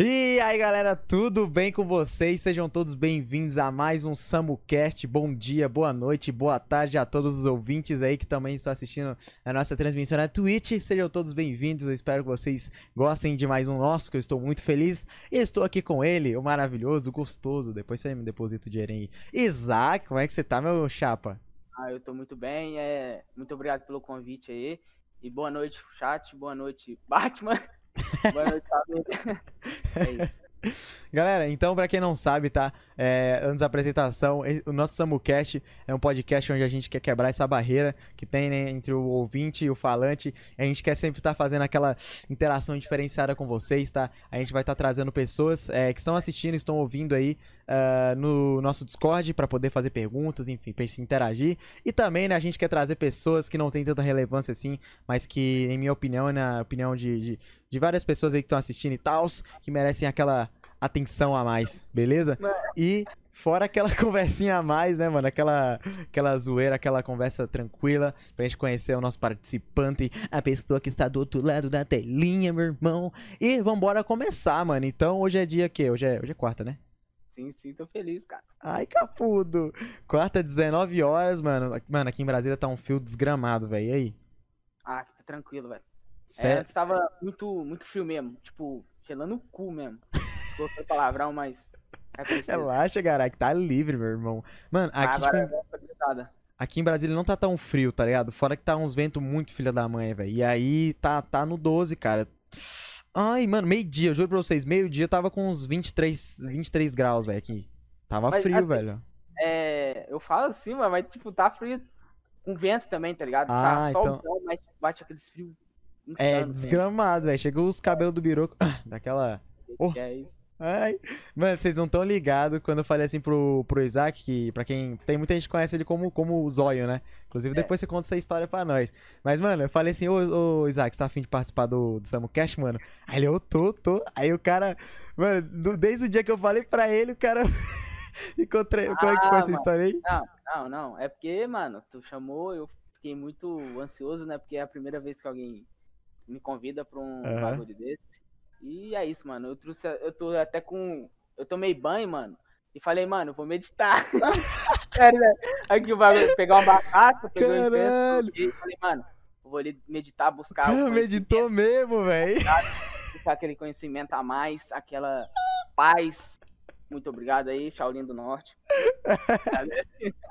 E aí galera, tudo bem com vocês? Sejam todos bem-vindos a mais um SamuCast. Bom dia, boa noite, boa tarde a todos os ouvintes aí que também estão assistindo a nossa transmissão na Twitch. Sejam todos bem-vindos, eu espero que vocês gostem de mais um nosso, que eu estou muito feliz. E estou aqui com ele, o maravilhoso, gostoso, depois você me deposita o dinheiro aí. Isaac, como é que você tá, meu chapa? Ah, eu tô muito bem, é... muito obrigado pelo convite aí. E boa noite, chat, boa noite, Batman. É isso. Galera, então, pra quem não sabe, tá? É, antes da apresentação, o nosso SamuCast é um podcast onde a gente quer quebrar essa barreira que tem né, entre o ouvinte e o falante. A gente quer sempre estar fazendo aquela interação diferenciada com vocês, tá? A gente vai estar trazendo pessoas é, que estão assistindo, estão ouvindo aí ah, no nosso Discord pra poder fazer perguntas, enfim, pra se interagir. E também, né, a gente quer trazer pessoas que não têm tanta relevância assim, mas que, em minha opinião e na opinião de, de, de várias pessoas aí que estão assistindo e tals, que merecem aquela atenção a mais, beleza? E fora aquela conversinha a mais, né, mano? Aquela, aquela zoeira, aquela conversa tranquila pra gente conhecer o nosso participante, a pessoa que está do outro lado da telinha, meu irmão. E vambora começar, mano. Então hoje é dia que? Hoje é, hoje é quarta, né? Sim, sim, tô feliz, cara. Ai, capudo. Quarta, 19 horas, mano. Mano, aqui em Brasília tá um fio desgramado, velho. E aí? Ah, tá tranquilo, velho. É, Sério? antes tava muito, muito frio mesmo, tipo, gelando o cu mesmo. Gostei palavrão, mas é. Relaxa, cara, que tá livre, meu irmão. Mano, Ah, aqui, agora tipo, é. Aqui em Brasília não tá tão frio, tá ligado? Fora que tá uns ventos muito filha da mãe, velho. E aí tá, tá no 12, cara. Ai, mano, meio-dia, eu juro pra vocês, meio-dia tava com uns 23, 23 graus, velho, aqui. Tava Mas, frio, assim, velho. É, eu falo assim, mas, mas, tipo, tá frio com vento também, tá ligado? Ah, tá sol então- mas bate aqueles frios É desgramado, velho. Chegou os cabelos do biroco, daquela... Oh. Que é isso. Ai, mano, vocês não tão ligados quando eu falei assim pro, pro Isaac, que pra quem. Tem muita gente que conhece ele como, como o Zóio, né? Inclusive, É. depois você conta essa história pra nós. Mas, mano, eu falei assim, ô, ô Isaac, você tá afim de participar do, do SamuCast, mano? Aí ele, eu tô, tô. Aí o cara, mano, do- desde o dia que eu falei pra ele, o cara ficou. Tre... Como é que foi Ah, essa mano. história aí? Não, não, não. É porque, mano, tu chamou, eu fiquei muito ansioso, né? Porque é a primeira vez que alguém me convida pra um Aham. bagulho desse. E é isso, mano. Eu trouxe, eu tô até com. Eu tomei banho, mano. E falei, mano, vou meditar. Sério, né? Aqui o bagulho, pegar uma batata, pegar um incenso, e falei, mano, vou ali meditar, buscar o cara meditou mesmo, velho. buscar aquele conhecimento a mais, aquela paz. Muito obrigado aí, Shaolin do Norte.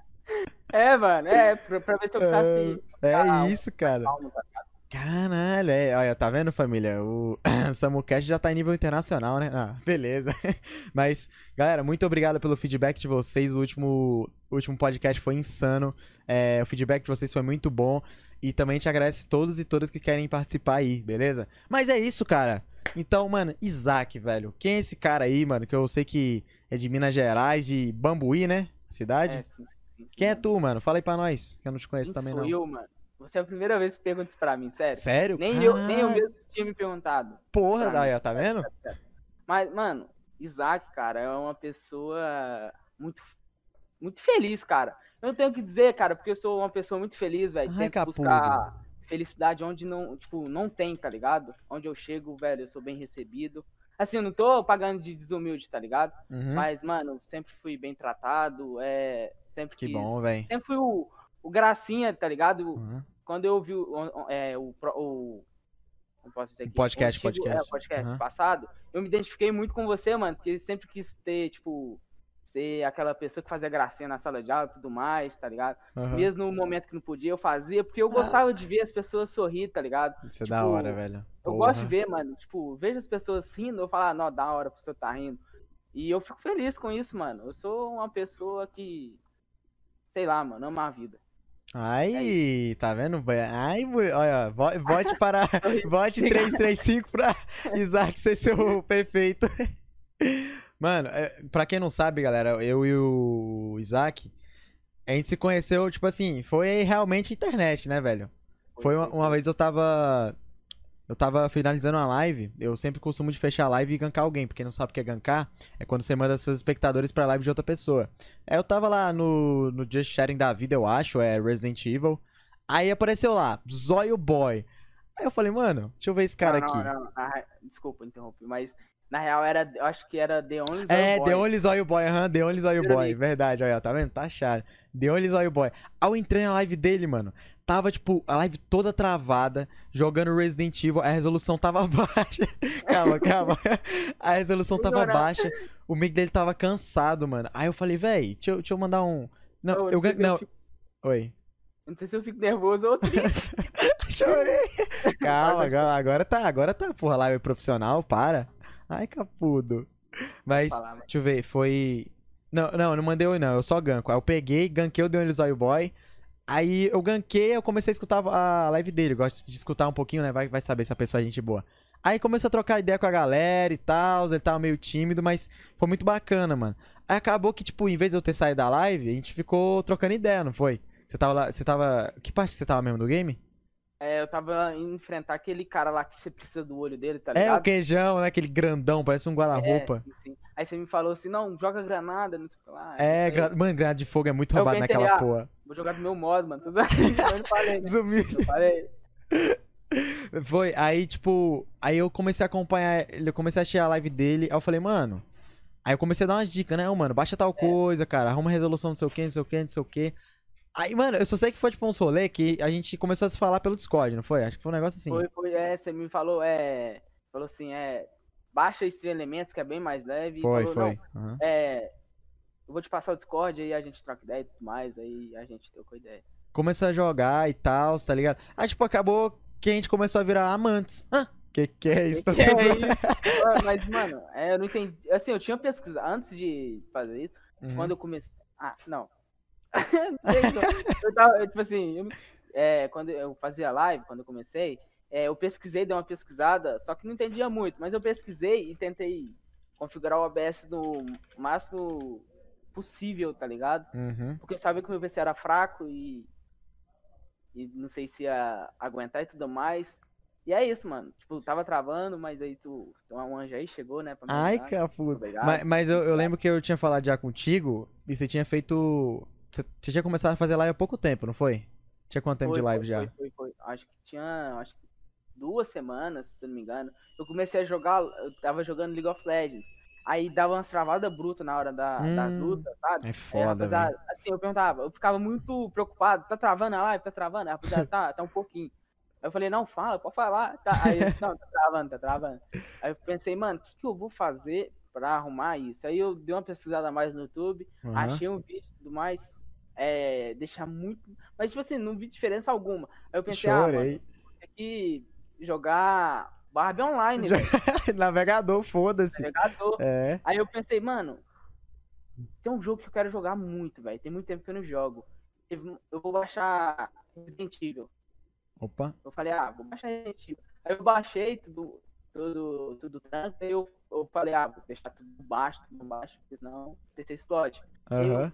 É, mano, é, pra, pra ver se eu ficasse É calmo, isso, cara. calmo, tá? Caralho, é, olha, tá vendo, família? O SamuCast já tá em nível internacional, né? Ah, beleza. Mas, galera, muito obrigado pelo feedback de vocês. O último, o último podcast foi insano. É, o feedback de vocês foi muito bom. E também te agradece todos e todas que querem participar aí, beleza? Mas é isso, cara. Então, mano, Isaac, velho. Quem é esse cara aí, mano? Que eu sei que é de Minas Gerais, de Bambuí, né? Cidade? É, sim, sim, sim, Quem é tu, mano? Fala aí pra nós, que eu não te conheço também, sou não. eu, mano? Você é a primeira vez que pergunta isso pra mim, sério. Sério? Nem eu, nem eu mesmo tinha me perguntado. Porra, ó, tá vendo? Mas, mano, Isaac, cara, é uma pessoa muito, muito feliz, cara. Eu não tenho o que dizer, cara, porque eu sou uma pessoa muito feliz, velho. Tento capudo. buscar felicidade onde não, tipo, não tem, tá ligado? Onde eu chego, velho, eu sou bem recebido. Assim, eu não tô pagando de desumilde, tá ligado? Uhum. Mas, mano, sempre fui bem tratado, é. Sempre Que quis- bom, velho. Sempre fui o, o gracinha, tá ligado? Uhum. Quando eu ouvi o, o- é, o, pro- o- O aqui? podcast, o podcast. É, o podcast Aham. passado, eu me identifiquei muito com você, mano, porque sempre quis ter, tipo, ser aquela pessoa que fazia gracinha na sala de aula e tudo mais, tá ligado? Aham. Mesmo no momento que não podia, eu fazia, porque eu gostava de ver as pessoas sorrir, tá ligado? Isso é da tipo, hora, velho. Eu Porra. gosto de ver, mano, tipo, vejo as pessoas rindo, eu falo, ah, não, da hora, a pessoa tá rindo. E eu fico feliz com isso, mano. Eu sou uma pessoa que, sei lá, mano, ama a vida. Ai, tá vendo? Ai, olha, vo- vote para. vote Obrigado. 335 pra Isaac ser seu perfeito. Mano, é, pra quem não sabe, galera, eu e o Isaac, a gente se conheceu, tipo assim, foi realmente internet, né, velho? Foi uma, uma vez eu tava. Eu tava finalizando uma live. Eu sempre costumo de fechar a live e gankar alguém. Porque não sabe o que é gankar, é quando você manda seus espectadores pra live de outra pessoa. Aí eu tava lá no, no Just Sharing da vida, eu acho, é Resident Evil. Aí apareceu lá, Zóio Boy. Aí eu falei, mano, deixa eu ver esse cara não, aqui. não, não, ah, desculpa interromper, mas Na real, era, eu acho que era The Only É, Boy. The Only Zóio Boy, aham, The Only Zóio Boy, verdade, olha, tá vendo? Tá chato. The Only Zóio Boy. Aí eu entrei na live dele, mano. Tava, tipo, a live toda travada, jogando Resident Evil, a resolução tava baixa. calma, calma. A resolução tava baixa, o mic dele tava cansado, mano. Aí eu falei, véi, deixa, eu- deixa eu mandar um. Não, Eu eu não se eu Não, fico- oi. Não sei se eu fico nervoso ou triste. Chorei. Calma, agora, agora tá, agora tá, porra, live profissional, para. Ai, capudo. Mas, falar, mas- deixa eu ver, foi. Não, não, eu não mandei oi, não, eu só ganco. Aí eu peguei, ganquei o Deon Zóio Boy. Aí eu ganquei, eu comecei a escutar a live dele. Eu gosto de escutar um pouquinho, né? Vai, vai saber se a pessoa é gente boa. Aí começou a trocar ideia com a galera e tal. Ele tava meio tímido, mas foi muito bacana, mano. Aí acabou que, tipo, em vez de eu ter saído da live, a gente ficou trocando ideia, não foi? Você tava lá. Você tava. Que parte que você tava mesmo do game? É, eu tava indo enfrentar aquele cara lá que você precisa do olho dele, tá É, ligado? o queijão, né? Aquele grandão, parece um guarda-roupa. É, sim, sim. Aí você me falou assim, não, joga granada, não sei o que lá. É, gra... mano, granada de fogo é muito roubado pensei, naquela ah, porra. Vou jogar do meu modo, mano. Tô. Eu não falei, né? Zumbi. Falei. Foi, aí, tipo, aí eu comecei a acompanhar, ele- eu comecei a assistir a live dele, aí eu falei, mano. Aí eu comecei a dar umas dicas, né? Ô, mano, baixa É. tal coisa, cara, arruma resolução não sei o que, não sei o que, não sei o que. Aí, mano, eu só sei que foi, tipo, uns rolê que a gente começou a se falar pelo Discord, não foi? Acho que foi um negócio assim. Foi, foi, é, você me falou, é. Falou assim, é. Baixa Stream Elementos, que é bem mais leve. Foi, falou, foi. Aham. é. Eu vou te passar o Discord aí a gente troca ideia e tudo mais, aí a gente trocou ideia. Começou a jogar e tal, tá ligado? Aí, tipo, acabou que a gente começou a virar amantes. Ah, que que é isso? Tá Que é isso? Mas, mano, é, eu não entendi. Assim, eu tinha pesquisado antes de fazer isso. Uhum. Quando eu comecei. Ah, não. eu tava, eu, tipo assim, eu- é, quando eu fazia live, quando eu comecei, é, eu pesquisei, dei uma pesquisada, só que não entendia muito, mas eu pesquisei e tentei configurar o OBS no máximo possível, tá ligado? Uhum. Porque eu sabia que o meu PC era fraco e. E não sei se ia aguentar e tudo mais. E é isso, mano. Tipo, tava travando, mas aí tu. Um anjo aí chegou, né? Ai, cafudo. Mas, mas eu, eu lembro que eu tinha falado já contigo e você tinha feito. Você, você tinha começado a fazer live há pouco tempo, não foi? Tinha quanto tempo Foi, de live foi, já? Foi, foi, foi. Acho que tinha. Acho que duas semanas, se não me engano. Eu comecei a jogar. Eu tava jogando League of Legends. Aí dava umas travadas brutas na hora da- das Hum, lutas, sabe? É foda, velho. assim, eu perguntava, eu ficava muito preocupado, tá travando a live, tá travando? Rapaziada, tá, tá um pouquinho. Aí eu falei, não, fala, pode falar. Tá. Aí, eu, não, tá travando, tá travando. Aí eu pensei, mano, o que, que eu vou fazer pra arrumar isso? Aí eu dei uma pesquisada mais no YouTube, Aham. achei um vídeo e tudo mais, é, deixar muito. Mas, tipo assim, não vi diferença alguma. Aí eu pensei, ah, mano, Chorei. tem que jogar Barbie online, velho. Navegador, foda-se. Navegador. É. Aí eu pensei, mano, tem um jogo que eu quero jogar muito, velho. Tem muito tempo que eu não jogo. Eu vou baixar Resident Evil. Opa. Eu falei, ah, vou baixar Resident Evil. Aí eu baixei tudo, tudo, tudo tranquilo. Aí eu, eu falei, ah, vou deixar tudo baixo, tudo baixo, porque senão o PC explode. Aham.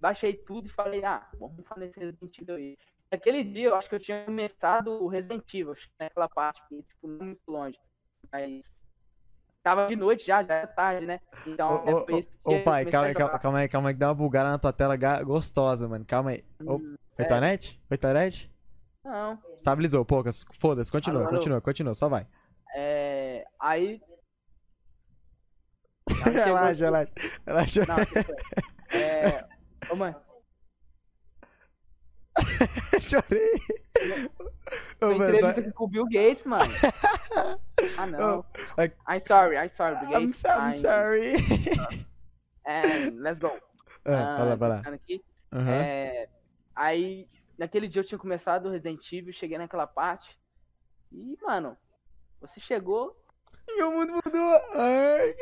Baixei tudo e falei, ah, vamos fazer esse Resident Evil aí. Naquele dia eu acho que eu tinha começado o Resident Evil, naquela parte que, tipo, não muito longe. Mas tava de noite já, já era tarde, né? Então, Ô, esse ô, ô, pai, calma calma, calma aí, calma aí, que dá uma bugada na tua tela gostosa, mano. Calma aí. Ô, Hum, Foi é. internet? Foi internet? Não, Estabilizou, poucas. Foda-se, continua, Alô, alô. continua, continua, só vai. é. Aí. Aí relaxa, relaxa. Relaxa. Não? É. Ô, mãe, Chorei. Foi mano, entrevista aqui com o Bill Gates, mano. Ah, não. ai- I'm sorry, I'm sorry, Bill I'm, Gates. so- I'm sorry. And let's go. Ah, vai lá, vai lá. aqui. É, aí, naquele dia eu tinha começado o Resident Evil, cheguei naquela parte. E, mano, você chegou e o mundo mudou. Ai,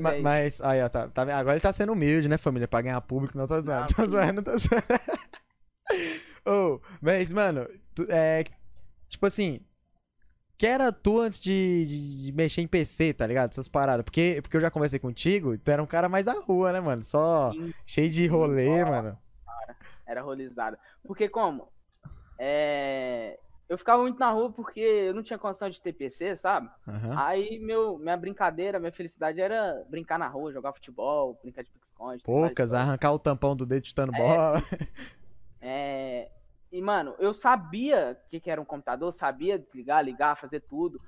Mas é. Mas, aí, ó, tá, tá agora ele tá sendo humilde, né, família? Pra ganhar público, não tô zoando, Não, que zoando, tô zoando. Ô, mas, mano, tu- é. Tipo assim. Que era tu antes de, de- de mexer em PC, tá ligado? Essas paradas. Porque, porque eu já conversei contigo, tu era um cara mais da rua, né, mano? Só Sim, cheio de rolê, mano. Era rolizada. Porque como? É, Eu ficava muito na rua porque eu não tinha condição de ter PC, sabe? Aham. Aí meu, minha brincadeira, minha felicidade era brincar na rua, jogar futebol, brincar de pique-esconde. Poucas, arrancar o tampão do dedo chutando É, bola. É, E, mano, eu sabia o que, que era um computador, sabia desligar, ligar, fazer tudo.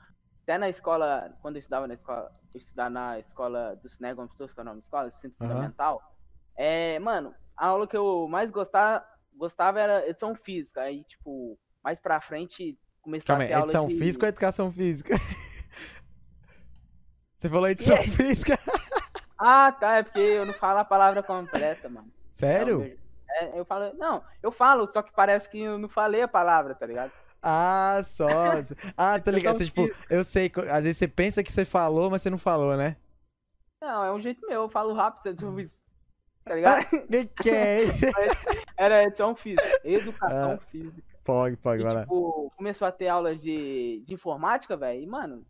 até na escola, quando eu estudava na escola, eu estudava na escola do Cine Gomes que é o nome da escola, Centro Aham. Fundamental, é, mano, a aula que eu mais gostava, gostava era edição física. Aí, tipo, mais pra frente, comecei Calma a aí, ter aula edição de... física ou educação física? Você falou edição aí? física? Ah, tá, é porque eu não falo a palavra completa, mano. Sério? É, é, eu falo, não, eu falo, só que parece que eu não falei a palavra, tá ligado? Ah, só. Ah, tô ligado. Você, tipo, eu sei, às vezes você pensa que você falou, mas você não falou, né? Não, é um jeito meu, eu falo rápido, você tipo, tá ligado? Que é? Era edição física, educação Ah. física. Pode, pode, E, vai lá. tipo, começou a ter aulas de, de informática, velho, e, mano,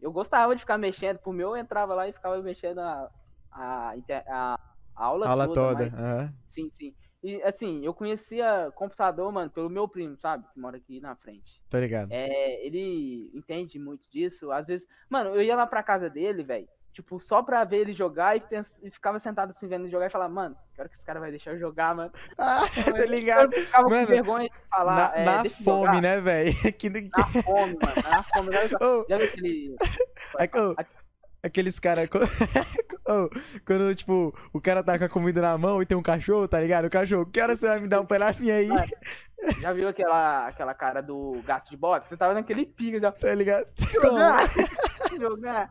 eu gostava de ficar mexendo, por mim eu entrava lá e ficava mexendo a, a, a, a aula, Aula toda. mas- aham. sim, sim. E, assim, eu conhecia computador, mano, pelo meu primo, sabe, que mora aqui na frente. Tô ligado. É, ele entende muito disso. Às vezes, mano, eu ia lá pra casa dele, velho. Tipo, só pra ver ele jogar e, pens- e ficava sentado assim vendo ele jogar e falava, mano, que hora que esse cara vai deixar eu jogar, mano? Ah, Eu ligado. ficava Mano, com vergonha de falar. Na, é, na eu fome, jogar. né, velho? Que Na fome, mano. Na fome. Já, Ô, já aquele. É aqueles caras. Quando, tipo, o cara tá com a comida na mão e tem um cachorro, tá ligado? O cachorro, que hora você vai me dar um pedacinho aí? Já viu aquela, aquela cara do gato de boxe? Você tava naquele pique, já. Tá ligado? Jogar! jogar!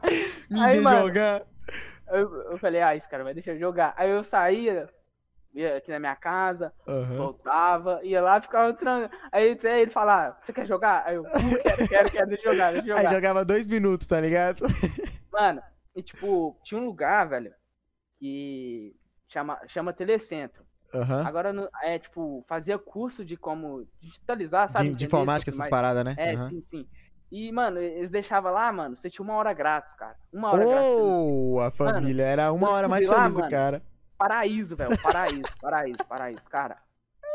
Me Aí, mano, jogar. Eu, eu falei, ah, esse cara vai deixar eu jogar. Aí eu saía, ia aqui na minha casa, Aham. voltava, ia lá, ficava entrando. Aí ele falar, você quer jogar? Aí eu, "Hum, quero, quero, quero, deixa eu jogar, deixa eu Aí jogar. jogava dois minutos, tá ligado? Mano, e tipo, tinha um lugar, velho, que chama, chama Telecentro. Aham. Agora, é, tipo, fazia curso de como digitalizar, sabe? De, de informática, tudo essas paradas, né? É, Aham. sim, sim. E, mano, eles deixavam lá, mano, você tinha uma hora grátis, cara. Uma hora grátis. Oh, a família. Era uma hora mais lá, feliz mano. cara. Paraíso, velho. Paraíso, paraíso, paraíso. Cara,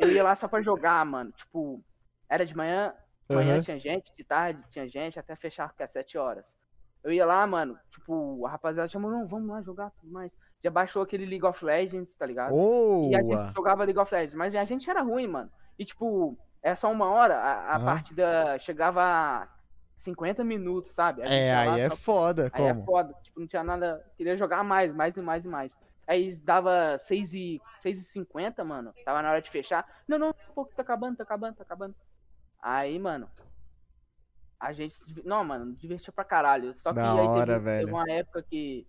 eu ia lá só pra jogar, mano. Tipo, era de manhã, de manhã Aham. tinha gente, de tarde tinha gente, até fechar que é 7 horas. Eu ia lá, mano, tipo, a rapaziada chamou, não, vamos lá jogar tudo mais. Já baixou aquele League of Legends, tá ligado? E a Boa. gente jogava League of Legends, mas a gente era ruim, mano. E tipo, é só uma hora, a, a partida chegava a 50 minutos, sabe? É, lá, aí é só- foda. Aí é Como? foda, tipo, não tinha nada. Queria jogar mais, mais e mais e mais. Aí dava 6 e, 6 e 50, mano. Tava na hora de fechar. Não, não, pô, tá acabando, tá acabando, tá acabando. Aí, mano. A gente se. Não, mano, divertia pra caralho. Só que Da aí hora, teve, teve velho. uma época que.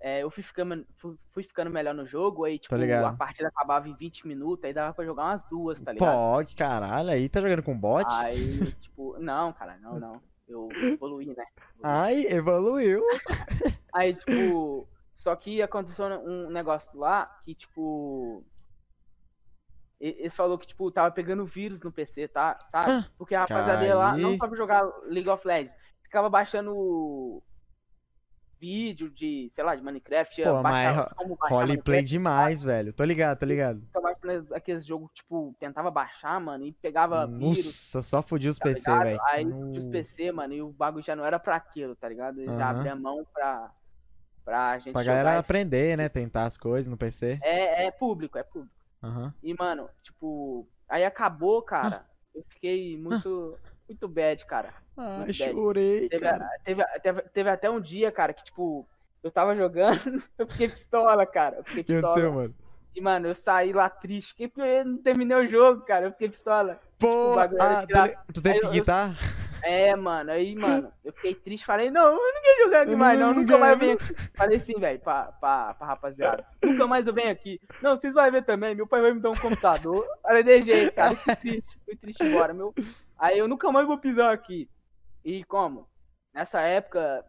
é, eu fui ficando, fui, ficando melhor no jogo, aí, tipo, a partida acabava em 20 minutos, aí dava pra jogar umas duas, tá ligado? Pô, que caralho. Aí tá jogando com bot? Aí, tipo, não, cara, não, não. Eu evoluí, né? Ai, evoluiu. Aí, tipo, só que aconteceu um negócio lá que, tipo. Eles falou que, tipo, tava pegando vírus no PC, tá? Sabe? Ah, Porque a rapaziada lá não sabe jogar League of Legends. Ficava baixando vídeo de, sei lá, de Minecraft. Pô, mas baixava baixar Roleplay demais, velho. Tô ligado, tô ligado. ficava baixando aqueles jogos, tipo, tentava baixar, mano, e pegava vírus. Nossa, só fudiu os tá PC, velho. Aí No- os PC, mano, e o bagulho já não era pra aquilo, tá ligado? Ele já Aham. abria mão pra, pra gente Pra galera aprender, né? Tentar as coisas no PC. É, é público, é público. Aham. E, mano, tipo, aí acabou, cara. Eu fiquei muito, muito bad, cara. Ai, Muito chorei, Teve, cara. teve, teve, teve até um dia, cara, que, tipo, eu tava jogando, eu fiquei pistola, cara. Eu fiquei O que aconteceu, pistola. mano? E, mano, eu saí lá triste, porque eu não terminei o jogo, cara. Eu fiquei pistola. Pô, bagulho era ah, tu, teve Aí que eu- guitar? É, mano, aí, mano, eu fiquei triste, falei, não, eu não quero jogar aqui Eu mais, não, não nunca mais venho aqui. Falei assim, velho, pra, pra, pra rapaziada, nunca mais eu venho aqui. Não, vocês vão ver também, meu pai vai me dar um computador. Falei, de jeito, cara, fui triste, fui triste embora, meu. Aí eu nunca mais vou pisar aqui. E como? Nessa época,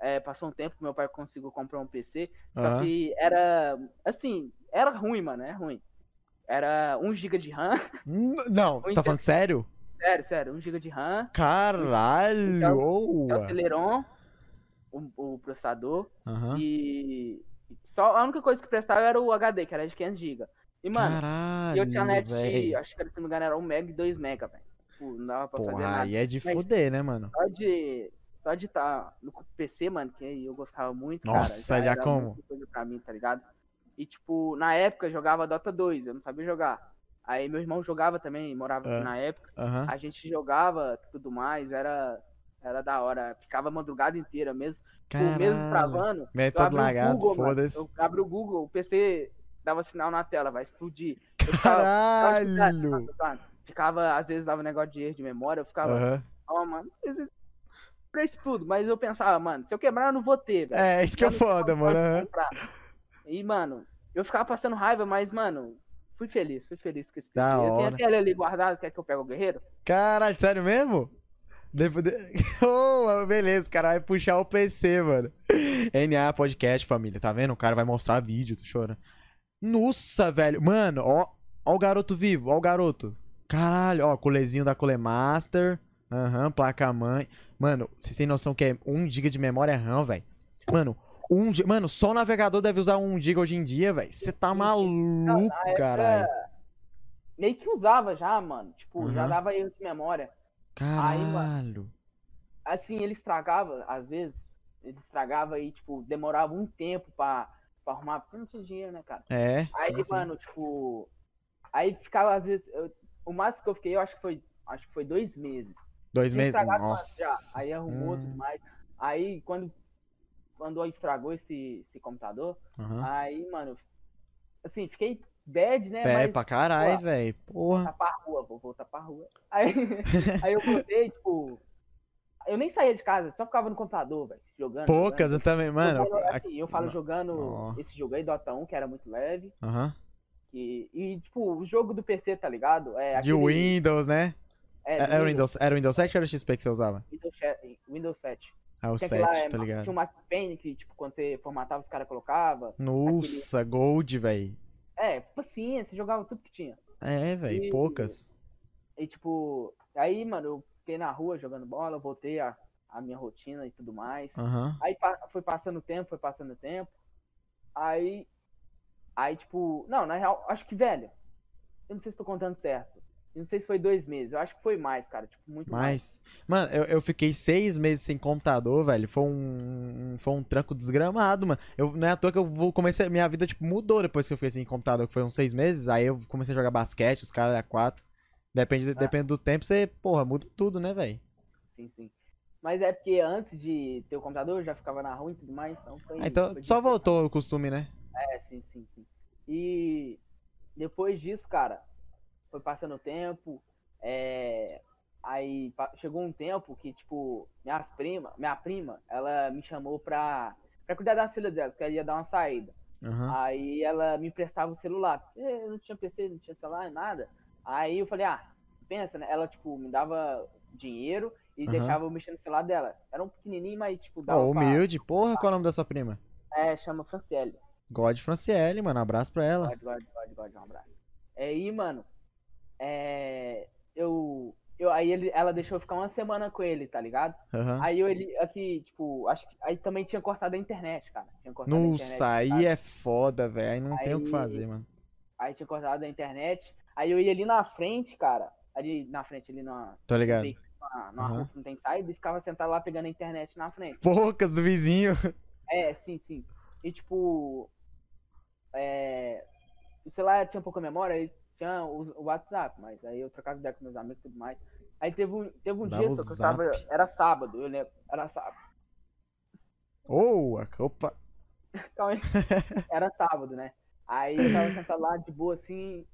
é, passou um tempo que meu pai conseguiu comprar um PC, só Aham. que era, assim, era ruim, mano, é ruim. Era 1 GB de RAM, Não, tá então- falando sério? sério, sério, 1 GB de RAM. Caralho! Então, oa. É o Celeron, o, o processador, Aham. e só a única coisa que prestava era o HD, que era de 500 GB. E, mano, Caralho, e eu tinha net, véi. acho que se não me engano era 1 mega e 2 mega, velho. Não dava pra fazer Porra, nada. aí é de Mas- fuder, né, mano? Só de só de estar no PC, mano, que eu gostava muito, cara, Nossa, já era como? coisa pra mim, tá ligado? E, tipo, na época jogava Dota 2, eu não sabia jogar. Aí meu irmão jogava também, morava aqui Ah. na época. A gente jogava tudo mais, era Era da hora. Ficava a madrugada inteira mesmo. O Caralho. mesmo travando. Eu Método abri o lagado, Google, mano. foda-se. Eu abri o Google, o PC dava sinal na tela, vai explodir. Eu ficava, Caralho! Ficava, às vezes dava negócio de erro de memória, eu ficava, ó, mano, esse- pra isso tudo. Mas eu pensava, mano, se eu quebrar, eu não vou ter. É, isso que é foda, mano. comprar. E, mano, eu ficava passando raiva, mas, mano, fui feliz, fui feliz com esse PC. Da eu tenho hora. aquele ali guardado, quer que eu pegue o guerreiro? Caralho, sério mesmo? Depois de... oh, beleza, o cara vai puxar o PC, mano. NA Podcast, família, tá vendo? O cara vai mostrar vídeo, tô chorando. Nossa, velho. Mano, ó, ó o garoto vivo, ó o garoto. Caralho, ó, colezinho da Colemaster. Aham, placa-mãe. Mano, vocês têm noção que é 1 GB de memória RAM, velho? Mano, 1 GB. Mano, só o navegador deve usar 1 GB hoje em dia, velho. Você tá maluco, caralho. Meio que usava já, mano. Tipo, já Aham. dava erro de memória. Aí, mano, Caralho. assim, ele estragava, às vezes, ele estragava e, tipo, demorava um tempo pra, pra arrumar, porque não tinha dinheiro, né, cara? É, Aí, sim, sim. mano, tipo, aí ficava, às vezes, eu- o máximo que eu fiquei, eu acho que foi, acho que foi dois meses. Dois meses? já, Nossa. aí arrumou Hum. tudo mais. Aí, quando, quando estragou esse, esse computador, Aham. aí, mano, assim, fiquei bad, né, É, mas pra caralho, velho. Porra. voltar pra rua, vou voltar pra rua. Aí, aí eu voltei, tipo. Eu nem saía de casa, só ficava no computador, velho, jogando. Poucas eu jogando. também, mano. Jogando, a- assim, eu falo jogando Ó. esse jogo aí, Dota 1, que era muito leve. Aham. E, e, tipo, o jogo do PC, tá ligado? É De aquele- Windows, né? É, Era o Windows, era o Windows 7 ou era o XP que você usava? Windows, Windows 7. Ah, o Tinha 7, aquele lá, tá é, ligado? Tinha o Max Payne, que, tipo, quando você formatava, os caras colocavam. Nossa, Gold, velho. É, paciência, você jogava tudo que tinha. É, velho, poucas. E, tipo, aí, mano, eu fiquei na rua jogando bola, voltei a, a minha rotina e tudo mais. Aham. Aí pa- foi passando o tempo, foi passando o tempo. Aí. Aí, tipo. Não, na real, acho que, velho. Eu não sei se tô contando certo. Não sei se foi dois meses. Eu acho que foi mais, cara. Tipo, muito mais. Mas, mano, eu, eu fiquei seis meses sem computador, velho. Foi um, foi um tranco desgramado, mano. Eu, não é à toa que eu vou, comecei, minha vida, tipo, mudou depois que eu fiquei sem computador, que foi uns seis meses. Aí eu comecei a jogar basquete, os caras a quatro. Depende, depende do tempo, você, porra, muda tudo, né, velho? Sim, sim. Mas é porque antes de ter o computador, eu já ficava na rua e tudo mais. Então foi. Ah, então, só voltou o costume, né? É, sim, sim, sim. E depois disso, cara, foi passando o tempo. É, aí chegou um tempo que, tipo, minhas prima, minha prima, ela me chamou pra, pra cuidar das filhas dela, porque ela ia dar uma saída. Aham. Aí ela me emprestava o celular. Eu não tinha PC, não tinha celular, nada. Aí eu falei, ah, pensa, né? Ela, tipo, me dava dinheiro e Aham. deixava eu mexer no celular dela. Era um pequenininho, mas, tipo, dava pra... humilde. Porra, qual é o nome da sua prima? É, chama Franciele. God Franciele, mano. Abraço pra ela. God, God, God, God, um abraço. Aí, mano, é, eu, eu, aí ele, ela deixou eu ficar uma semana com ele, tá ligado? Aham. Aí eu, ele, aqui, tipo, acho que, aí também tinha cortado a internet, cara. Tinha cortado a internet, Nossa, aí é foda, velho. Aí não tem o que Aí- fazer, mano. Aí tinha cortado a internet. Aí eu ia ali na frente, cara, ali na frente, ali na, Tô ligado. numa, numa Aham. rua que não tem saída, e ficava sentado lá pegando a internet na frente. Poucas do vizinho. É, sim, sim. E tipo. É, o celular tinha pouca memória, aí tinha o, WhatsApp, mas aí eu trocava ideia com meus amigos e tudo mais. Aí teve um, teve um dia o só que eu tava. Era sábado, eu lembro. Era sábado. A opa. Calma aí. Era sábado, né? Aí eu tava sentado lá de boa assim.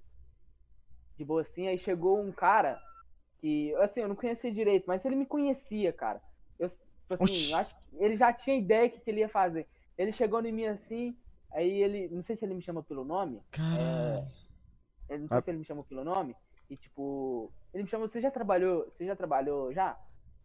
De boa assim, aí chegou um cara que, assim, eu não conhecia direito, mas ele me conhecia, cara. Eu, tipo assim, Oxi. eu acho que ele já tinha ideia do que, que ele ia fazer. Ele chegou em mim assim, aí ele, não sei se ele me chamou pelo nome, Caralho. Ele não sei Ah. se ele me chamou pelo nome, e tipo, ele me chamou, você já trabalhou, você já trabalhou já?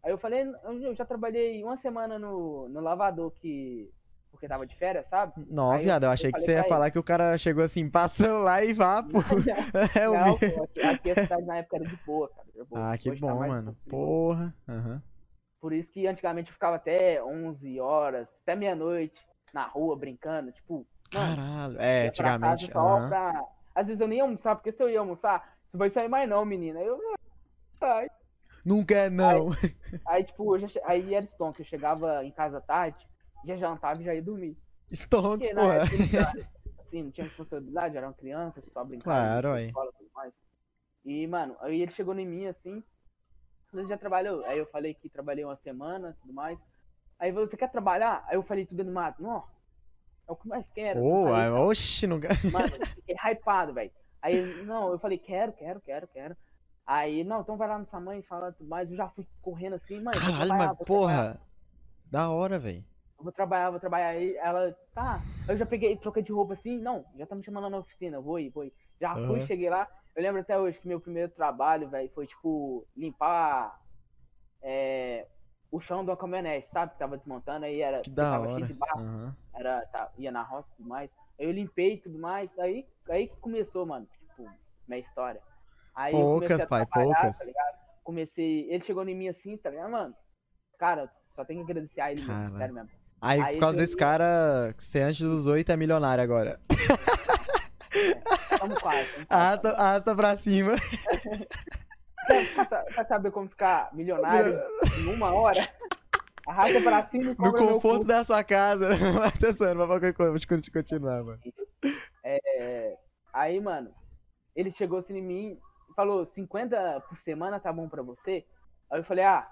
Aí eu falei, eu já trabalhei uma semana no, no lavador que, porque tava de férias, sabe? Não, Aí eu- viado, eu eu achei que você ia falar que o cara chegou assim, passando lá e vá, pô. É o Não, pô, aqui, aqui a cidade na época era de boa, cara. Ah, que tá bom, mais mano. Porra. Aham. Por isso que antigamente eu ficava até 11 horas, até meia-noite, na rua, brincando. Tipo, mano, Caralho. É, ia pra casa antigamente. só pra- Às vezes eu nem ia almoçar, porque se eu ia almoçar, você vai sair mais não, menina. Aí Eu... Ai. Não quer, não. Aí, tipo, eu já aí era stonk, eu chegava em casa tarde, já jantava e já ia dormir. Stonks, Porque na porra. época, já- assim, não tinha responsabilidade, eram crianças, só brincavam. Claro, aí. escola e tudo mais. E, mano, aí ele chegou em mim assim, você já trabalhou? Aí eu falei que trabalhei uma semana tudo mais. Aí ele falou, você quer trabalhar? Aí eu falei tudo no mato. Não, é o que mais quero. Ô, Aí, oxi, não... Mano, fiquei hypado, velho. Aí, não, eu falei, quero, quero, quero, quero. Aí, não, então vai lá na sua mãe e fala tudo mais. Eu já fui correndo assim, mãe. Caralho, mas trabalhar, porra, da hora, velho. Vou trabalhar, vou trabalhar. Aí ela, tá. Eu já peguei, troquei de roupa assim, não, já tá me chamando na oficina, vou ir, vou ir. Já fui, Aham. cheguei lá. Eu lembro até hoje que meu primeiro trabalho, velho, foi tipo limpar é, o chão de uma caminhonete, sabe? Que tava desmontando, aí era. Que da tava hora. cheio de barro, Aham. era, tá, ia na roça e tudo mais. Aí eu limpei e tudo mais. Aí, aí que começou, mano, tipo, minha história. Aí Poucas, pai, trabalhar, poucas. Tá? Comecei. Ele chegou em mim assim, tá ligado, mano? Cara, só tenho que agradecer a ele Caralho. sério mesmo. Aí, Aí por causa eu- desse cara, ser antes dos oito é milionário agora. Tamo quase. tamo quase. Arrasta, arrasta pra cima. Quer, quer saber como ficar milionário em uma hora? Arrasta pra cima e No conforto da sua casa. Tá mas vamos con- continuar, mano. É, aí, mano, ele chegou assim em mim e falou, 50 por semana tá bom pra você? Aí eu falei, ah,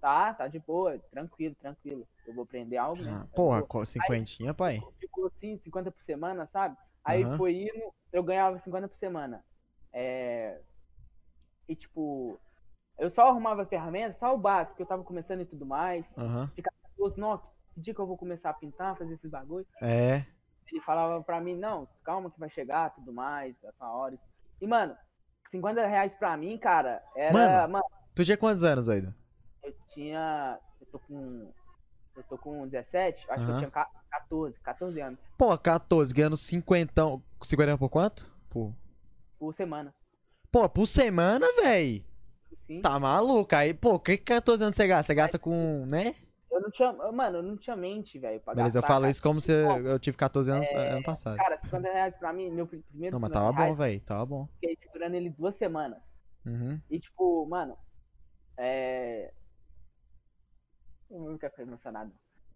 tá, tá de boa, tranquilo, tranquilo. Eu vou aprender algo, né? Ah, Eu porra, vou- cinquentinha, pai. ficou assim, 50 por semana, sabe? Aí Aham. foi indo, eu ganhava 50 por semana. É... E tipo, eu só arrumava ferramentas, só o básico, porque eu tava começando e tudo mais. Aham. Os nossa, que dia que eu vou começar a pintar, fazer esses bagulho? É. Ele falava pra mim, não, calma que vai chegar, tudo mais, a sua hora. E, mano, 50 reais pra mim, cara, era. Mano. Mano, Tu tinha quantos anos, Oido? eu tinha. Eu tô com. Eu tô com 17, acho que Aham. eu tinha ca- 14, 14 anos Pô, 14, ganhando 50. 50 por quanto? Pô. por semana. Pô, por semana, véi. Sim. Tá maluco. Aí, pô, o que que 14 anos você gasta? Você gasta com, né? Eu não tinha. Mano, eu não tinha mente, velho. Beleza, eu falo isso como se eu tive 14 anos É, ano passado. Cara, 50 reais pra mim, meu pri- primeiro Não, mas 50 tava bom, reais, véi. Tava bom. Fiquei segurando ele duas semanas. Uhum. E tipo, mano, é. Eu quero ficar emocionado,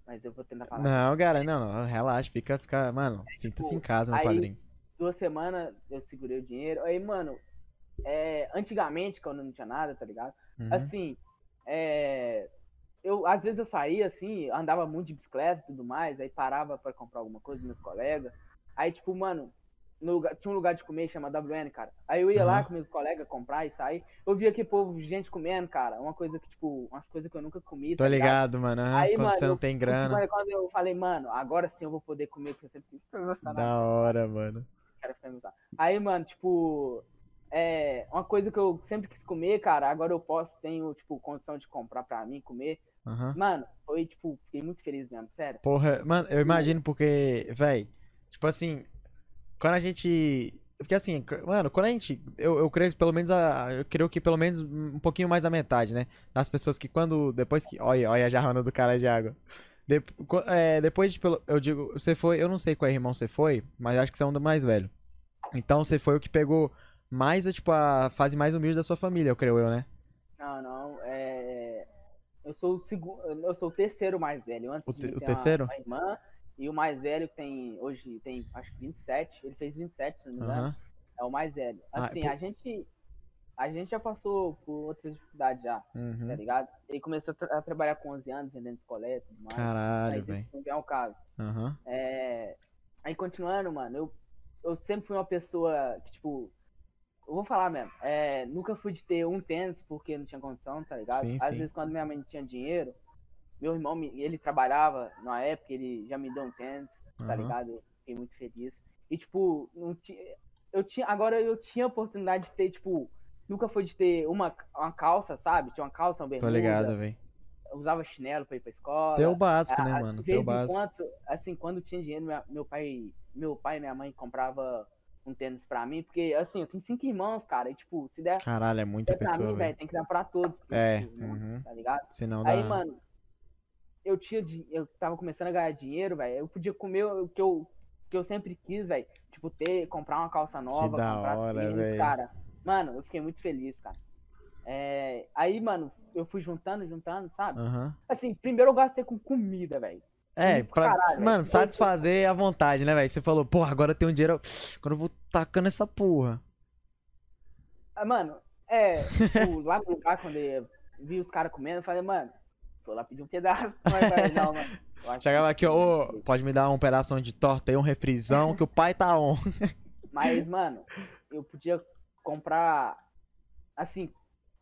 mas eu vou tentar falar. Não, cara, não, não, relaxa, fica, fica, mano, sinta-se em casa, meu Tipo, aí- padrinho. Duas semanas eu segurei o dinheiro. Aí, mano, é, antigamente, quando não tinha nada, tá ligado? Uhum. Assim, é, eu, às vezes eu saía assim, andava muito de bicicleta e tudo mais, aí parava pra comprar alguma coisa com meus colegas. Aí, tipo, mano, lugar- tinha um lugar de comer chama WN, cara. Aí eu ia lá Aham. com meus colegas comprar e sair. Eu via que povo, gente comendo, cara. Uma coisa que, tipo, umas coisas que eu nunca comi. Tô tá ligado, mano. aham, Aí, quando mano, você não eu- tem Tipo, grana. quando eu falei, mano, agora sim eu vou poder comer, porque eu sempre fico emocionado. Da hora, mano. Aí, mano, tipo, é uma coisa que eu sempre quis comer, cara, agora eu posso, tenho, tipo, condição de comprar pra mim comer. Aham. Mano, foi, tipo, fiquei muito feliz mesmo, sério. Porra, mano, eu imagino porque, véi, tipo assim, quando a gente. Porque assim, mano, quando a gente. Eu, eu creio que pelo menos a. Eu creio que pelo menos um pouquinho mais da metade, né? Das pessoas que quando. Depois que. Olha, olha a jarrona do cara de água. De- é, depois de. Eu digo, você foi. Eu não sei qual irmão você foi, mas acho que você é um do mais velho. Então você foi o que pegou mais, tipo, a fase mais humilde da sua família, eu creio eu, né? Não, não, é. Eu sou o segundo. Eu sou o terceiro mais velho. Antes O de te- mim o terceiro? Uma, irmã. E o mais velho que tem. Hoje tem acho que 27. Ele fez 27, se não me engano. Aham. É o mais velho. Ah, Assim, pô- a gente. A gente já passou por outras dificuldades já, tá Uhum. ligado? Ele começou a, tra- a trabalhar com 11 anos, vendendo picolé e tudo mais. Caralho, velho. não é o caso. Aham. É, Aí continuando, mano, eu, eu sempre fui uma pessoa que, tipo, eu vou falar mesmo, é, nunca fui de ter um tênis porque não tinha condição, tá ligado? Sim, Às sim. vezes quando minha mãe tinha dinheiro, meu irmão, ele trabalhava na época, ele já me deu um tênis, tá Aham. ligado? Eu fiquei muito feliz. E, tipo, não tinha, eu tinha, agora eu tinha a oportunidade de ter, tipo, nunca foi de ter uma, uma calça, sabe? Tinha uma calça, uma bermuda, Tô ligado, velho. usava chinelo pra ir pra escola. Tem o básico, né, mano? Em básico. quando, assim, quando tinha dinheiro, minha- meu pai, meu pai e minha mãe comprava um tênis pra mim, porque, assim, eu tenho cinco irmãos, cara, e, tipo, se der, Caralho, é muita pra pessoa, mim, velho. tem que dar pra todos, porque, É, né, uhum. tá ligado? Senão dá. Aí, mano, eu tinha, eu tava começando a ganhar dinheiro, velho, eu podia comer o que eu, que eu sempre quis, velho, tipo, ter, comprar uma calça nova, da comprar hora, tênis, cara. Mano, eu fiquei muito feliz, cara. É, aí, mano, eu fui juntando, juntando, sabe? Aham. Assim, primeiro eu gastei com comida, velho. É, pra, caralho, mano, satisfazer a vontade, né, velho? Você falou, porra, agora eu tenho dinheiro. Agora eu vou tacando essa porra. Ah, Mano, é, tipo, lá no lugar quando eu vi os caras comendo, eu falei, mano, vou lá pedir um pedaço. Mas, não, mano. Chegava que- aqui, ó, ô, pode me dar um pedaço de torta aí, um refrisão, que o pai tá on. Mas, mano, eu podia comprar. Assim.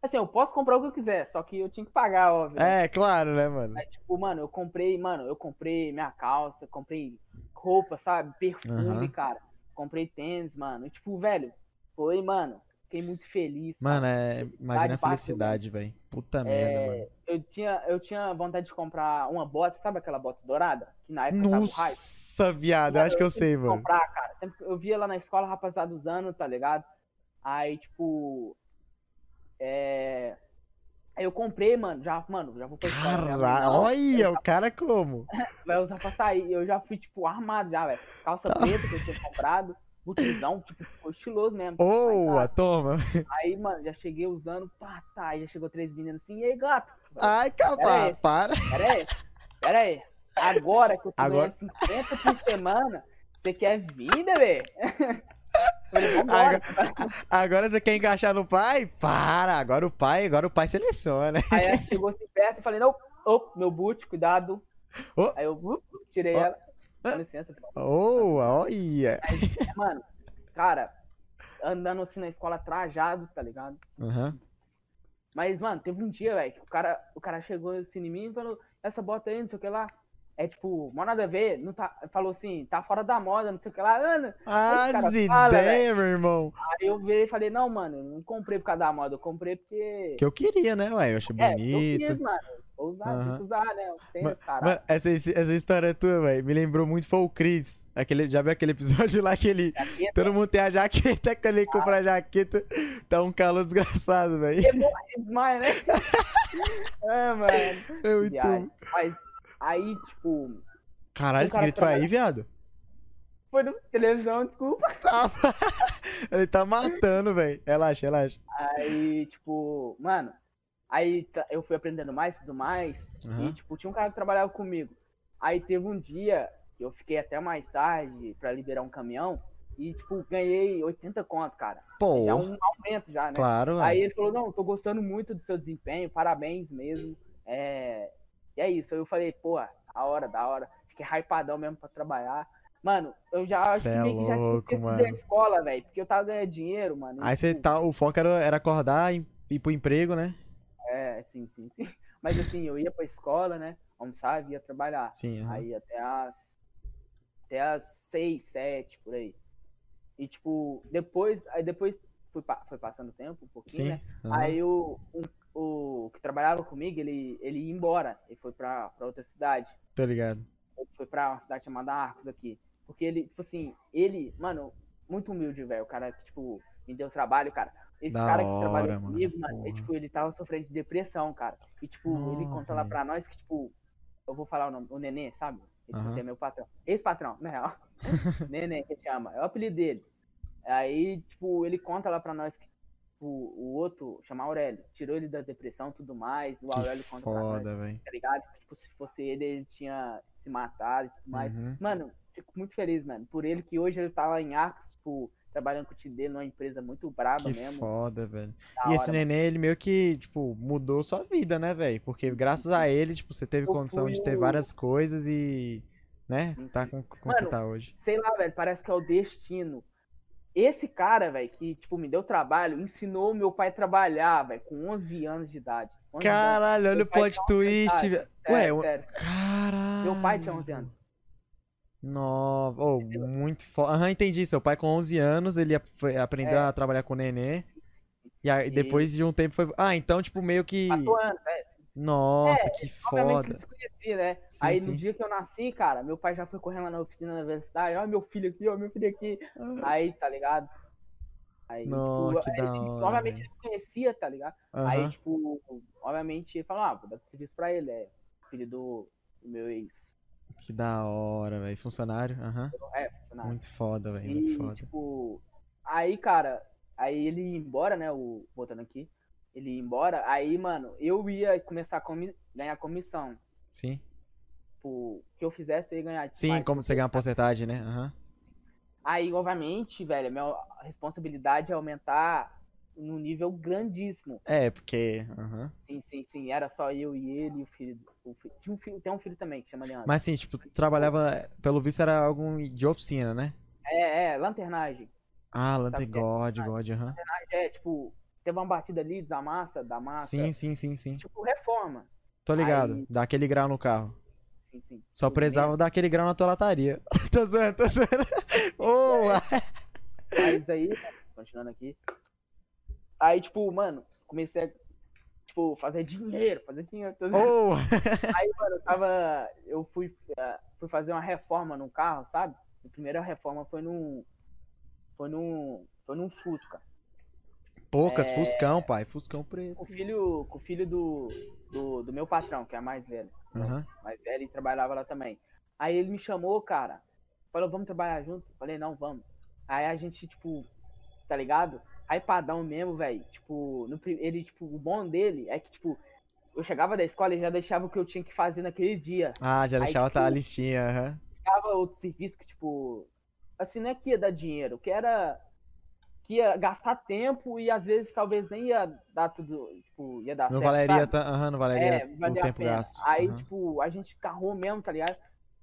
Assim, eu posso comprar o que eu quiser, só que eu tinha que pagar, óbvio. né? É, claro, né, mano? Mas, tipo, mano, eu comprei, mano, eu comprei minha calça, comprei roupa, sabe? Perfume, Aham. cara. Comprei tênis, mano. E, tipo, velho, foi, mano. Fiquei muito feliz. cara. Mano, é. Imagina a bateu, felicidade, velho. Puta merda, mano. É, eu, tinha, eu tinha vontade de comprar uma bota, sabe aquela bota dourada? Que na época tava o hype. Nossa, viado, eu acho que eu sei, mano. comprar, cara. Sempre, eu via lá na escola rapaziada usando, tá ligado? Aí, tipo. É. Aí eu comprei, mano. Já, mano, já vou pra escola. minha mãe, Caralho, olha o cara como. Vai usar pra sair. Eu já fui, tipo, armado já, velho. Calça Tá. preta que eu tinha comprado. Botizão, tipo, ficou estiloso mesmo. Boa, toma. Aí, mano, já cheguei usando, pá, tá. Aí já chegou três meninas assim, e aí, gato? Ai, aí. para. Pera aí, pera aí. Agora que eu tô Agora- ganhando 50 por semana, você quer vir, bebê? Vambora. Agora você quer encaixar no pai? Para, agora o pai, agora o pai seleciona. Aí ela chegou assim perto e falei, não, meu boot, cuidado. Ô. Aí eu uh, tirei Ó. ela. Dá licença. Boa, olha. Mano, cara, andando assim na escola trajado, tá ligado? Aham. Mas, mano, teve um dia, velho, que o cara, o cara chegou assim em mim e falou, essa bota aí, não sei o que lá. É tipo, mó nada a ver, não tá, falou assim, tá fora da moda, não sei o que lá, Ana. As cara fala, ideias, meu irmão. Aí eu virei e falei, não, mano, eu não comprei por causa da moda, eu comprei porque. Que eu queria, né, ué? Eu achei É, eu bonito. quis, mano. Vou usar, que usar, né? Tem Mano, cara. Mano, essa, essa história tua, velho, me lembrou muito foi o Chris. Aquele, já viu aquele episódio lá que ele. Todo mundo tem a jaqueta, quando ele compra a jaqueta, tá um calor desgraçado, velho. Desmaia, né? é, mano. É muito bom. Mas aí, tipo, Caralho, esse grito foi aí, viado? foi no televisão, desculpa. Tá- ele tá matando, velho. Relaxa, relaxa. Aí, tipo, mano, aí tá- eu fui aprendendo mais e tudo mais. Aham. E, tipo, tinha um cara que trabalhava comigo. Aí teve um dia que eu fiquei até mais tarde pra liberar um caminhão. E, tipo, ganhei 80 conto, cara. Pô, Já é um aumento já, né? claro, Aí velho. ele falou, não, tô gostando muito do seu desempenho, parabéns mesmo. É... E é isso. Eu falei, pô, da hora, da hora. Fiquei hypadão mesmo pra trabalhar. Mano, eu já acho Cê é meio que já tinha louco, mano. da escola, velho. Porque eu tava ganhando dinheiro, mano. Aí você tá. O foco era, era acordar e ir pro emprego, né? É, sim, sim, sim. Mas assim, eu ia pra escola, né? Almoçava e ia trabalhar. Sim. aham. Aí até as. Até as seis, sete, por aí. E tipo, depois. Aí depois pa- foi passando o tempo, um pouquinho, Sim. né? aham. Aí o, o, o que trabalhava comigo, ele, ele ia embora. Ele foi pra, pra outra cidade. Tô ligado. Ele foi pra uma cidade chamada Arcos aqui. Porque ele, tipo assim, ele, mano, muito humilde, velho. O cara que, tipo, me deu trabalho, cara. Esse Da cara que hora, trabalhou mano, comigo, mano, ele, tipo, ele tava sofrendo de depressão, cara. E, tipo, ele Nó, conta lá pra nós que, tipo, eu vou falar o nome, o Nenê, sabe? Ele você é meu patrão. Ex-patrão, na real. Nenê, que chama. É o apelido dele. Aí, tipo, ele conta lá pra nós que tipo, o outro, chama Aurélio, tirou ele da depressão e tudo mais. O Aurélio nós, foda, velho. tá ligado? Tipo, se fosse ele, ele tinha se matado e tudo mais. Uhum. Mano, fico muito feliz, mano. Por ele que hoje ele tá lá em Arcos, tipo, trabalhando com o dele numa empresa muito braba Que mesmo. foda, velho. da E esse hora, mano. neném, ele meio que, tipo, mudou sua vida, né, velho? Porque graças a ele, tipo, você teve Eu condição de fui ter o- várias coisas e, né, tá sim. com como você Mano, tá hoje. Sei lá, velho, parece que é o destino. Esse cara, velho, que, tipo, me deu trabalho, ensinou meu pai a trabalhar, velho, com 11 anos de idade. 11 anos. Caralho, olha o plot twist, velho. Ué, Sério, caralho. Meu pai tinha 11 anos. No... Oh, muito foda. Aham, entendi. Seu pai com 11 anos, ele foi- aprendeu É. a trabalhar com o nenê. E aí, depois de um tempo foi... Ah, então, tipo, meio que... Passou anos, é. Nossa, É, que foda. eles né? Sim, Aí sim. no dia que eu nasci, cara, meu pai já foi correndo lá na oficina da universidade, ó, meu filho aqui, ó, meu filho aqui. Aí, tá ligado? Aí, Nó, tipo, que ele- da hora, obviamente ele me conhecia, tá ligado? Aí, tipo, obviamente ele falou, ah, vou dar serviço pra ele, é filho do, do meu ex. Que da hora, velho. Funcionário, aham. É, funcionário. Muito foda, velho. Muito foda. tipo, aí, cara, aí ele ia embora, né? O, voltando aqui, ele ia embora, aí, mano, eu ia começar a comi- ganhar comissão. Sim. Tipo, o que eu fizesse, eu ia ganhar. tipo, Sim, mais como você ganha uma porcentagem, né? Aham. Aí, obviamente, velho, a minha responsabilidade é aumentar num nível grandíssimo. É, porque. Aham. Sim, sim. Sim, sim, era só eu e ele e o filho. O filho tinha um filho, tem um filho também que chama Leandro. Mas assim, tipo, trabalhava, pelo visto era algum de oficina, né? É, é, lanternagem. Ah, Lante Sabe o que é God, God, aham. Lanternagem é, tipo, teve uma batida ali, desamassa, da massa. Sim, sim, sim, sim. Tipo, reforma. Tô ligado. Aí- Dá aquele grau no carro. Sim, sim. Só Tudo precisava dar aquele grau na tua lataria. tô zoando, tô zoando. Ô, Mas aí, continuando aqui. Aí, tipo, mano, comecei a, tipo, fazer dinheiro, fazer dinheiro. tô zoando. ô. Aí, mano, eu tava. Eu fui, eh, fui fazer uma reforma num carro, sabe? A primeira reforma foi num. Foi num. Foi num Fusca. Poucas, É. Fuscão, pai. Fuscão preto. Com o filho, com o filho do, do, do meu patrão, que é mais velho. Aham. mais velho e trabalhava lá também. Aí ele me chamou, cara. Falou, vamos trabalhar junto? Falei, não, vamos. Aí a gente, tipo, tá ligado? Hypadão mesmo, velho. Tipo, no, ele, tipo, o bom dele é que, tipo, eu chegava da escola e já deixava o que eu tinha que fazer naquele dia. Ah, já Aí, deixava tipo, tá a listinha, aham. Ficava outro serviço que, tipo, assim, não é que ia dar dinheiro, que era que ia gastar tempo e às vezes talvez nem ia dar tudo, tipo, ia dar Não certo, valeria, ta- aham, não valeria É, o tempo pena. gasto. Aí, aham. tipo, a gente carrou mesmo, tá ligado?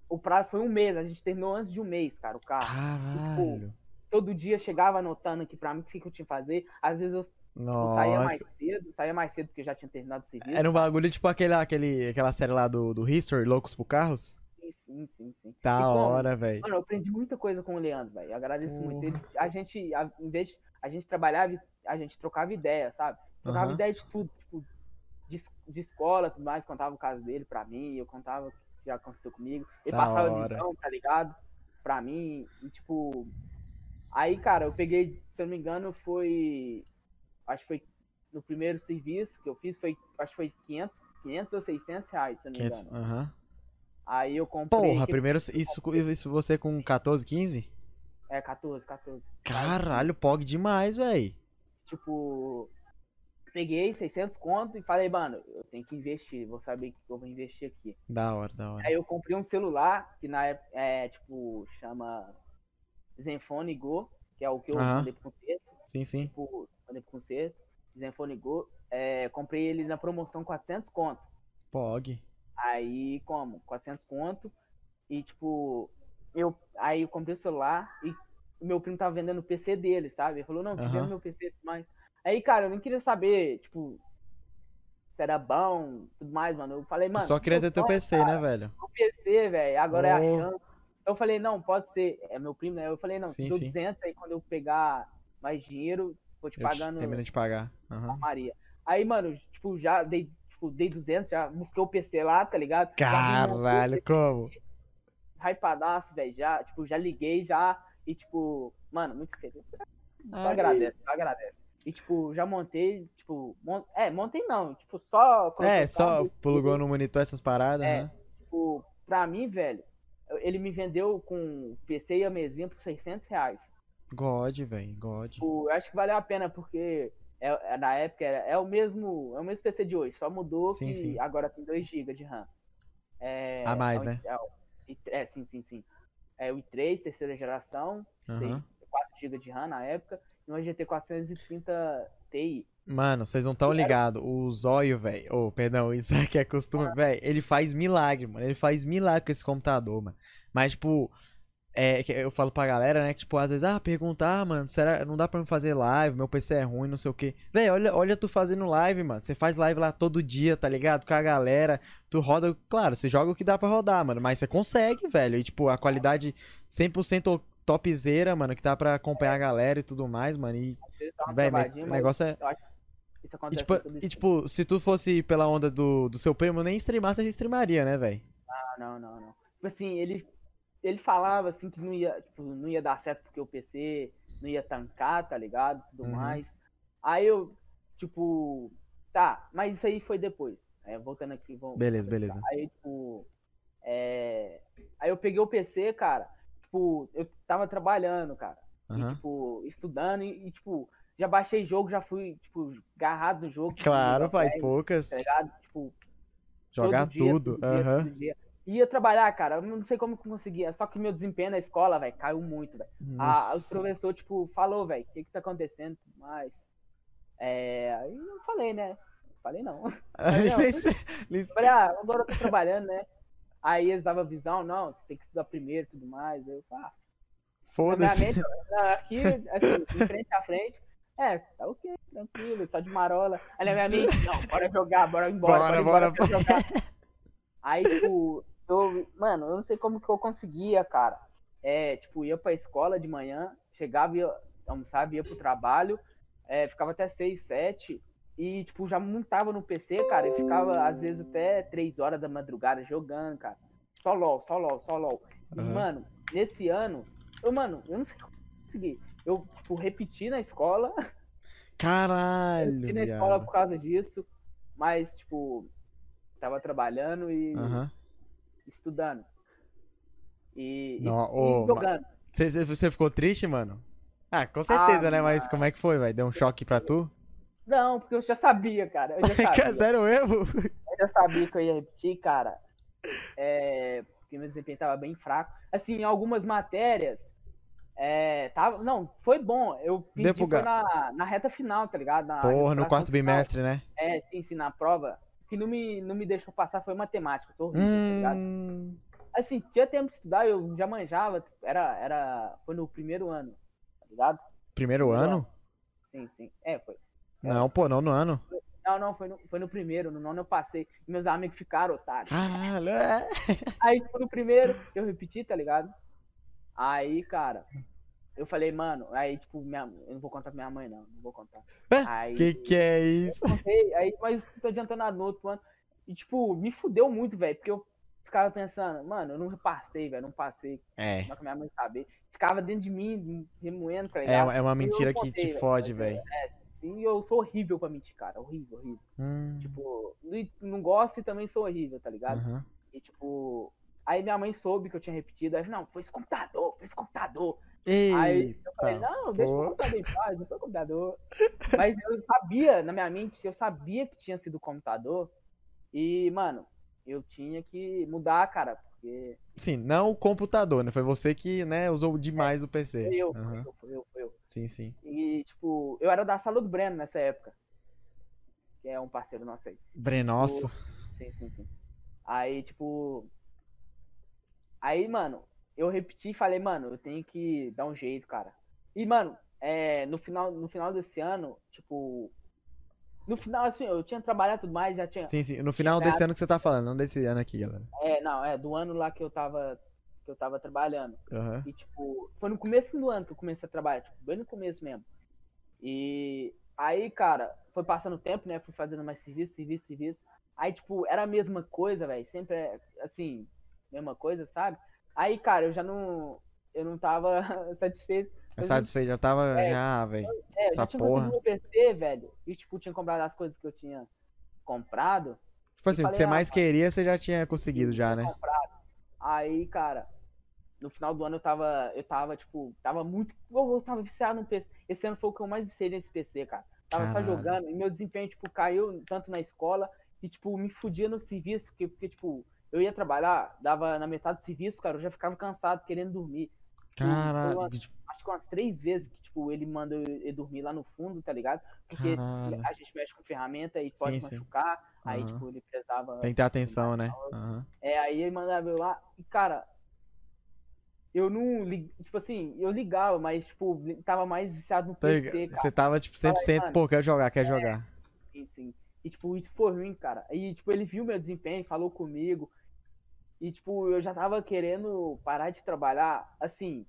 O prazo foi um mês, a gente terminou antes de um mês, cara, o carro. Caralho. Todo dia chegava anotando aqui pra mim o que que eu tinha que fazer. Às vezes eu saía mais Nossa. cedo, saía mais cedo porque eu já tinha terminado o serviço. Era um bagulho tipo aquele, aquele, aquela série lá do, do History, Loucos por Carros? Sim, sim, sim, Da como? hora, velho. Mano, eu aprendi muita coisa com o Leandro, velho. Agradeço muito. Ele, a gente, a, em vez de a gente trabalhava, a gente trocava ideia, sabe? Trocava Aham. ideia de tudo, tipo, de, de escola, tudo mais, contava o caso dele pra mim, eu contava o que já aconteceu comigo. Ele Da passava hora. visão, tá ligado? Pra mim, e tipo. Aí, cara, eu peguei, se eu não me engano, foi. Acho que foi no primeiro serviço que eu fiz, foi. Acho que foi 500, 500 ou 600 reais, se eu não me 500, engano. aham. Aí eu comprei. Porra, que- primeiro, isso, isso você com 14, 15? É, 14, 14. Caralho, pog demais, velho. tipo, peguei 600 conto e falei, mano, eu tenho que investir, vou saber que eu vou investir aqui. Da hora, da hora. Aí eu comprei um celular, que na época é, tipo, chama Zenfone Go, que é o que eu Aham. mandei pro concerto, Sim, sim. tipo, mandei pro concerto, Zenfone Go, é, comprei ele na promoção 400 conto. Pog. Aí, como? 400 conto. E, tipo, eu, aí eu comprei o celular e o meu primo tava vendendo o PC dele, sabe? Ele falou, não, te vendo meu PC e tudo mais. Aí, cara, eu nem queria saber, tipo, se era bom, tudo mais, mano. Eu falei, Tu mano. só queria ter teu PC, né, velho? o PC, velho. Agora é a Oh. chance. Eu falei, não, pode ser. É meu primo, né? Eu falei, não, Sim, sim. 200 aí quando eu pegar mais dinheiro, vou te Eu pagando termina de pagar. Aham. Maria. Aí, mano, tipo, já dei, tipo, dei 200, já busquei o PC lá, tá ligado? Já Caralho, como? hypadaço, velho. Já, tipo, já liguei já. E, tipo, mano, muito feliz. Só Ai. agradece, só agradece. E, tipo, já montei, tipo, mon- é, montei não, tipo, só. É, só cabo, plugou no monitor essas paradas, É. né? Tipo, pra mim, velho, ele me vendeu com PC e a mesinha por 600 reais. God, velho, God. Tipo, eu acho que valeu a pena, porque é, é- na época era, é o mesmo é o mesmo PC de hoje, só mudou Sim, que sim. agora tem 2 GB de RAM. É, A mais, é o- né? É, o é, sim, sim, sim. É o i3, terceira geração, Aham. 4 GB de RAM na época, e um GT 430 Ti. Mano, vocês não tão ligados. O Zóio, velho. Ô, perdão, isso aqui é costume. Velho, ele faz milagre, mano. Ele faz milagre com esse computador, mano. Mas, tipo. É, eu falo pra galera, né, que, tipo, às vezes, ah, perguntar, ah, mano, será, não dá pra me fazer live, meu PC é ruim, não sei o quê. Véi, olha, olha tu fazendo live, mano, você faz live lá todo dia, tá ligado? Com a galera, tu roda, claro, você joga o que dá pra rodar, mano, mas você consegue, velho, e, tipo, a qualidade 100% topzera, mano, que dá pra acompanhar a galera e tudo mais, mano, e, velho, o negócio é... isso E tipo, e tipo, se tu fosse pela onda do, do seu primo, nem streamar, você streamaria, né, velho? Ah, não, não, não. Tipo assim, ele, ele falava assim que não ia, tipo, não ia dar certo porque o PC não ia tancar, tá ligado? Tudo Uhum. mais. Aí eu, tipo, tá, mas isso aí foi depois. É, voltando aqui, vamos. Beleza, beleza. Aí, tipo, é... Aí eu peguei o PC, cara, tipo, eu tava trabalhando, cara. E, Aham. tipo, estudando e, e, tipo, já baixei jogo, já fui, tipo, agarrado no jogo. tipo, Claro, nível pai, 10, poucas. Tá ligado? Tipo, Jogar dia, tudo. Aham. dia. Ia trabalhar, cara, eu não sei como que conseguia, só que meu desempenho na escola, velho, caiu muito, velho. O professor, tipo, falou, velho, o que que tá acontecendo, mas... É, aí eu falei, né, Falei, não. Licença. Eu falei, ah, agora eu tô trabalhando, né? Aí eles davam visão, não, você tem que estudar primeiro e tudo mais. Eu, ah, Foda-se. Aqui, assim, de frente a frente. É, tá ok, tranquilo, só de marola. Aí na minha mente, não, bora jogar, bora embora. Bora, bora, bora. embora, jogar. Aí, tipo, eu, mano, eu não sei como que eu conseguia, cara. É, tipo, ia pra escola de manhã, chegava, ia, almoçava, ia pro trabalho, é, ficava até 6, 7, e, tipo, já montava no PC, cara, e ficava, às vezes, até 3 horas da madrugada jogando, cara. Só LOL, só LOL, só LOL. E, Uhum. mano, nesse ano, eu, mano, eu não sei como eu consegui. Eu, tipo, repeti na escola, Caralho. repeti na escola viado. por causa disso, mas, tipo, tava trabalhando e Aham. Estudando. E, e- Não, e ô, jogando. Você, você- ficou triste, mano? Ah, com certeza, Ah, né? Mas como é que foi, velho? Deu um choque pra tu? Não, porque eu já sabia, cara. Eu já sabia. Sério mesmo? Eu já sabia que eu ia repetir, cara. É, porque meu desempenho tava bem fraco. Assim, em algumas matérias. É, tava, não, foi bom. Eu pedi na, na reta final, tá ligado? Na Porra, no quarto final. bimestre, né? É, sim, sim, na prova. Que não me, não me deixou passar foi matemática. Sou horrível, tá ligado? Hum. Assim, tinha tempo de estudar, eu já manjava. Era, era, foi no primeiro ano, tá ligado? Primeiro Primeiro ano? Sim, sim. É, foi. Não, pô, não no ano. Não, não, foi no, foi no primeiro. No nono eu passei. Meus amigos ficaram otários. Caralho, é. Aí, tipo, no primeiro, eu repeti, tá ligado? Aí, cara, eu falei, mano, aí, tipo, minha, eu não vou contar pra minha mãe, não, não vou contar. Aí, Que que é isso? contei, aí, mas tô adiantando nada no outro ano. E, tipo, me fudeu muito, velho, porque eu ficava pensando, mano, eu não repassei, velho, não passei, É. não é que minha mãe saber. Ficava dentro de mim, remoendo, tá É, ligado? é uma E eu mentira que contei, te velho, fode, velho. É, sim, eu sou horrível pra mentir, cara, horrível, horrível. Hum. Tipo, não gosto e também sou horrível, tá ligado? aham. E tipo, aí minha mãe soube que eu tinha repetido, aí não, foi esse computador, foi esse computador. Ei, Aí eu falei, tá, não, deixa pô. o computador em paz, não foi o computador. Mas eu sabia, na minha mente, eu sabia que tinha sido o computador. E, mano, eu tinha que mudar, cara, porque Sim, não o computador, né? Foi você que, né, usou demais o PC. foi eu, foi eu, foi eu, foi eu. Sim, sim. E, tipo, eu era da sala do Breno nessa época. Que é um parceiro nosso aí. Brenosso. Sim, sim, sim. Aí, tipo. Aí, mano, eu repeti e falei, mano, eu tenho que dar um jeito, cara. E, mano, é, no, final, no final desse ano, tipo. No final, assim, eu tinha trabalhado tudo mais, já tinha. Sim, sim. No final desse ano que você tá falando, não desse ano aqui, galera. É, não, é, do ano lá que eu tava. Que eu tava trabalhando. Aham. E, tipo, foi no começo do ano que eu comecei a trabalhar, tipo, bem no começo mesmo. E aí, cara, foi passando o tempo, né? Fui fazendo mais serviço, serviço, serviço. Aí, tipo, era a mesma coisa, velho. Sempre é, assim, mesma coisa, sabe? Aí, cara, eu já não. Eu não tava satisfeito. É Eu satisfeito, já tava. É. Já, velho. É, eu Essa já tinha porra. meu PC, velho. E, tipo, tinha comprado as coisas que eu tinha comprado. Tipo assim, o que você ah, mais mano, queria, você já tinha conseguido, já, né? comprado. Aí, cara, no final do ano eu tava, eu tava, tipo, tava muito, eu eu tava viciado no PC. Esse ano foi o que eu mais viciei nesse PC, cara. Tava Caralho. só jogando e meu desempenho, tipo, caiu tanto na escola e, tipo, me fudia no serviço, porque, porque, tipo, eu ia trabalhar, dava na metade do serviço, cara, eu já ficava cansado, querendo dormir. Tipo, Caralho. uma- acho que umas três vezes que, tipo, ele manda eu ir dormir lá no fundo, tá ligado? Porque Caralho. a gente mexe com ferramenta e pode Sim, sim. machucar. Aí, Aham. tipo, ele precisava. Tem que ter atenção, né? Aham. É, aí ele mandava eu lá e, cara, eu não. lig- Tipo assim, eu ligava, mas, tipo, tava mais viciado no Tá PC, cara. Você tava, tipo, 100%, mano. pô, quer jogar, quer jogar. Sim, sim. E, tipo, isso foi ruim, cara. E, tipo, ele viu meu desempenho, falou comigo. E, tipo, eu já tava querendo parar de trabalhar, assim.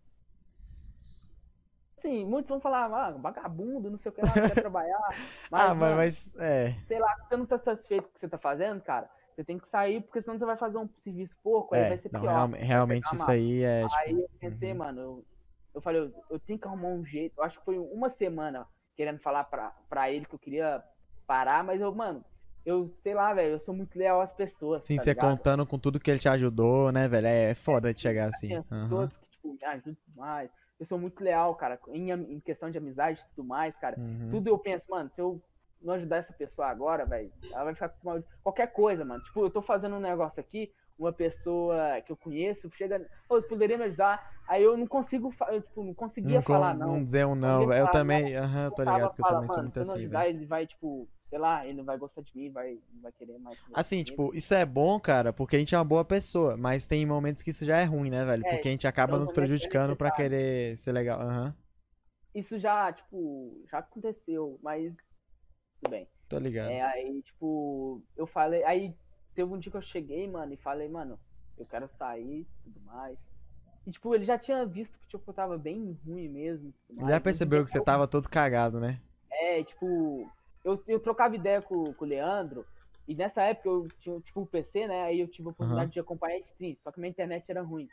Assim, muitos vão falar, ah, vagabundo, não sei o que lá, não quer trabalhar. Mas, ah, mano, mas. É. sei lá, se você não tá satisfeito com o que você tá fazendo, cara, você tem que sair, porque senão você vai fazer um serviço pouco, aí vai É, ser não, pior. real- realmente isso aí é, Aí tipo. eu pensei, uhum. mano, eu, eu falei, eu, eu tenho que arrumar um jeito. Eu acho que foi uma semana querendo falar pra, pra ele que eu queria parar, mas eu, mano, eu sei lá, velho, eu sou muito leal às pessoas. Sim, tá você ligado? contando com tudo que ele te ajudou, né, velho? É foda de chegar Assim, assim. as pessoas que, tipo, me ajudam demais. Eu sou muito leal, cara, em, em questão de amizade e tudo mais, cara. Uhum. Tudo eu penso, mano, se eu não ajudar essa pessoa agora, velho, ela vai ficar com mal... qualquer coisa, mano. Tipo, eu tô fazendo um negócio aqui, uma pessoa que eu conheço chega, pô, poderia me ajudar. Aí eu não consigo, eu, tipo, não conseguia Não, falar não. não dizer um não. Eu fala, também, aham, eu tô ligado que eu também sou muito eu assim, ajudar, velho. ele vai, tipo, sei lá, ele não vai gostar de mim, vai, não vai querer mais. Assim, tipo, isso é bom, cara, porque a gente é uma boa pessoa, mas tem momentos que isso já é ruim, né, velho? É, Porque a gente acaba tem nos é prejudicando pra necessário. querer ser legal. Aham, Isso já, tipo, já aconteceu, mas tudo bem. tô ligado. É, aí, tipo, eu falei, aí teve um dia que eu cheguei, mano, e falei, mano, eu quero sair, tudo mais. E, tipo, ele já tinha visto que, tipo, eu tava bem ruim mesmo. mais. Já percebeu que você tava todo cagado, né? É, tipo, eu, eu trocava ideia com, com o Leandro, e nessa época eu tinha, tipo, o PC, né? Aí eu tive a oportunidade Aham. de acompanhar a stream, só que minha internet era ruim.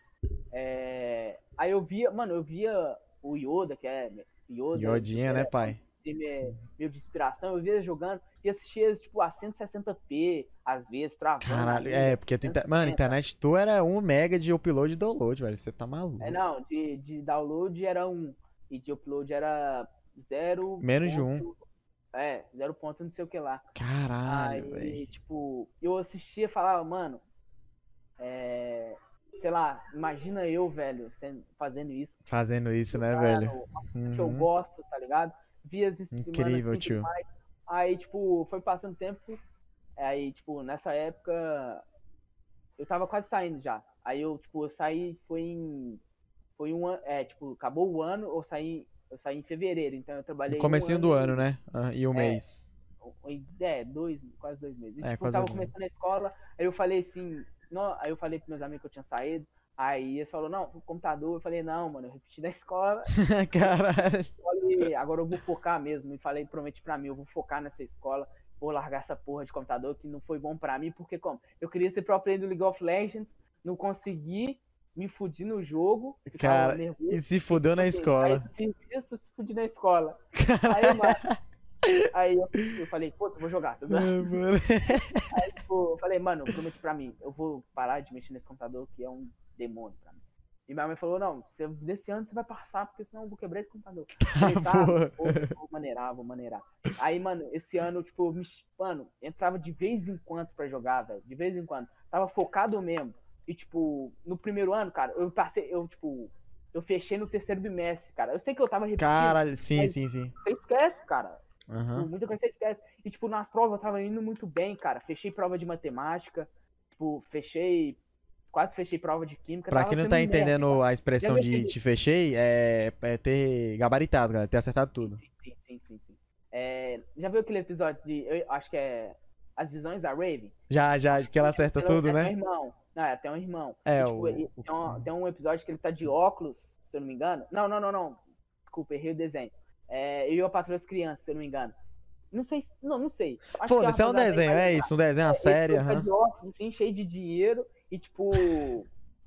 É, aí eu via, mano, eu via o Yoda, que é Yoda. Iodinha, né, é, pai? streamer meio de inspiração, eu via jogando e assistia, tipo, a 160p, às vezes, travando. Caralho, é, porque tem. Mano, a 160. internet tu era 1 mega de upload e download, velho. Você tá maluco. É, não, de, de download era 1 e de upload era 0. Menos de um. É, 0 ponto não sei o que lá. Caralho, velho. tipo, eu assistia e falava, mano, é, sei lá, imagina eu, velho, sendo- fazendo isso. Fazendo isso, né, Cara, velho? o que eu Uhum. gosto, tá ligado? Via as Incrível, assim, tio. mais. Aí, tipo, foi passando tempo. Aí, tipo, nessa época, eu tava quase saindo já. Aí eu, tipo, eu saí, foi em. Foi um ano. É, tipo, acabou o ano, eu saí. Eu saí em fevereiro, então eu trabalhei. No um comecinho do ano, né? Ah, e o É. mês. É, dois, quase dois meses. É, tipo, eu tava dois meses. começando a escola, aí eu falei assim, não, aí eu falei pros meus amigos que eu tinha saído, aí eles falaram, não, computador, eu falei, não, mano, eu repeti da escola, Caralho. falei, agora eu vou focar mesmo, e falei, prometi pra mim, eu vou focar nessa escola, vou largar essa porra de computador que não foi bom pra mim, porque como? Eu queria ser pro player do League of Legends, não consegui, me fudi no jogo, Cara, nervoso, E se fudeu na Aí, escola. Aí, isso, se fudi na escola. Aí, mano, aí eu, eu falei, pô, eu vou jogar, tá ligado? mano. tipo, eu falei, mano, promete pra mim, eu vou parar de mexer nesse computador que é um demônio pra mim. E minha mãe falou, não, você, desse ano você vai passar, porque senão eu vou quebrar esse computador. Eu falei, tá, vou, vou maneirar, vou maneirar. Aí, mano, esse ano, tipo, me, mano, entrava de vez em quando pra jogar, velho, de vez em quando. Tava focado mesmo. E, tipo, no primeiro ano, cara, eu passei, eu, tipo, eu fechei no terceiro bimestre, cara. Eu sei que eu tava repetindo, Caralho, sim, sim, sim. você esquece, cara. Aham. Tipo, Muita coisa você esquece. E, tipo, nas provas eu tava indo muito bem, cara. Fechei prova de matemática. Tipo, fechei. Quase fechei prova de química. Pra quem não tá merda, entendendo a expressão de te fechei, é, é ter gabaritado, cara. Ter acertado tudo. Sim, sim, sim, sim. É, já viu aquele episódio de. Eu acho que é. As visões da Raven? Já, já, que ela acerta Ela- tudo, é, Tem um né? irmão. Não, é até um irmão. É, E, o- tipo, ele- o- tem, um, tem um episódio que ele tá de óculos, se eu não me engano. Não, não, não, não. Desculpa, errei o desenho. É, eu e a Patrulha das Crianças, se eu não me engano. Não sei. se- Não, não sei. Foda-se, é um rapaziada aí desenho, é isso, um desenho, uma Ele série, fica aham. de óculos, assim, cheio de dinheiro. E, tipo.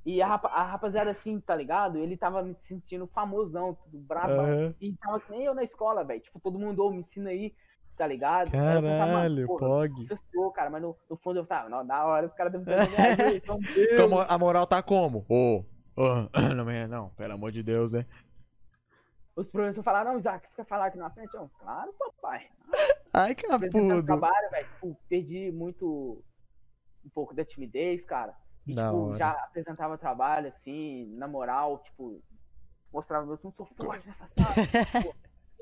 E a, rapa- a rapaziada, assim, tá ligado? Ele tava me sentindo famosão, tudo brabão. Aham. E tava que nem eu na escola, velho. Tipo, todo mundo, ô, me ensina aí, tá ligado? Eu pensava, Caralho, porra, Pog. professor, cara, mas no, no fundo eu tava, não, da hora, os caras devem ter então. Como a moral tá como? Ô, ô, não, mas não, pelo amor de Deus, né? Os professores falaram, não, Isaac, você quer falar aqui na frente? Eu, claro, papai. Ai, capudo. trabalho, velho, tipo, perdi muito, um pouco da timidez, cara. E, Da tipo, hora. já apresentava trabalho, assim, na moral, tipo, mostrava meus, não sou forte nessa sala. tipo,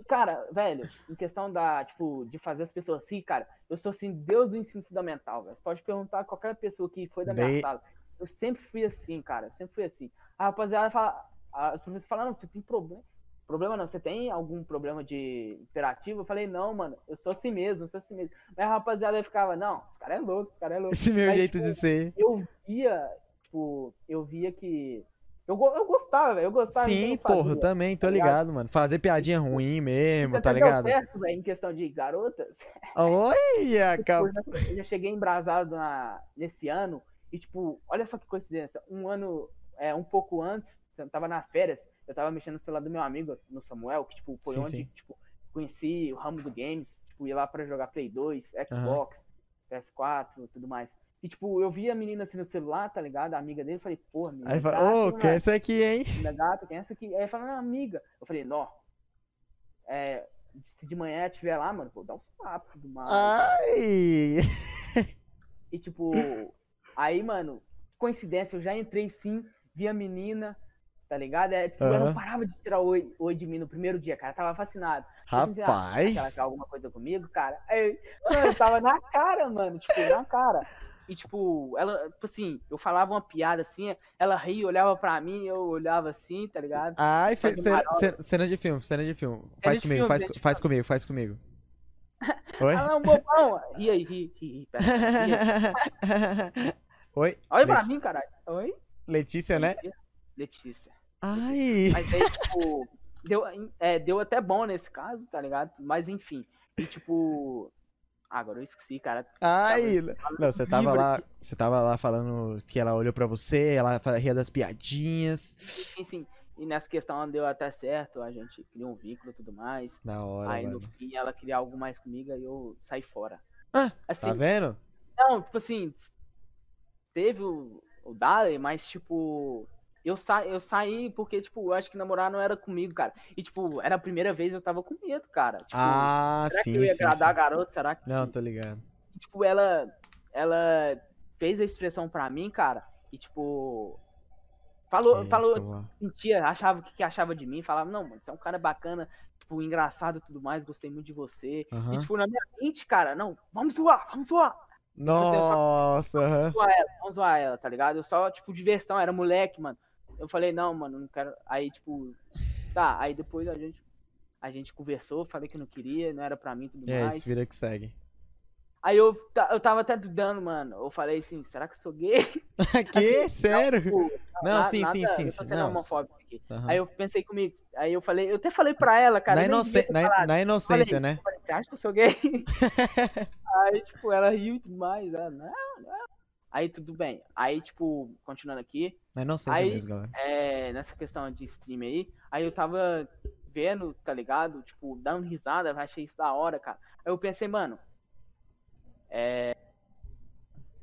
cara, velho, em questão da, tipo, de fazer as pessoas assim, cara, eu sou, assim, Deus do ensino fundamental, velho. Você pode perguntar a qualquer pessoa que foi da minha Nem- sala. Eu sempre fui assim, cara, eu sempre fui assim. A rapaziada fala, os professores falam, não, você tem problema. Problema não, você tem algum problema de imperativo? Eu falei, não, mano, eu sou assim mesmo, eu sou assim mesmo. Mas a rapaziada ficava, não, esse cara é louco, esse cara é louco Esse meu Mas, jeito tipo, de ser. eu via, tipo, eu via que. Eu, eu gostava, velho. Eu gostava então Sim, eu porra, eu também, tô tá ligado? ligado, mano. Fazer piadinha ruim mesmo, Você tá ligado? certo, velho, em questão de garotas. Olha, Tipo, cap... eu, já, cheguei embrasado na, nesse ano. E, tipo, olha só que coincidência. Um ano, é, um pouco antes, eu tava nas férias, eu tava mexendo no celular do meu amigo, no Samuel, que, tipo, foi Sim, onde, sim. tipo, conheci o ramo do games, tipo, ia lá pra jogar Play 2, Xbox, PS4 e tudo mais. E, tipo, eu vi a menina assim no celular, tá ligado? A amiga dele, eu falei, porra, menina. Aí fala, ô, né, que é esse aqui, hein? menina gata, quem é essa aqui? Aí falou, não, amiga. Eu falei, nó. É, se de manhã estiver lá, mano, vou dar uns papos do mal. Ai! E tipo, aí, mano, coincidência, eu já entrei sim, vi a menina. tá ligado? É, tipo, ela Aham. não parava de tirar oi, oi de mim no primeiro dia, cara. Tava fascinado. Eu pensei, ah, ela Rapaz. quer alguma coisa comigo, cara? Aí, mano, tava na cara, mano. Tipo, na cara. E, tipo, ela, tipo assim, eu falava uma piada assim, ela ria, olhava pra mim, eu olhava assim, tá ligado? Ai, fe- Faz cena, cena- cena de filme, cena de filme. Faz de comigo, filme, faz, cena faz filme. comigo, faz comigo. Oi? Ela é um bobão. Ri aí, ri, ri, ri. Oi? Olha pra Leti- mim, caralho. Oi? Letícia, né? Letícia. Ai. Mas aí, tipo, deu, é, deu até bom nesse caso, tá ligado? Mas enfim. E tipo. Agora eu esqueci, cara. Ai. Não, você tava lá, você tava lá falando que ela olhou pra você, ela ria das piadinhas. Sim, sim. E nessa questão deu até certo, a gente criou um vínculo e tudo mais. Da hora, aí no mano. fim ela queria algo mais comigo e eu saí fora. Ah, assim, Tá vendo? não, tipo assim, teve o, o Dali, mas tipo, eu, sa eu saí porque, tipo, eu acho que namorar não era comigo, cara. E, tipo, era a primeira vez eu tava com medo, cara. Tipo, Ah, será sim, que eu ia sim, agradar a sim. garota? Será que. Não, tô ligado. E, tipo, ela, ela fez a expressão pra mim, cara, e, tipo, falou, falou, Isso, ó. sentia, achava o que, que achava de mim, falava, não, mano, você é um cara bacana, tipo, engraçado e tudo mais, gostei muito de você. E, tipo, na minha mente, cara, não, vamos zoar, vamos zoar, Nossa, aham. zoar ela, vamos zoar ela, tá ligado? Eu só, tipo, diversão, era moleque, mano. Eu falei, não, mano, não quero. Aí, tipo, tá, aí depois a gente. A gente conversou, falei que não queria, não era pra mim tudo é mais. isso, vida que segue. Aí eu, eu tava até dudando, mano. Eu falei assim, será que eu sou gay? que? Sério? Tipo, Não, na- sim, sim, nada- sim, sim, sendo não. Aham. Aí eu pensei comigo, aí eu falei, eu até falei pra ela, cara. na, ter na, na inocência, Falei, né? falei, Você acha que eu sou gay? aí, tipo, ela riu e tudo mais. Ela, não, não. Aí tudo bem. Aí, tipo, continuando aqui, Na inocência Aí- mesmo, galera. é, nessa questão de stream aí, aí eu tava vendo, tá ligado? Tipo, dando risada, achei isso da hora, cara. Aí eu pensei, mano, é.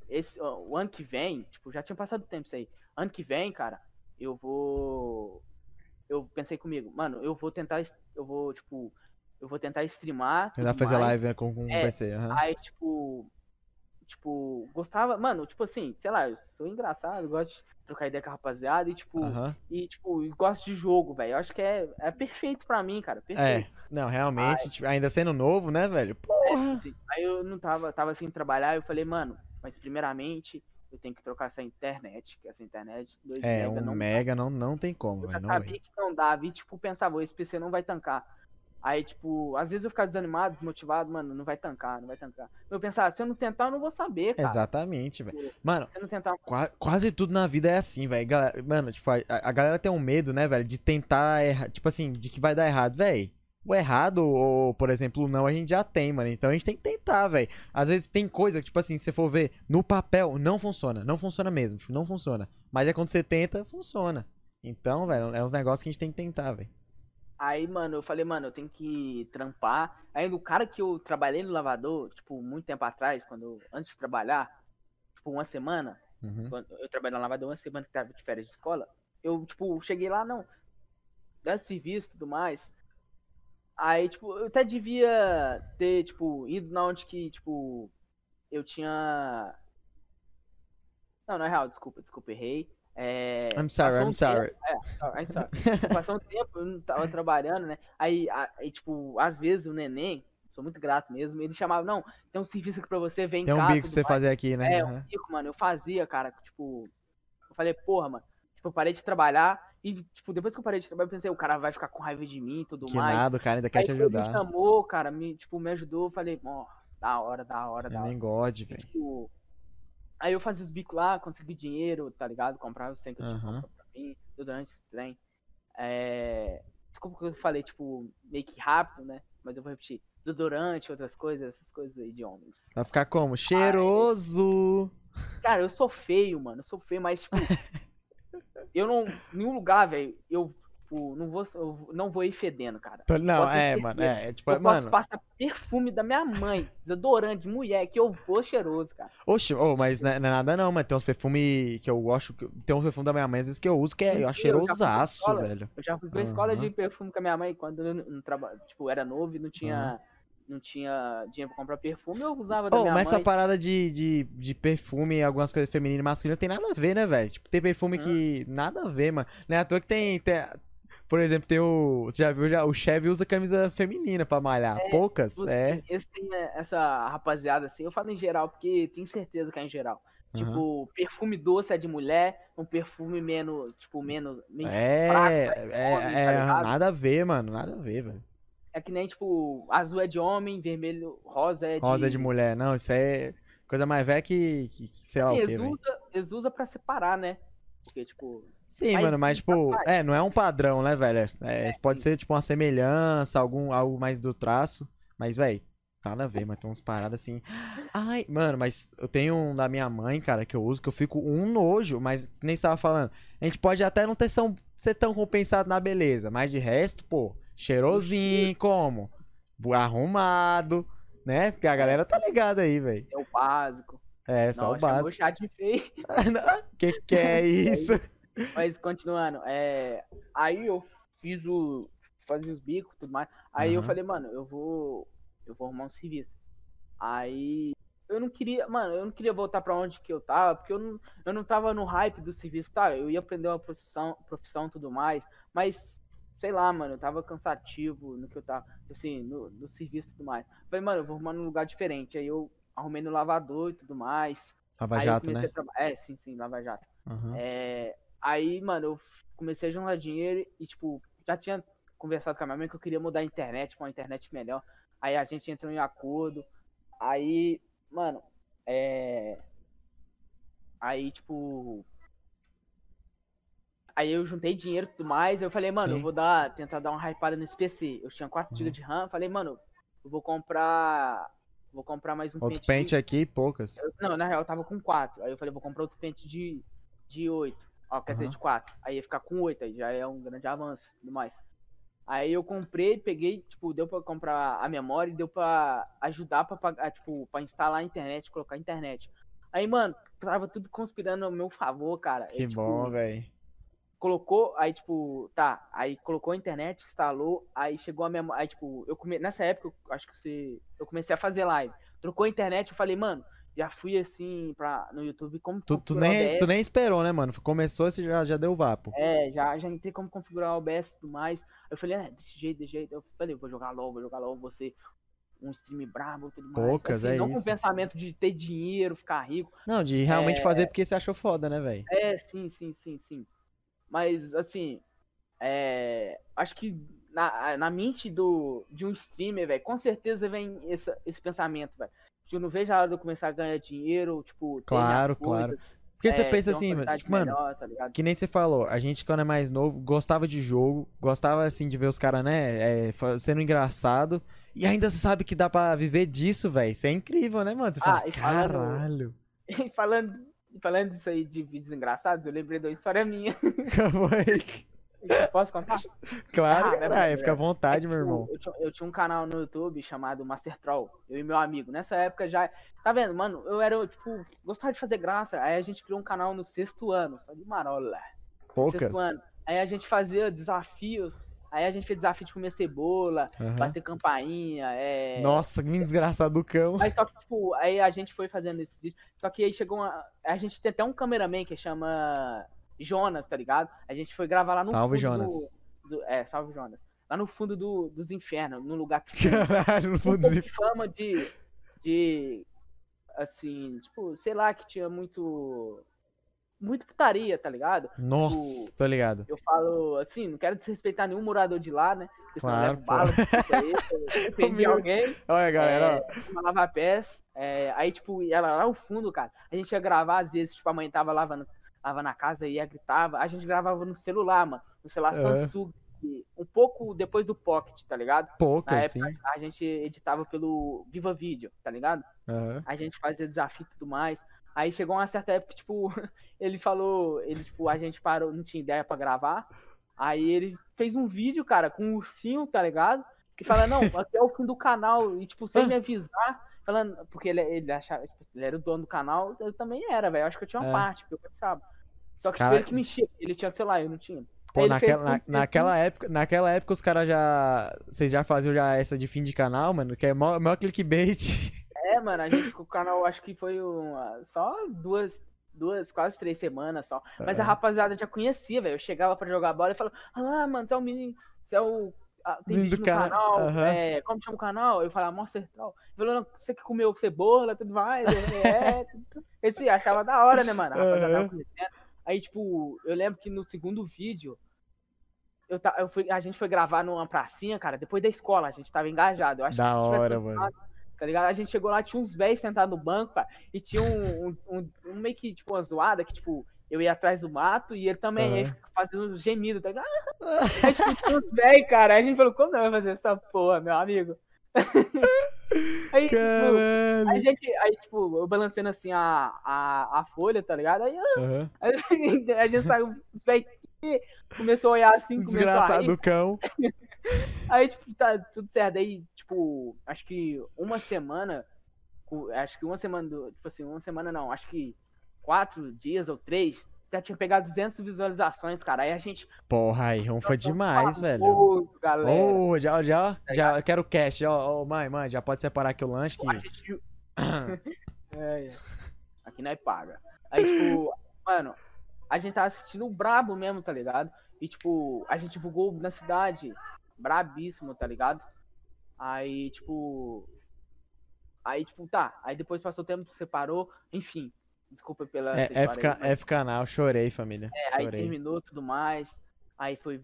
Esse, o ano que vem, tipo, já tinha passado tempo isso aí. Ano que vem, cara, eu vou. Eu pensei comigo, mano, eu vou tentar. Eu vou, tipo. Eu vou tentar streamar. Tentar fazer mais. live né, com, com É, ser. aham. Aí, tipo. Tipo, gostava. Mano, tipo assim, sei lá, eu sou engraçado, gosto de trocar ideia com a rapaziada e, tipo. Aham. E, tipo, gosto de jogo, velho. Eu acho que é, é perfeito pra mim, cara. É, Perfeito. não, realmente, tipo, ainda sendo novo, né, velho? Porra! Assim, Aí eu não tava, tava sem trabalhar, eu falei, mano, mas primeiramente eu tenho que trocar essa internet, que essa internet 2 É, mega um não mega não, não tem como, Eu já velho. Sabia vem. que não dava. E, tipo, pensava, esse PC não vai tancar. Aí, tipo, às vezes eu ficava desanimado, desmotivado, mano, não vai tancar, não vai tancar. Eu pensava, se eu não tentar, eu não vou saber, cara. Exatamente, velho. Tipo, Mano, tentar. qua- quase tudo na vida é assim, velho. Mano, tipo, a, a galera tem um medo, né, velho, de tentar errar, tipo assim, de que vai dar errado, velho. O errado, ou, por exemplo, o não, a gente já tem, mano. Então a gente tem que tentar, velho. Às vezes tem coisa que, tipo assim, se você for ver no papel, não funciona. Não funciona mesmo, tipo, não funciona. Mas é quando você tenta, funciona. Então, velho, é uns negócios que a gente tem que tentar, velho. Aí, mano, eu falei, mano, eu tenho que trampar. Aí, o cara que eu trabalhei no lavador, tipo, muito tempo atrás, quando eu- antes de trabalhar, tipo, uma semana, Uhum. quando eu trabalhei no lavador uma semana que tava de férias de escola, eu, tipo, cheguei lá, não, dá serviço e tudo mais. Aí, tipo, eu até devia ter, tipo, ido na onde que, tipo, eu tinha. Não, não é real, desculpa, desculpa, errei. É, I'm sorry, passou I'm um sorry. tempo- é, I'm sorry. Tipo, Passou um tempo, eu não tava trabalhando, né? Aí, aí, tipo, às vezes o neném, sou muito grato mesmo, ele chamava, não, tem um serviço aqui pra você, vem Tem um cá. bico pra você mais. fazer aqui, né? É, um bico, mano, eu fazia, cara, tipo, eu falei, porra, mano, tipo, eu parei de trabalhar e, tipo, depois que eu parei de trabalhar, eu pensei, o cara vai ficar com raiva de mim e tudo Que mais. nada, o cara ainda quer Aí te quando ele ajudar. chamou, cara, me, tipo, me ajudou, eu falei, ó, da hora, da hora, da hora. nem God, E, velho. tipo, aí eu fazia os bicos lá, consegui dinheiro, tá ligado? Comprava os eu tinha Aham. comprado pra mim, durante esse trem. É... Desculpa que eu falei, tipo, meio que rápido, né? Mas eu vou repetir. Desodorante, outras coisas, essas coisas aí de homens. Vai ficar como? Cheiroso! Cara, eu sou feio, mano. Eu sou feio, mas, tipo. eu não. Em nenhum lugar, velho, eu, tipo, não vou, não vou ir fedendo, cara. Tô- Não, é, mano. É, é tipo, eu mano. posso passar perfume da minha mãe, desodorante, mulher, que eu vou cheiroso, cara. Oxe, oh, mas não é, não é nada não, mas tem uns perfumes que eu gosto. Tem uns perfumes da minha mãe, às vezes que eu uso, que é eu acho cheirosaço, escola. velho. Eu já fui pra escola Aham. de perfume com a minha mãe quando eu não, não traba- tipo, era novo e não tinha não tinha dinheiro pra comprar perfume, eu usava da Oh, minha mas mãe. essa parada de, de, de perfume e algumas coisas femininas e masculinas tem nada a ver, né, velho? Tipo, tem perfume Hã? que nada a ver, mano. Não é à toa que tem, tem- Por exemplo, tem o. Você já viu? Já, o Chevy usa camisa feminina pra malhar. Poucas, Putz, é. Esse tem é, essa rapaziada assim, eu falo em geral, porque tenho certeza que é em geral. Aham. Tipo, perfume doce é de mulher, um perfume menos, tipo, menos. meio É, fraco, é, homem, tá é, ligado? nada a ver, mano. Nada a ver, velho. É que nem, tipo, azul é de homem, vermelho, rosa é de. Rosa é de mulher. Não, isso é coisa mais velha que, que, que sei lá Assim, o quê, eles usam pra separar, né? Porque, tipo. Sim, Mas mano, mas sim, tipo, é, não é um padrão, né, velho? É, É, pode sim. ser tipo uma semelhança, algum algo mais do traço, mas velho, nada a ver, mas tem uns paradas assim. Ai, mano, mas eu tenho um da minha mãe, cara, que eu uso que eu fico um nojo, mas nem estava falando. A gente pode até não ter são, ser tão compensado na beleza, mas de resto, pô, cheirosinho, como? Arrumado, né? Porque a galera tá ligada aí, velho. É o básico. É, só Não, o chamou básico. chat feio. que que é isso? Mas continuando, é, aí eu fiz o. fazia os bicos e tudo mais. Aí eu Aham. falei, mano, eu vou. Eu vou arrumar um serviço. Aí eu não queria, mano, eu não queria voltar pra onde que eu tava, porque eu não, eu não tava no hype do serviço, tá? Eu ia aprender uma profissão, profissão tudo mais, mas sei lá, mano, eu tava cansativo no que eu tava, assim, no, no serviço e tudo mais. Falei, mano, eu vou arrumar num lugar diferente. Aí eu arrumei no lavador e tudo mais. Lava eu Jato, né? É, sim, sim, Lava Jato. Aham. É, aí, mano, eu comecei a juntar dinheiro e, tipo, já tinha conversado com a minha mãe que eu queria mudar a internet pra uma internet melhor. Aí a gente entrou em acordo. Aí, mano, é. Aí, tipo. Aí eu juntei dinheiro e tudo mais. Eu falei, mano, Sim. eu vou dar, tentar dar uma hypada nesse PC. Eu tinha 4 Uhum. GB de RAM. Falei, mano, eu vou comprar. Vou comprar mais um Outro pente pente aqui, poucas. eu- Não, na real eu tava com 4. Aí eu falei, vou comprar outro pente de, de 8. Ó, quer dizer, Aham. de 4. Aí ia ficar com 8, aí já é um grande avanço e tudo mais. Aí eu comprei, peguei, tipo, deu pra comprar a memória e deu pra ajudar pra pagar, tipo, pra instalar a internet, colocar a internet. Aí, mano, tava tudo conspirando ao meu favor, cara. Que Eu, tipo, bom, velho. colocou, aí tipo, tá, aí colocou a internet, instalou, aí chegou a memória, aí tipo, eu come... nessa época, eu acho que você, eu comecei a fazer live, trocou a internet, eu falei, mano, já fui assim pra, no YouTube, como Tu, tu, o nem, OBS, tu nem esperou, né, mano? Começou, você já, já deu vapo. é, já, já entrei como configurar o OBS e tudo mais, eu falei, é, desse jeito, desse jeito, eu falei, vou jogar logo, vou jogar logo, você um stream brabo tudo mais, Poucas, assim, é não com isso. pensamento de ter dinheiro, ficar rico, Não, de realmente É. fazer porque você achou foda, né, velho? É, sim, sim, sim, sim. Mas, assim, é, acho que na, na mente do, de um streamer, velho, com certeza vem esse, esse pensamento, velho. Eu não vejo a hora de eu começar a ganhar dinheiro, tipo, Claro, coisas, claro. Porque você é, pensa ter uma assim, tipo, mano, melhor, tá que nem você falou, a gente quando é mais novo, gostava de jogo, gostava assim de ver os caras, né, é, sendo engraçado, e ainda você sabe que dá pra viver disso, velho. Isso é incrível, né, mano? Você Ah, fala, e falando- caralho. E falando, falando disso aí de vídeos engraçados, eu lembrei de uma história minha. Posso contar? claro, Ah, caralho, é, fica à vontade, É, meu tipo, irmão. Eu tinha, eu tinha um canal no YouTube chamado Master Troll, eu e meu amigo. Nessa época já. Tá vendo, mano? Eu era, tipo, gostava de fazer graça. Aí a gente criou um canal no sexto ano, só de marola. Poucas. Sexto ano. Aí a gente fazia desafios. Aí a gente fez desafio de comer cebola, Aham. bater campainha, é. Nossa, que desgraçado do cão. Aí só que, tipo, aí a gente foi fazendo esses vídeos. Só que aí chegou uma. A gente tem até um cameraman que chama Jonas, tá ligado? A gente foi gravar lá no Salve, fundo Jonas. do- do- É, salve Jonas. Lá no fundo do- dos infernos, num lugar que Caralho, no fundo de... fama de. de. assim, tipo, sei lá, que tinha muito. muito putaria, tá ligado? Nossa, tô ligado. Eu falo assim, não quero desrespeitar nenhum morador de lá, né? Porque senão Claro, eu levo bala, alguém. Olha, galera. É, uma lava-pés. É, aí, tipo, ela lá no fundo, cara. A gente ia gravar, às vezes, tipo, a mãe tava lavando, lavando a casa e ia gritava. A gente gravava no celular, mano. No celular Aham. Samsung. Um pouco depois do Pocket, tá ligado? Na poucas, época, sim. a gente editava pelo Viva Video, tá ligado? Aham. A gente fazia desafio e tudo mais. Aí chegou uma certa época que, tipo, ele falou, ele, tipo, a gente parou, não tinha ideia pra gravar. Aí ele fez um vídeo, cara, com um ursinho, tá ligado? E fala, não, até o fim do canal, e, tipo, sem Ah. me avisar, falando, porque ele, ele achava, tipo, ele era o dono do canal, eu também era, velho. Acho que eu tinha uma É. parte, porque eu participava. Só que, Cara- ele que mexia, ele tinha celular, eu não tinha. Pô, naquela, na- naquela época, naquela época os caras já. Vocês já faziam já essa de fim de canal, mano? Que é maior, maior clickbait. É, mano, a gente com o canal, acho que foi uma, só duas, duas, quase três semanas só. Mas a Ah. rapaziada já conhecia, velho. Eu chegava pra jogar bola e falava, ah, mano, você é o menino, você é o. ah, tem vídeo do no cana- canal, Aham. é, como chama o canal? Eu falava, Monster Tal. Falou, você que comeu cebola tudo mais. Eu falei, é, esse achava da hora, né, mano? A rapaziada tava Aham. conhecendo. Aí, tipo, eu lembro que no segundo vídeo, eu ta, eu fui, a gente foi gravar numa pracinha, cara, depois da escola, a gente tava engajado. Eu acho Da que hora, mano. Tá ligado? A gente chegou lá, tinha uns velhos sentados no banco, cara, e tinha um, um, um- um meio que, tipo, uma zoada, que, tipo, eu ia atrás do mato e ele também, aí fica fazendo uns gemidos, tá ligado? Aí, tipo, tinha uns velhos, cara, aí a gente falou, como não vai fazer essa porra, meu amigo? aí, tipo, a Caralho. gente, aí, tipo, eu balancando assim a, a, a folha, tá ligado? Aí Aham. Aí a gente saiu, os velhos começou a olhar assim, a Desgraçado do cão. Aí, tipo, tá tudo certo. Aí, tipo, acho que uma semana, acho que uma semana, do, tipo assim, uma semana não, acho que quatro dias ou três, já tinha pegado 200 visualizações, cara. Aí a gente... Porra, aí ronfa demais, velho. Galera. Ô, já, já, já, quero cash. Ó, ô, mãe, mãe, já pode separar aqui o lanche que. Gente... é, é. Aqui não é paga. Aí, tipo, mano, a gente tava assistindo brabo mesmo, tá ligado? E, tipo, a gente divulgou na cidade, brabíssimo, tá ligado? Aí, tipo. Aí, tipo, tá. Aí depois passou o tempo, separou, enfim. Desculpa pela. É, FK, aí, F canal, chorei, família. é, aí chorei. terminou tudo mais. Aí foi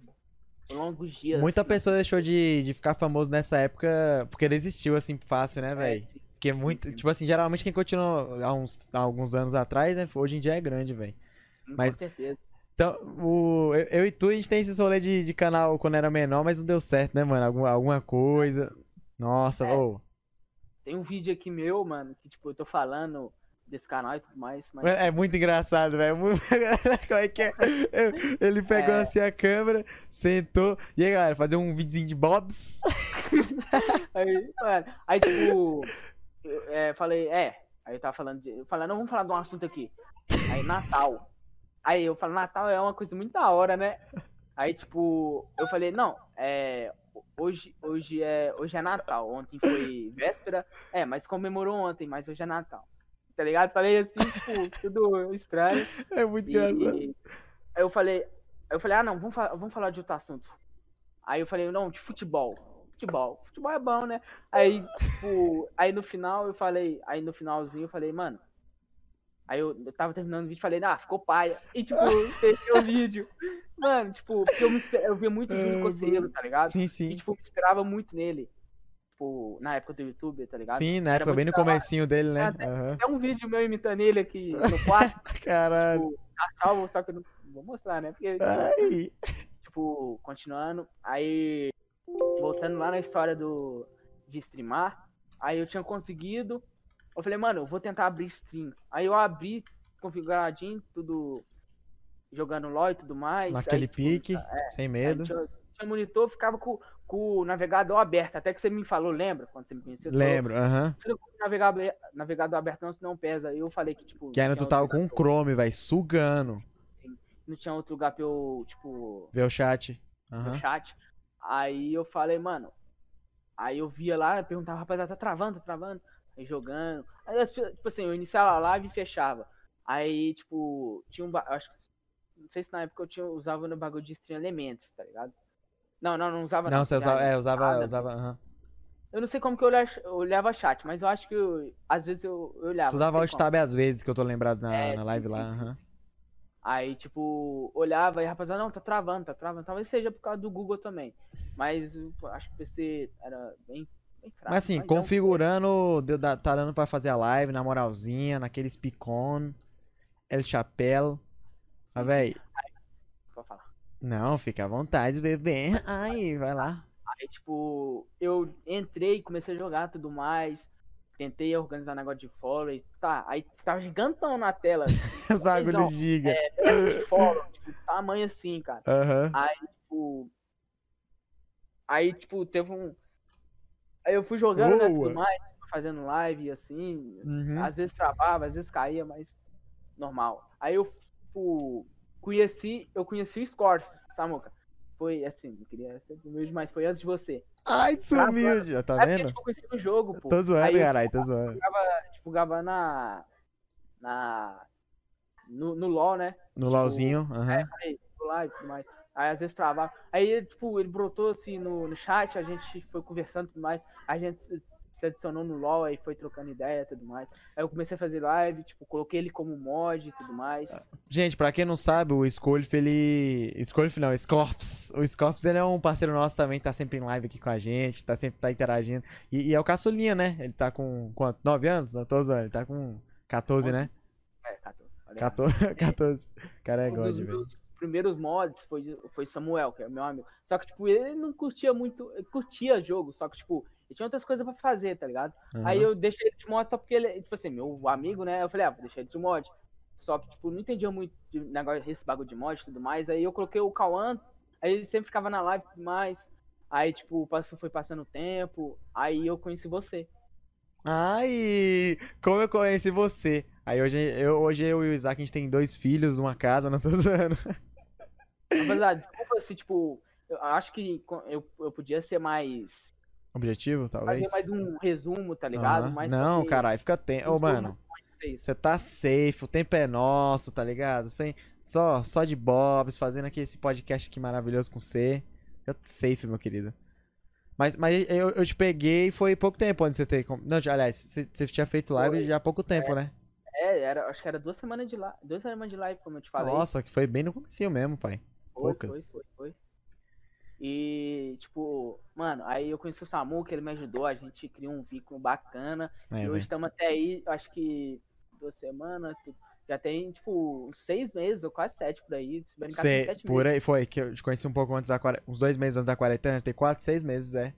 longos dias. Muita assim, pessoa deixou de, de ficar famoso nessa época porque ele existiu assim fácil, né, é, velho? Porque muito, sim. tipo assim, geralmente quem continua há, uns, há alguns anos atrás, né, hoje em dia é grande, velho. sim, mas- Com certeza. Então, o, eu, eu e tu, a gente tem esse rolê de, de canal quando era menor, mas não deu certo, né, mano? Alguma, alguma coisa. Nossa, É. ô. Tem um vídeo aqui meu, mano, que, tipo, eu tô falando desse canal e tudo mais, mas. É muito engraçado, velho. Muito- Como é que é? Ele pegou É. assim a câmera, sentou. E aí, galera, fazer um videozinho de Bobs? Aí, mano, aí tipo, eu, é, falei, é. Aí eu tava falando de. Eu falei, não, vamos falar de um assunto aqui. Aí, Natal. Aí eu falo, Natal é uma coisa muito da hora, né? Aí, tipo, eu falei, não, é. Hoje, hoje, é, hoje é Natal. Ontem foi véspera. É, mas comemorou ontem, mas hoje é Natal. Tá ligado? Falei assim, tipo, tudo estranho. É muito E, engraçado. aí eu falei, aí eu falei, ah não, vamos, fa- vamos falar de outro assunto. Aí eu falei, não, de futebol. Futebol. Futebol é bom, né? Aí, tipo, aí no final eu falei, aí no finalzinho eu falei, mano. Aí eu, eu tava terminando o vídeo e falei, ah, ficou paia. E tipo, fechei o vídeo. Mano, tipo, porque eu, me, eu via muito Júlio Ai, Conselheiro, tá ligado? Sim, E sim. tipo, eu me esperava muito nele. Tipo, na época do YouTube, tá ligado? Sim, na Era época, bem no comecinho dele, né? Aham. Tem um vídeo meu imitando ele aqui no quarto, Caralho. tá salvo, só que eu não vou mostrar, né? Porque, Ai. tipo, continuando, aí voltando lá na história do de streamar, aí eu tinha conseguido, eu falei, mano, eu vou tentar abrir stream. Aí eu abri, configuradinho, tudo jogando LOL e tudo mais. Naquele aí, tipo, pique, é, sem aí medo. tinha, tinha monitor, ficava com, com o navegador aberto, até que você me falou, lembra? Quando você me conheceu? Lembro, aham. "Fica com o navegador, navegador aberto não, senão pesa. Aí eu falei que, tipo... Que ainda tinha tu tava com eu- Chrome, velho, sugando. Não tinha outro lugar pra eu, tipo, Ver o chat. no Aham. chat. Aí eu falei, mano. Aí eu via lá, eu perguntava, rapaziada, tá travando, tá travando? Aí jogando. Aí, tipo assim, eu iniciava a live e fechava. Aí, tipo, tinha um. Acho que. Não sei se na época eu tinha, usava no bagulho de stream Elements, tá ligado? Não, não, não usava Não, você usava, é, usava, nada. usava, aham. Eu não sei como que eu olhava, chat, mas eu acho que eu- às vezes eu, eu olhava. Tu não dava sei alt como. tab às vezes, que eu tô lembrado na, É, na live sim, lá, sim, aham. Aí, tipo, olhava e rapaziada, não, tá travando, tá travando. Talvez seja por causa do Google também. Mas acho que o PC era bem, bem fraco. Mas assim, é um- configurando, deu, tá dando pra fazer a live na moralzinha, naquele Spicon, El Chapéu. Mas, Sim, véi, Pode falar. Não, fica à vontade, bebê. Ai, vai lá. Aí, tipo, eu entrei, comecei a jogar tudo mais. Tentei organizar negócio de follow e tá. Aí tava gigantão na tela. Os bagulhos giga. é, de follow, tipo, tamanho assim, cara. Aham. Tipo. Aí, tipo, teve um. Aí eu fui jogando, né, Boa. tudo mais, fazendo live e assim. Uhum. Às vezes travava, às vezes caía, mas normal. Aí eu, tipo, conheci, eu conheci o Scorpius, Samuca. Foi assim, não queria ser humilde, mas foi antes de você. Ai, desumilde, tá é porque, vendo? tipo, eu conheci no jogo, pô. Tô zoando, caralho, tô zoando. jogava, tipo, jogava na. Na. No, no LoL, né? No LOLzinho, aham. Aí, lá e tudo mais. Aí às vezes travava. Aí, tipo, ele brotou assim no, no chat, a gente foi conversando e tudo mais. A gente se- adicionou no LoL, aí foi trocando ideia e tudo mais. Aí eu comecei a fazer live, tipo, coloquei ele como mod e tudo mais. Gente, pra quem não sabe, o Scolf, ele. Scolf não, Scorfs. O Scorfs, ele é um parceiro nosso também, tá sempre em live aqui com a gente, tá sempre tá interagindo. E, e é o caçulinha, né? Ele tá com quanto? 9 anos? Não, tô zoando. Ele tá com 14, né? É, 14. olha. 14. 14. Cara, é um God, velho. primeiros mods foi, foi Samuel, que é meu amigo. Só que, tipo, ele não curtia muito. Curtia jogo, só que, tipo, tinha outras coisas pra fazer, tá ligado? Aí Aham. eu deixei ele de mod só porque ele, tipo assim, meu amigo, né? Eu falei, ah, vou deixar ele de mod. Só que, tipo, não entendia muito de negócio desse bagulho de mod e tudo mais. Aí eu coloquei o Cauã, aí ele sempre ficava na live e mais. Aí, tipo, passou, foi passando o tempo. Aí eu conheci você. Ai, como eu conheci você. Aí hoje eu, hoje eu e o Isaac, a gente tem dois filhos, uma casa, não tô zoando. Apesar, desculpa se, tipo, eu acho que eu, eu podia ser mais. Objetivo, talvez? Fazer mais um resumo, tá ligado? Aham. Mas não, caralho, fica tempo. Ô, sou mano. Você tá safe, o tempo é nosso, tá ligado? Sem, só, só de bobs, fazendo aqui esse podcast aqui maravilhoso com você. Fica safe, meu querido. Mas, mas eu, eu te peguei foi pouco tempo antes de você ter. Não, aliás, você, tinha feito live Foi. já há pouco tempo, né? É, era, acho que era duas semanas de live, duas semanas de live, como eu te falei. Nossa, que foi bem no comecinho mesmo, pai. Foi, poucas. Foi, foi, foi. E, tipo, mano, aí eu conheci o Samu, que ele me ajudou, a gente criou um vínculo bacana. É, e hoje estamos até aí, acho que duas semanas, já tem, tipo, seis meses, ou quase sete por aí. Se brincar, tem Cê, sete por meses. aí, foi, que eu te conheci um pouco antes da quarentena, uns dois meses antes da quarentena, tem quatro, seis meses, é.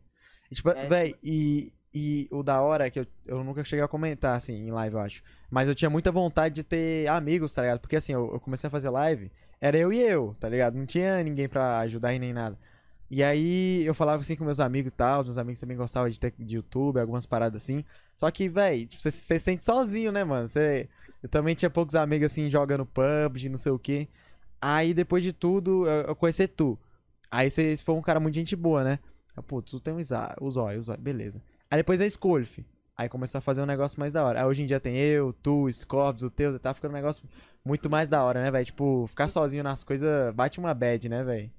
E, tipo, É, véi, e, e o da hora é que eu, eu nunca cheguei a comentar, assim, em live, eu acho. Mas eu tinha muita vontade de ter amigos, tá ligado? Porque, assim, eu, eu comecei a fazer live, era eu e eu, tá ligado? Não tinha ninguém pra ajudar e nem nada. E aí eu falava assim com meus amigos e tal, os meus amigos também gostavam de ter de YouTube, algumas paradas assim. Só que, véi, tipo, você você se sente sozinho, né, mano? Você, eu também tinha poucos amigos assim jogando PUBG, não sei o quê. Aí depois de tudo, eu, eu conheci tu. Aí você foi um cara muito gente boa, né? Eu, Putz, tu tem um o Zóio, o Zóio, beleza. Aí depois a Scolf. Aí começou a fazer um negócio mais da hora. Aí hoje em dia tem eu, tu, Scorpius, o teu, tá ficando um negócio muito mais da hora, né, velho? Tipo, ficar sozinho nas coisas bate uma bad, né, velho?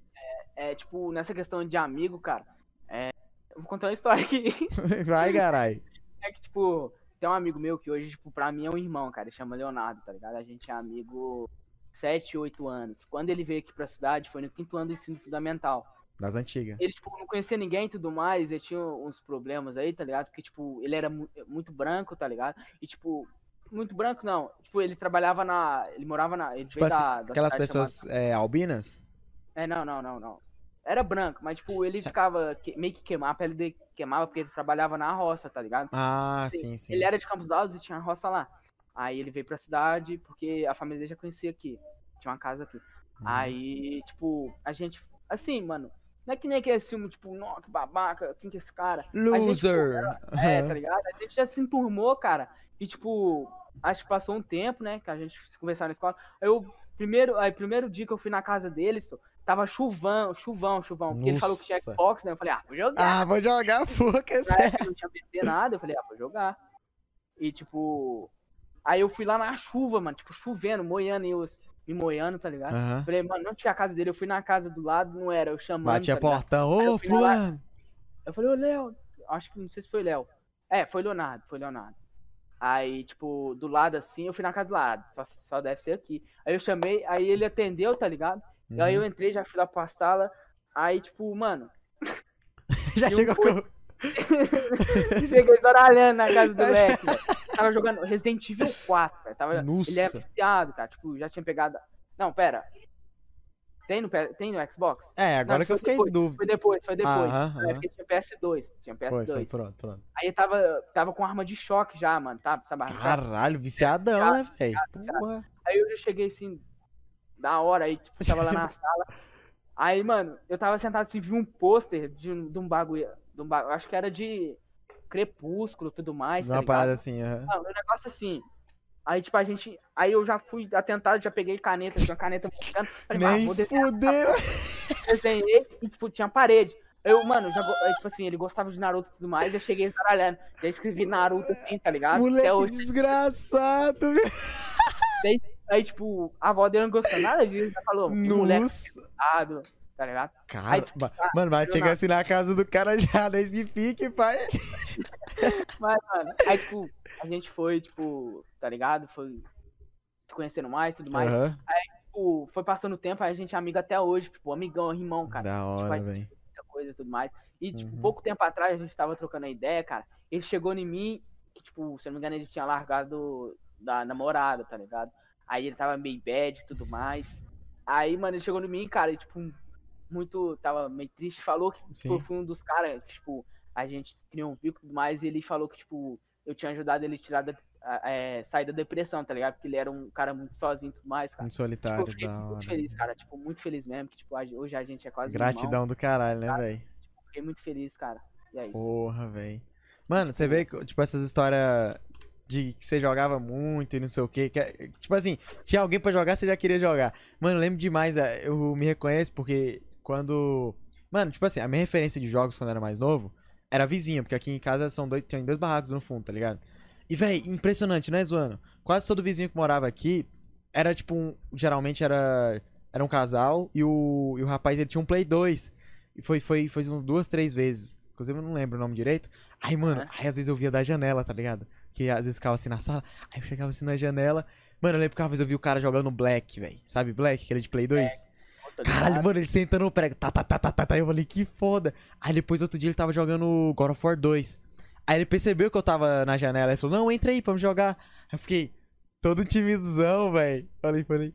É, tipo, nessa questão de amigo, cara, é, eu vou contar uma história aqui. Vai, carai. É que, tipo, tem um amigo meu que hoje, tipo, pra mim é um irmão, cara. Ele chama Leonardo, tá ligado? A gente é amigo 7, 8 anos. Quando ele veio aqui pra cidade, foi no quinto ano do ensino fundamental. Das antigas. Ele, tipo, não conhecia ninguém e tudo mais. Ele tinha uns problemas aí, tá ligado? Porque, tipo, ele era mu- muito branco, tá ligado? E, tipo, muito branco não. Tipo, ele trabalhava na. Ele morava na. Ele Tipo veio assim, da, da aquelas cidade chamada- pessoas é, albinas? É, não, não, não, não. Era branco, mas, tipo, ele ficava que- meio que queimar, a pele dele queimava porque ele trabalhava na roça, tá ligado? Ah, Sim, sim, sim. Ele era de Campos Altos e tinha uma roça lá. Aí ele veio pra cidade porque a família dele já conhecia aqui. Tinha uma casa aqui. Uhum. Aí, tipo, a gente. Assim, mano. Não é que nem aquele filme, tipo, nossa, que babaca, quem que é esse cara? Loser! É, Aham. tá ligado? A gente já se enturmou, cara. E, tipo, acho que passou um tempo, né? Que a gente se conversar na escola. Aí eu, primeiro, aí, primeiro dia que eu fui na casa deles, tava chuvão, chuvão, chuvão. Porque ele falou que tinha Nossa. Xbox, né? Eu falei, ah, vou jogar. Ah, vou jogar porra, que época não tinha PC nada, eu falei, ah, vou jogar. E tipo. Aí eu fui lá na chuva, mano, tipo, chovendo, moiando, e eu me moiando, tá ligado? Aham. Falei, mano, não tinha a casa dele, eu fui na casa do lado, não era, eu chamando. Batia tá portão. Aí Ô, fulano! Eu falei, ô Léo, acho que não sei se foi Léo. É, foi Leonardo, foi Leonardo. Aí, tipo, do lado assim, eu fui na casa do lado. Só, só deve ser aqui. Aí eu chamei, aí ele atendeu, tá ligado? E aí eu Uhum. entrei, já fui lá pra sala. Aí, tipo, mano, Já chegou fui- com. cheguei zaralhando na casa do moleque. Tava jogando Resident Evil 4, velho. Tava... Ele é viciado, cara. Tipo, já tinha pegado. Não, pera. Tem no, tem no Xbox? É, agora Não, que eu fiquei em dúvida. Foi depois, foi depois. Aham. época tinha PS2. Tinha PS2. Foi, foi, pronto, pronto. Aí tava, tava com arma de choque já, mano, tá? Sabe? Caralho, viciadão, né, velho? Aí eu já cheguei assim, da hora, aí tipo, tava lá na sala. Aí, mano, eu tava sentado assim, vi um pôster de, um- de um bagulho. De um bagulho, acho que era de crepúsculo e tudo mais. tá Uma ligado? parada assim, aham. Mano, um negócio assim. Aí, tipo, a gente. Aí eu já fui atentado, já peguei caneta, tinha uma caneta mostrando. Nem fuderam. desenhei e, tipo, tinha parede. Eu, mano, já, aí, tipo assim, ele gostava de Naruto e tudo mais, eu cheguei estaralhando. Já escrevi Naruto assim, tá ligado? Até Moleque hoje. desgraçado, velho. Aí, tipo, a avó dele não gostou nada disso, já falou, "Que moleque errado, tá ligado? Cara, tipo, ma- ah, mano, vai chegar assim na casa do cara já, nem se fique, pai. Mas, mano, aí, tipo, a gente foi, tipo, tá ligado? Foi se conhecendo mais, tudo mais. Aham. Tipo, foi passando o tempo, aí a gente é amigo até hoje, tipo, amigão, irmão, cara. Da hora, vai- velho. muita coisa e tudo mais. E, tipo, Uhum. pouco tempo atrás a gente tava trocando a ideia, cara. Ele chegou em mim, que, tipo, se eu não me engano, ele tinha largado da namorada, tá ligado? Aí ele tava meio bad e tudo mais. Aí, mano, ele chegou em mim, cara, e, tipo, muito. Tava meio triste. Falou que tipo, eu fui um dos caras, tipo, a gente criou um vínculo e tudo mais. E ele falou que, tipo, eu tinha ajudado ele a tirar da, é, sair da depressão, tá ligado? Porque ele era um cara muito sozinho e tudo mais, cara. Muito Tipo, eu solitário, fiquei da hora. muito feliz, cara. Tipo, muito feliz mesmo. Que, tipo, hoje a gente é quase Gratidão irmão. do caralho, né, velho? Fiquei muito feliz, cara. E é isso. Porra, velho. Mano, você vê, que, tipo, essas histórias de que você jogava muito e não sei o quê. Que, é- tipo assim, tinha alguém pra jogar, você já queria jogar. Mano, eu lembro demais, é, eu me reconheço porque quando. Mano, tipo assim, a minha referência de jogos quando eu era mais novo era vizinho, porque aqui em casa são dois, tem dois barracos no fundo, tá ligado? E, véi, impressionante, não é zoando? Quase todo vizinho que morava aqui era tipo um. Geralmente era. Era um casal e o, e o rapaz ele tinha um Play 2. E foi, foi, foi uns duas, três vezes. Inclusive eu não lembro o nome direito. Aí, mano, É. aí às vezes eu via da janela, tá ligado? Que às vezes ficava assim na sala. Aí eu chegava assim na janela. Mano, eu lembro que uma vez eu vi o cara jogando Black, velho. Sabe Black? Aquele de Play 2? Tá Caralho, mano, ele sentando no prego. Tá, tá, tá, tá, tá, tá. Eu falei, que foda. Aí depois outro dia ele tava jogando God of War 2. Aí ele percebeu que eu tava na janela. Ele falou, não, entra aí, vamos jogar. Aí eu fiquei todo timidozão, velho. Falei, falei.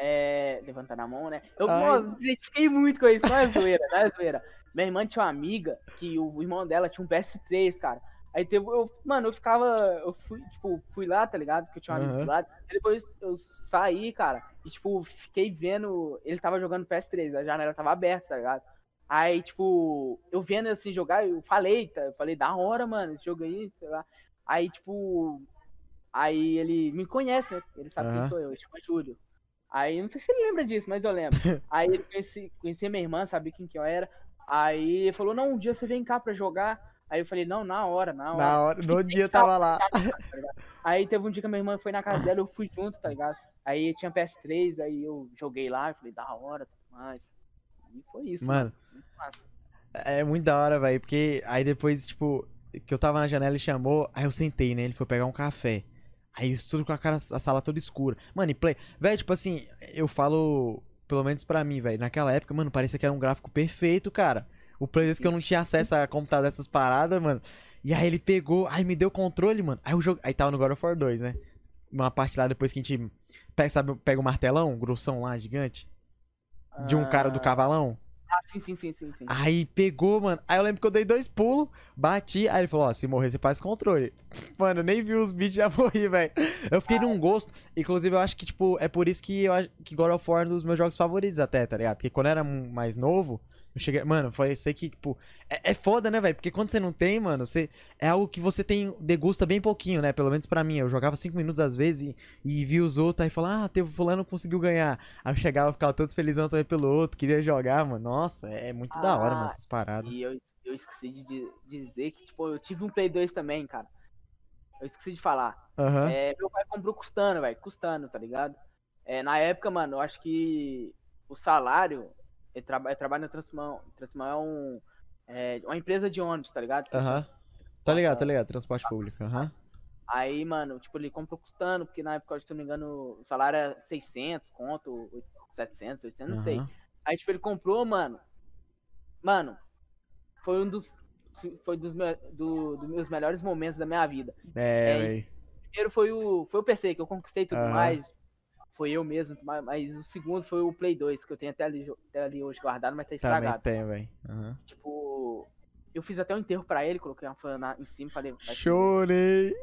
É, levantando a mão, né? Eu me identifiquei muito com isso, não é zoeira, não é zoeira. Minha irmã tinha uma amiga que o irmão dela tinha um PS3, cara. Aí teve, eu, mano, eu ficava, eu fui, tipo, fui lá, tá ligado? Porque eu tinha um amigo do lado. Aí depois eu saí, cara, e, tipo, fiquei vendo, ele tava jogando PS3, a janela tava aberta, tá ligado? Aí, tipo, eu vendo assim jogar, eu falei, tá? Eu falei, da hora, mano, esse jogo aí, sei lá. Aí, tipo, aí ele me conhece, né? Ele sabe Aham. quem sou eu, ele chama Júlio. Aí, não sei se ele lembra disso, mas eu lembro. Aí ele conhecia, conhecia minha irmã, sabia quem que eu era. Aí ele falou, não, um dia você vem cá pra jogar. Aí eu falei, não, na hora, na hora. Na hora, no dia eu tava lá. Aí teve um dia que a minha irmã foi na casa dela, eu fui junto, tá ligado? Aí tinha PS3, aí eu joguei lá, eu falei, da hora, tudo mais. E foi isso, Mano, massa. É muito da hora, velho. Porque aí depois, tipo, que eu tava na janela e chamou, aí eu sentei, né? Ele foi pegar um café. Aí isso tudo com a cara, a sala toda escura. Mano, e play. Velho, tipo assim, eu falo, pelo menos pra mim, velho. Naquela época, mano, parecia que era um gráfico perfeito, cara. O play desse que eu não tinha acesso a computador dessas paradas, mano. E aí ele pegou, aí me deu controle, mano. Aí o jogo. Aí tava no God of War 2, né? Uma parte lá depois que a gente pega, sabe, pega o martelão, grossão lá, gigante. De um cara do Ah, cavalo. Ah, sim, sim, sim, sim, sim. Aí pegou, mano. Aí eu lembro que eu dei dois pulos, bati. Aí ele falou: Ó, se morrer, você faz controle. Mano, eu nem vi os bichos já morri, velho. Eu fiquei num gosto. Inclusive, eu acho que, tipo, é por isso que eu acho que God of War é um dos meus jogos favoritos, até, tá ligado? Porque quando eu era mais novo. Eu cheguei, mano, foi sei que, tipo, é, é foda, né, velho? Porque quando você não tem, mano, você é algo que você tem, degusta bem pouquinho, né? Pelo menos pra mim. Eu jogava cinco minutos às vezes e, e vi os outros, aí falava, ah, teve fulano conseguiu ganhar. Aí eu chegava, ficava todo felizão também pelo outro, queria jogar, mano. Nossa, é muito da hora, mano, Ah, essas paradas. E eu, eu esqueci de di- dizer que, tipo, eu tive um Play 2 também, cara. Eu esqueci de falar. Aham. É, meu pai comprou custando, velho. Custando, tá ligado? É, na época, mano, eu acho que o salário. Ele, traba, ele trabalha na Transmão. Transmão é um. É uma empresa de ônibus, tá ligado? Aham. Tá ligado, tá ligado. Transporte público. Aham. Aí, mano, tipo, ele comprou custando, porque na época, se eu não me engano, o salário era 600 conto, 700, 800, não sei. Aí, tipo, ele comprou, mano. Mano, foi um dos. Foi dos, me- do, dos meus melhores momentos da minha vida. É, É, primeiro foi o, foi o PC, que eu conquistei tudo Aham. mais. Foi eu mesmo, mas, mas o segundo foi o Play 2, que eu tenho até ali, até ali hoje guardado, mas tá Também estragado. tem, velho. Aham. Tipo, eu fiz até um enterro pra ele, coloquei uma fã na- em cima, falei. Chorei.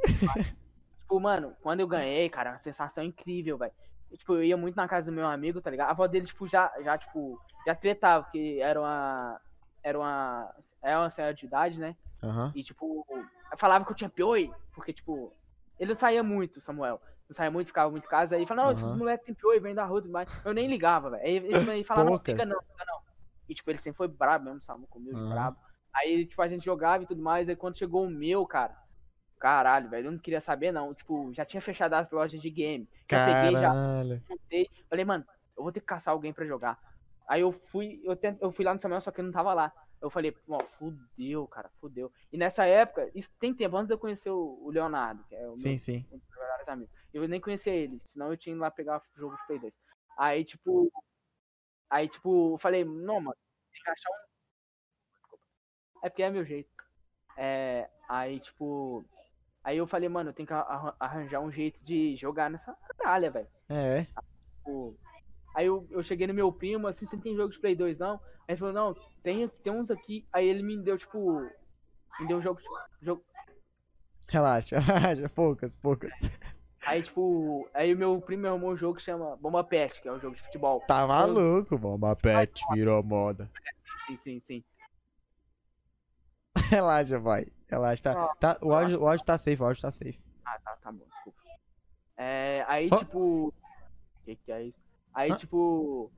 Tipo, mano, quando eu ganhei, cara, uma sensação incrível, velho. Tipo, eu ia muito na casa do meu amigo, tá ligado? A avó dele, tipo, já, já tipo, já tretava, porque era uma. Era uma. Era uma senhora de idade, né? Aham. E, tipo, falava que eu tinha pioi, porque, tipo, ele não saía muito, Samuel. Não saía muito, ficava muito em casa. Aí falava, não, esses Aham. moleques tem piolho, vem da rua mais. Eu nem ligava, velho. Aí ele, falava, não, fica não, fica não. E, tipo, ele sempre foi brabo mesmo, sabe? Comigo, Aham. brabo. Aí, tipo, a gente jogava e tudo mais. Aí quando chegou o meu, cara, caralho, velho, eu não queria saber, não. Tipo, já tinha fechado as lojas de game. Já peguei, já Caralho. montei. Falei, mano, eu vou ter que caçar alguém pra jogar. Aí eu fui, eu, tent, eu fui lá no Samuel, só que ele não tava lá. Eu falei, ó, fudeu, cara, fudeu. E nessa época, isso tem tempo antes de eu conhecer o, Leonardo, que é o Sim, meu sim. um amigos. Eu nem conhecia ele, senão eu tinha ido lá pegar o jogo de Play 2. Aí, tipo. Aí, tipo, eu falei, não, mano, tem que achar um. É porque é meu jeito. É, aí, tipo. Aí eu falei, mano, eu tenho que arran- arranjar um jeito de jogar nessa caralha, velho. É, Tipo, Aí eu, eu cheguei no meu primo, assim, você tem jogo de Play 2, não? Aí ele falou, não, tem, tem uns aqui. Aí ele me deu, tipo. Me deu um jogo. jogo relaxa, relaxa. Poucas, poucas. Aí, tipo. Aí o meu primo arrumou um jogo que chama Bomba Pet, que é um jogo de futebol. Tá maluco, bomba pet, virou moda. Sim, sim, sim. Relaxa, vai. Relaxa, tá, tá, o, áudio, o áudio tá safe, o áudio tá safe. Ah, tá, tá bom, desculpa. É, aí, Ó. tipo. O que, que é isso? Aí, Ah. tipo.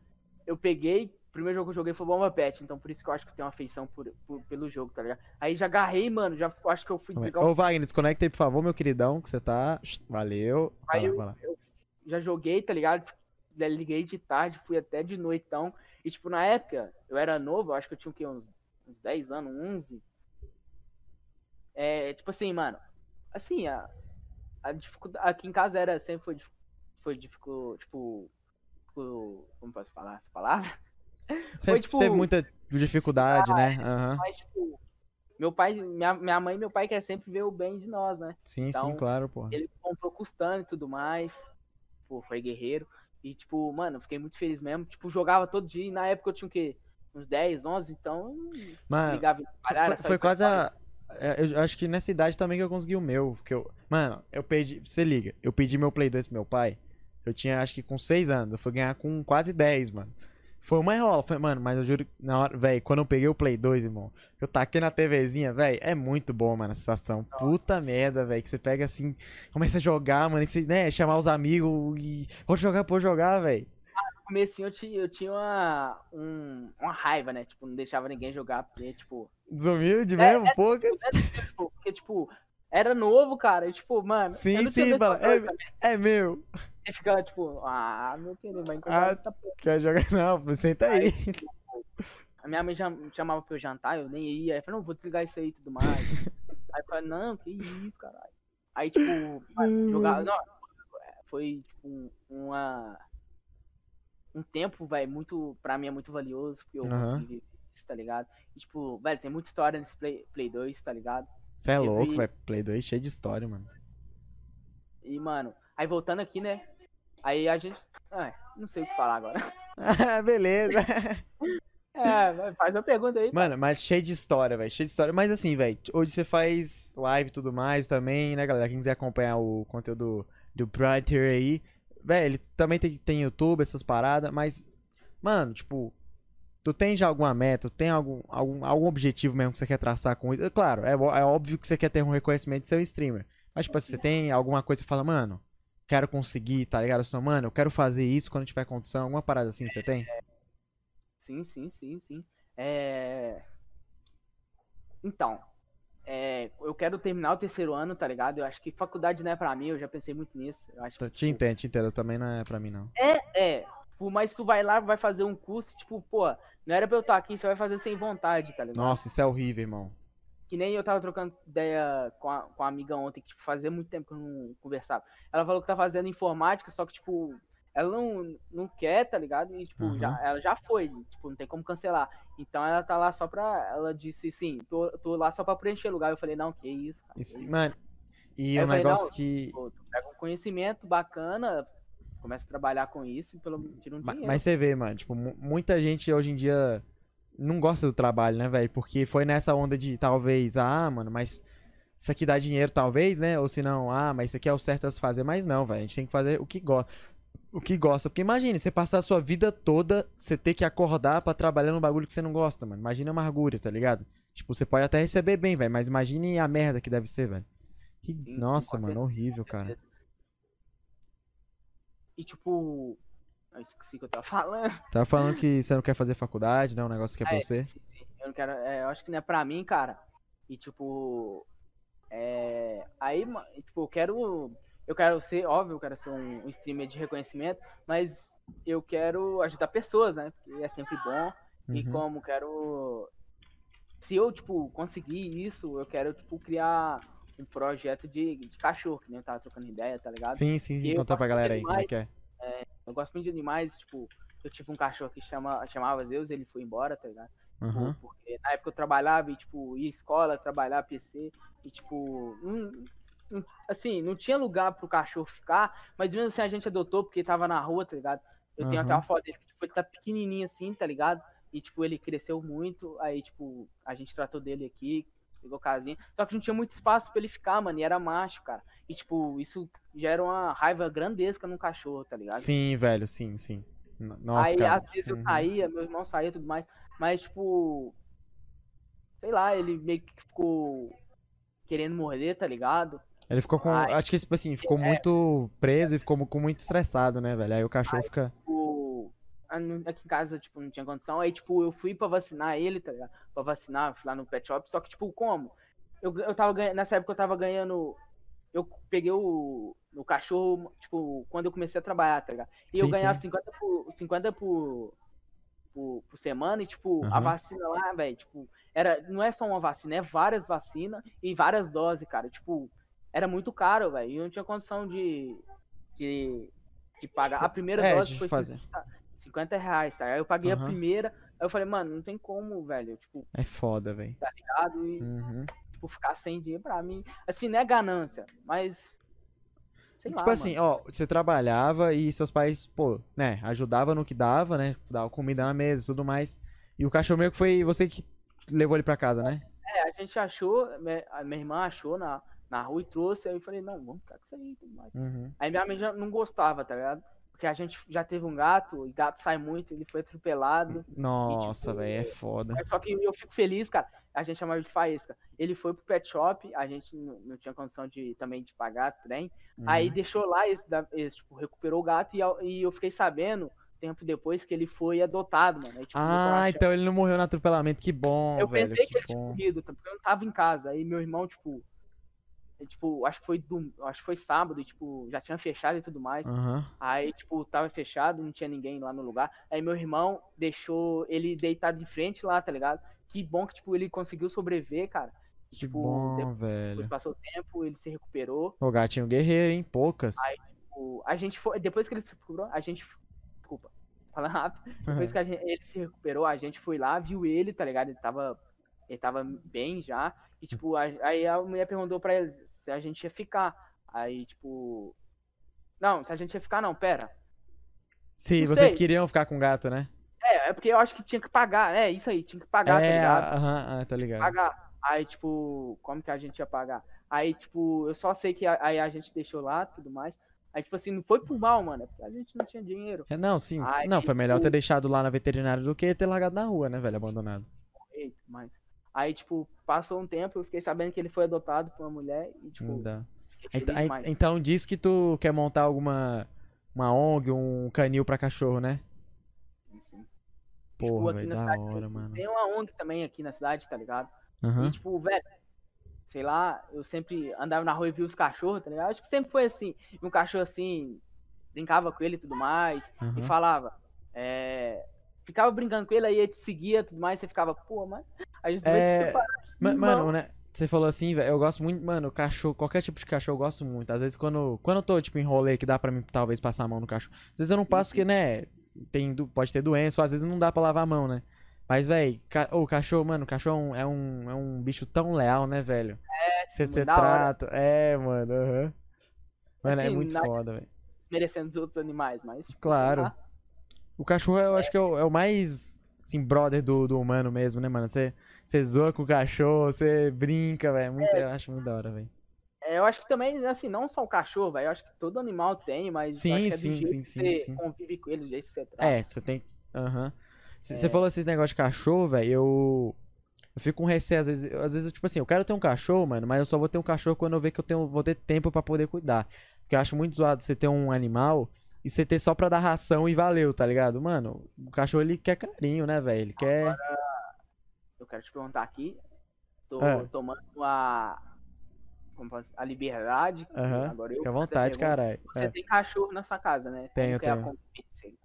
Eu peguei. O primeiro jogo que eu joguei foi Bomba Pet, então por isso que eu acho que eu tenho uma afeição por, por- pelo jogo, tá ligado? Aí já agarrei, mano, já acho que eu fui desligar o Ô, Wagner, desconecta aí, por favor, meu queridão, que você tá. Valeu. Vai Aí lá, eu, vai lá. eu já joguei, tá ligado? Liguei de tarde, fui até de noitão. E, tipo, na época, eu era novo, eu acho que eu tinha o quê? Uns, uns 10 anos, 11. É, tipo assim, mano. Assim, a, a dificuldade. Aqui em casa era, sempre foi, foi dificu, tipo. dificu- Como posso falar essa palavra? Sempre tipo, teve muita dificuldade, né? Aham. Mas, tipo. Meu pai, minha, minha mãe e meu pai quer sempre ver o bem de nós, né? Sim, sim, Então, claro, pô. Ele comprou custando e tudo mais. Pô, foi guerreiro. E, tipo, mano, fiquei muito feliz mesmo. Tipo, jogava todo dia. E na época eu tinha o quê? Uns 10, 11, então. Mano, ligava era foi, foi quase a. é, Eu acho que nessa idade também que eu consegui o meu. Porque eu. Mano, eu pedi. Você liga, eu pedi meu Play 2 pro meu pai. Eu tinha acho que com 6 anos. Eu fui ganhar com quase 10, mano. Foi uma enrola. Foi, mano, mas eu juro, na hora, velho, quando eu peguei o Play 2, irmão, eu taquei na TVzinha, velho, é muito bom, mano, a sensação. Puta merda, velho, que você pega assim, começa a jogar, mano, e você, né, chamar os amigos e. Pode jogar, pode jogar, velho. No comecinho eu tinha, eu tinha uma, um- uma raiva, né? Tipo, não deixava ninguém jogar, porque, tipo. Desumilde É, mesmo, poucas. tipo, porque, tipo, era novo, cara. E, tipo, mano. Sim, sim, fala, é-. É meu. Você fica, tipo, ah, meu querido, vai encontrar Ah, essa porra. Quer jogar? Não, senta aí. A minha mãe já me chamava pra eu jantar, eu nem ia. Aí eu falei, não, vou desligar isso aí e tudo mais. aí eu falei, não, que isso, caralho. Aí, tipo, mano, jogar. Não, foi, tipo, um- uma. Um tempo, velho, muito. Pra mim é muito valioso, porque eu Aham. consegui isso, tá ligado? E, tipo, velho, tem muita história nesse Play, Play 2, tá ligado? Você é louco, velho. Play 2 cheio de história, mano. E, mano, aí voltando aqui, né? Aí a gente. Ah, não sei o que falar agora. Beleza. É, vai, faz uma pergunta aí. Mano, mas cheio de história, velho. Cheio de história. Mas assim, velho, hoje você faz live e tudo mais também, né, galera? Quem quiser acompanhar o conteúdo do Brighter aí. Velho, ele também tem, tem YouTube, essas paradas, mas. Mano, tipo. Tu tem já alguma meta? Tu tem algum, algum, algum objetivo mesmo que você quer traçar com isso? Claro, é, é óbvio que você quer ter um reconhecimento de seu streamer. Mas, tipo, assim, você tem alguma coisa que fala, mano, quero conseguir, tá ligado? Só, mano, eu quero fazer isso quando tiver condição. Alguma parada assim você tem? Sim, sim, sim, sim. É... Então, é, eu quero terminar o terceiro ano, tá ligado? Eu acho que faculdade não é pra mim, eu já pensei muito nisso. Eu acho que, Te entendo, te entendo. Também não é pra mim, não. É, tipo, mas tu vai lá, vai fazer um curso, tipo, pô, não era pra eu estar aqui, você vai fazer sem vontade, tá ligado? Nossa, isso é horrível, irmão. Que nem eu tava trocando ideia com a, com a amiga ontem, que tipo, fazia muito tempo que eu não conversava. Ela falou que tá fazendo informática, só que, tipo, ela não, não quer, tá ligado? E, tipo, Aham. já, ela já foi, tipo, não tem como cancelar. Então ela tá lá só pra. Ela disse sim, tô, tô lá só pra preencher lugar. Eu falei, não, que isso, cara. Isso- que isso. mano, e eu um negócio que. Pô, tu pega um conhecimento bacana, começa a trabalhar com isso e pelo tira um Ma- dinheiro. Mas você vê, mano, tipo, mu- muita gente hoje em dia não gosta do trabalho, né, velho? Porque foi nessa onda de talvez, ah, mano, mas isso aqui dá dinheiro, talvez, né? Ou se não, ah, mas isso aqui é o certo a se fazer. Mas não, velho, a gente tem que fazer o que gosta. O que gosta. Porque imagine, você passar a sua vida toda, você ter que acordar pra trabalhar num bagulho que você não gosta, mano. Imagina a amargura, tá ligado? Tipo, você pode até receber bem, velho, mas imagine a merda que deve ser, velho. Que- Nossa, mano, horrível, cara. E tipo. Eu esqueci o que eu tava falando. Tava falando que você não quer fazer faculdade, né? Um negócio que é pra Ah, é, você. sim, sim. Eu não quero. é, eu acho que não é pra mim, cara. E tipo. É. Aí, e, tipo, eu quero. Eu quero ser, óbvio, eu quero ser um, um streamer de reconhecimento, mas eu quero ajudar pessoas, né? Porque é sempre bom. E Uhum. como quero. Se eu, tipo, conseguir isso, eu quero, tipo, criar um projeto de, de cachorro, que nem eu tava trocando ideia, tá ligado? Sim, sim, sim. eu Conta pra galera aí como é que é. Eu gosto muito de animais, tipo, eu tive um cachorro que chama, chamava Zeus, ele foi embora, tá ligado? Uhum. Porque na época eu trabalhava e, tipo, ia escola, trabalhar PC, e, tipo, não- não- assim, não tinha lugar pro cachorro ficar, mas mesmo assim a gente adotou porque tava na rua, tá ligado? Eu tenho até uma foto dele que, tipo, ele tá pequenininho assim, tá ligado? E, tipo, ele cresceu muito, aí, tipo, a gente tratou dele aqui, pegou casinha, só que não tinha muito espaço pra ele ficar, mano, e era macho, cara. E, tipo, isso gera uma raiva grandesca num cachorro, tá ligado? Sim, velho, sim, sim. Nossa, aí cara. às vezes eu Uhum. saía, meu irmão saía e tudo mais, mas tipo, sei lá, ele meio que ficou querendo morder, tá ligado? Ele ficou com. Acho que, tipo assim, ficou é. muito preso e ficou com muito estressado, né, velho? Aí o cachorro fica. Tipo, aqui em casa, tipo, não tinha condição, aí tipo, eu fui pra vacinar ele, tá ligado? Pra vacinar, fui lá no pet shop, só que tipo, como? Eu, eu tava ganhando, nessa época eu tava ganhando, eu peguei o, o cachorro, tipo, quando eu comecei a trabalhar, tá ligado? E eu Sim, ganhava sim. 50 por, 50 por, por, por semana e, tipo, a Aham. vacina lá, velho, tipo, era, não é só uma vacina, é várias vacinas e várias doses, cara. Tipo, era muito caro, velho. E eu não tinha condição de, de, de pagar. A primeira É, dose foi fazer. 50, 50 reais, tá? Aí eu paguei Aham. a primeira, aí eu falei, mano, não tem como, velho, tipo, É foda, velho. ligado? E, Uhum. tipo, ficar sem dinheiro pra mim. Assim, não é ganância, mas. Sei Tipo lá, assim, mano. ó, você trabalhava e seus pais, pô, né, ajudavam no que dava, né? Dava comida na mesa e tudo mais. E o cachorro meio que foi você que levou ele pra casa, né? É, a gente achou, a minha irmã achou na, na rua e trouxe, aí eu falei, não, vamos ficar com isso aí e tudo mais. Uhum. Aí minha mãe já não gostava, tá ligado? Porque a gente já teve um gato, e gato sai muito, ele foi atropelado. Nossa, tipo, velho, é foda. Só que eu fico feliz, cara. A gente chamava de faísca. Ele foi pro pet shop, a gente não, tinha condição de também de pagar trem. Aí Uhum. deixou lá, esse, esse, tipo, recuperou o gato e, e eu fiquei sabendo, tempo depois, que ele foi adotado, mano. Aí, tipo, Ah, então ele não morreu no atropelamento, que bom, eu velho, pensei que que ele tinha bom. morrido, tá? porque eu não tava em casa. Aí meu irmão, tipo, ele, tipo, acho que foi dom- acho que foi sábado, e, tipo, já tinha fechado e tudo mais. Aham. Aí, tipo, tava fechado, não tinha ninguém lá no lugar. Aí meu irmão deixou ele deitado de frente lá, tá ligado? Que bom que, tipo, ele conseguiu sobreviver, cara. Que Tipo, bom, depois velho. passou o tempo, ele se recuperou. O gatinho guerreiro, hein? Poucas. Aí, Tipo, a gente foi, depois que ele se recuperou, a gente, desculpa, falando rápido. Depois que a gente- ele se recuperou, a gente foi lá, viu ele, tá ligado? Ele tava, ele tava bem já. E, tipo, a- aí a mulher perguntou pra ele se a gente ia ficar. Aí, tipo. Não, se a gente ia ficar, não, pera. Sim, não vocês sei. queriam ficar com o gato, né? É, é porque eu acho que tinha que pagar. É, isso aí, tinha que pagar, tá é, ligado? aham, ah, tá ligado. Pagar. Aí, tipo, como que a gente ia pagar? Aí, tipo, eu só sei que a- aí a gente deixou lá tudo mais. Aí, tipo assim, não foi por mal, mano. É porque a gente não tinha dinheiro. É, não, sim. Aí, não, foi melhor ter tipo- deixado lá na veterinária do que ter largado na rua, né, velho? Abandonado. e tudo mais. Aí, tipo, passou um tempo, eu fiquei sabendo que ele foi adotado por uma mulher e, tipo, Não dá. fiquei Ent- feliz aí- demais. então diz que tu quer montar alguma uma ONG, um canil pra cachorro, né? assim. Porra, aqui velho, na da cidade hora, mano. Tem uma ONG também aqui na cidade, tá ligado? Aham. E, tipo, velho, sei lá, eu sempre andava na rua e via os cachorros, tá ligado? Acho que sempre foi assim. E um cachorro assim, brincava com ele e tudo mais, e aham. falava, é. Ficava brincando com ele, aí ele te seguia e tudo mais, você ficava, pô, mas a gente vai É, se separar. Mano, né? Você falou assim, velho, eu gosto muito, mano, cachorro, qualquer tipo de cachorro eu gosto muito. Às vezes quando, quando eu tô, tipo, em rolê que dá pra mim, talvez, passar a mão no cachorro. Às vezes eu não passo porque, né, tem, pode ter doença, ou às vezes não dá pra lavar a mão, né? Mas, velho, ca... o cachorro, mano, o cachorro é um, é um, é um bicho tão leal, né, velho? É, Você mano, você da hora. trata. É, mano, aham. Mano, é Assim, muito na- foda, velho. Merecendo os outros animais, mas. Tipo, Claro. lá. O cachorro eu acho que é o, é o mais, assim, brother do, do humano mesmo, né, mano? Você, você zoa com o cachorro, você brinca, velho. Muito, Eu acho muito da hora, velho. É, eu acho que também, assim, não só o cachorro, velho. Eu acho que todo animal tem, mas. Sim, é sim, sim, sim, você sim. convive com ele, do jeito que você trata. É, você tem. Aham. Você É. falou esses negócios de cachorro, velho. Eu. Eu fico com receio, às vezes, às vezes, tipo assim, eu quero ter um cachorro, mano, mas eu só vou ter um cachorro quando eu ver que eu tenho, vou ter tempo pra poder cuidar. Porque eu acho muito zoado você ter um animal, e você ter só pra dar ração e valeu, tá ligado? Mano, o cachorro ele quer carinho, né, velho? Ele quer. Eu quero te perguntar aqui. Tô Ah. tomando a. Como posso, a liberdade. Agora eu Fica à vontade, caralho. Você É. tem cachorro na sua casa, né? Tenho, é tenho.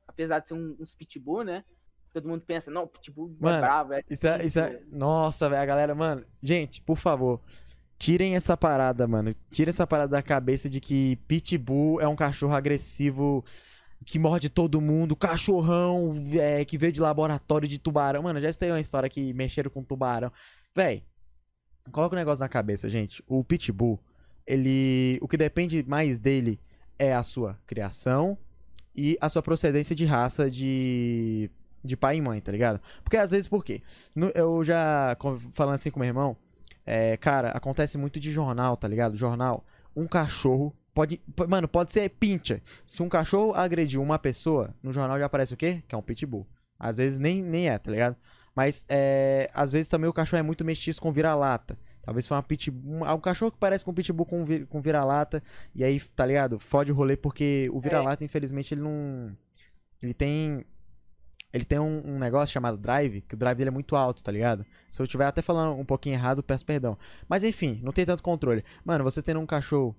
Apesar de ser um, uns pitbull, né? Todo mundo pensa, não, pitbull Mano, é bravo, é Isso é, isso é... Nossa, velho, a galera, mano. Gente, por favor. Tirem essa parada, mano. Tirem essa parada da cabeça de que Pitbull é um cachorro agressivo que morde todo mundo, cachorrão é, que veio de laboratório de tubarão. Mano, já tem uma história que mexeram com tubarão. Véi, coloca o negócio na cabeça, gente. O Pitbull, ele. O que depende mais dele é a sua criação e a sua procedência de raça de. de pai e mãe, tá ligado? Porque às vezes, por quê? No- eu já, falando assim com meu irmão, é, cara, acontece muito de jornal, tá ligado? Jornal, um cachorro pode. Mano, pode ser pincher. Se um cachorro agrediu uma pessoa, no jornal já aparece o quê? Que é um pitbull. Às vezes nem, nem é, tá ligado? Mas é, às vezes também o cachorro é muito mestiço com vira-lata. Talvez foi uma pitbull. Um, um cachorro que parece com um pitbull com, vi- com vira-lata. E aí, tá ligado? Fode o rolê porque o vira-lata, infelizmente, ele não. Ele tem. Ele tem um, um negócio chamado drive, que o drive dele é muito alto, tá ligado? Se eu estiver até falando um pouquinho errado, peço perdão. Mas enfim, não tem tanto controle. Mano, você tendo um cachorro,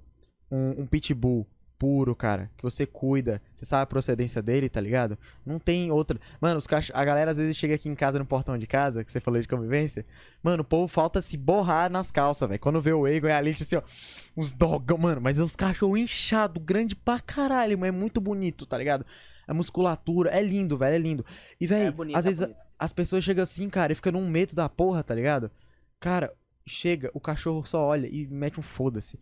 um, um pitbull puro, cara, que você cuida, você sabe a procedência dele, tá ligado? Não tem outra. Mano, os cach... a galera às vezes chega aqui em casa, no portão de casa, que você falou de convivência. Mano, o povo falta se borrar nas calças, velho. Quando vê o Egon e a Alice assim, ó. Uns dogão, mano, mas é uns cachorros inchados, grande pra caralho, mas é muito bonito, tá ligado? A musculatura, é lindo, velho, é lindo. E, velho, É bonito, às é vezes bonito. as pessoas chegam assim, cara, e ficam num medo da porra, tá ligado? Cara, chega, o cachorro só olha e mete um foda-se.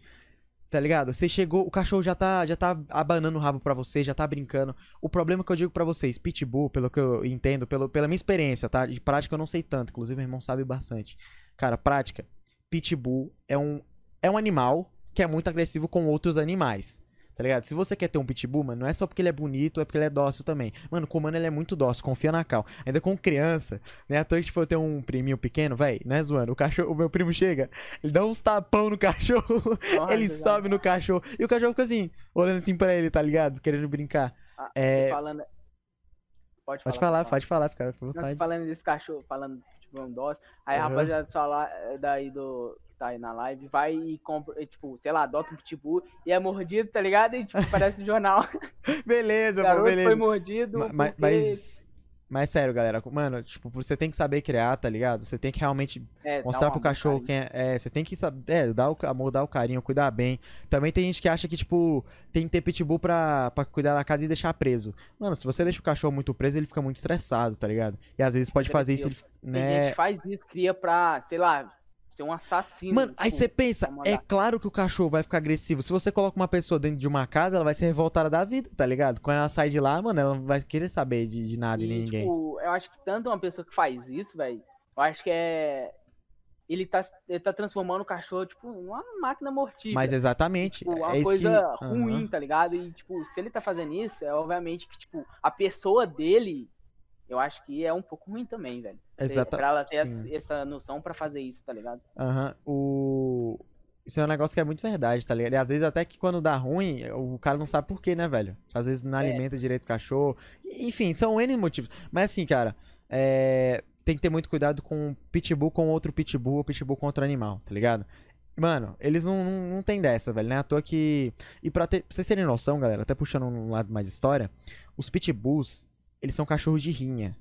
Tá ligado? Você chegou, o cachorro já tá, já tá abanando o rabo pra você, já tá brincando. O problema que eu digo pra vocês, pitbull, pelo que eu entendo, pelo, pela minha experiência, tá? De prática eu não sei tanto, inclusive meu irmão sabe bastante. Cara, prática, pitbull é um é um animal que é muito agressivo com outros animais. Tá ligado? Se você quer ter um pitbull, mano, não é só porque ele é bonito, é porque ele é dócil também. Mano, com o mano ele é muito dócil, confia na cal. Ainda com criança, né? À toa que, tipo, eu tenho um priminho pequeno, velho, não é zoando. O cachorro, o meu primo chega, ele dá uns tapão no cachorro, Nossa, ele exato. sobe no cachorro. E o cachorro fica assim, olhando assim pra ele, tá ligado? Querendo brincar. Ah, é- falando... Pode, Pode falar, pode falar, fica à Não, vontade. falando desse cachorro, falando tipo um dócil. Aí a Aham. rapaziada só lá, eh, daí do. Tá aí na live, vai e compra, tipo, sei lá, adota um pitbull e é mordido, tá ligado? E tipo, parece um jornal. Beleza, pô, beleza. foi mordido. Ma- ma- porque- Mas, mas sério, galera, mano, tipo, você tem que saber criar, tá ligado? Você tem que realmente é, mostrar um pro cachorro quem é, é, você tem que saber, é, dar o amor, dar o carinho, cuidar bem. Também tem gente que acha que, tipo, tem que ter pitbull pra, pra cuidar da casa e deixar preso. Mano, se você deixa o cachorro muito preso, ele fica muito estressado, tá ligado? E às vezes pode fazer isso, ele- Tem gente né? que faz isso, cria pra, sei lá, ser um assassino. Mano, aí tipo, você pensa, é claro que o cachorro vai ficar agressivo. Se você coloca uma pessoa dentro de uma casa, ela vai ser revoltada da vida, tá ligado? Quando ela sai de lá, mano, ela não vai querer saber de, de nada e, nem E, ninguém. tipo, eu acho que tanto uma pessoa que faz isso, velho, eu acho que é. Ele tá, ele tá transformando o cachorro, tipo, numa máquina mortífera. Mas exatamente, tipo, uma é coisa que... ruim, Aham. tá ligado? E, tipo, se ele tá fazendo isso, é obviamente que, tipo, a pessoa dele, eu acho que é um pouco ruim também, velho. Exata... Pra ela ter essa, essa noção pra fazer isso, tá ligado? Aham, o... Isso é um negócio que é muito verdade, tá ligado? E às vezes até que quando dá ruim, o cara não sabe por quê, né, velho? Às vezes não É. alimenta direito o cachorro. Enfim, são N motivos. Mas assim, cara, é... tem que ter muito cuidado com pitbull com outro pitbull ou pitbull com outro animal, tá ligado? Mano, eles não, não, não tem dessa, velho, né? À toa que... E pra, ter... pra vocês terem noção, galera, até puxando um lado mais de história, os pitbulls, eles são cachorros de rinha.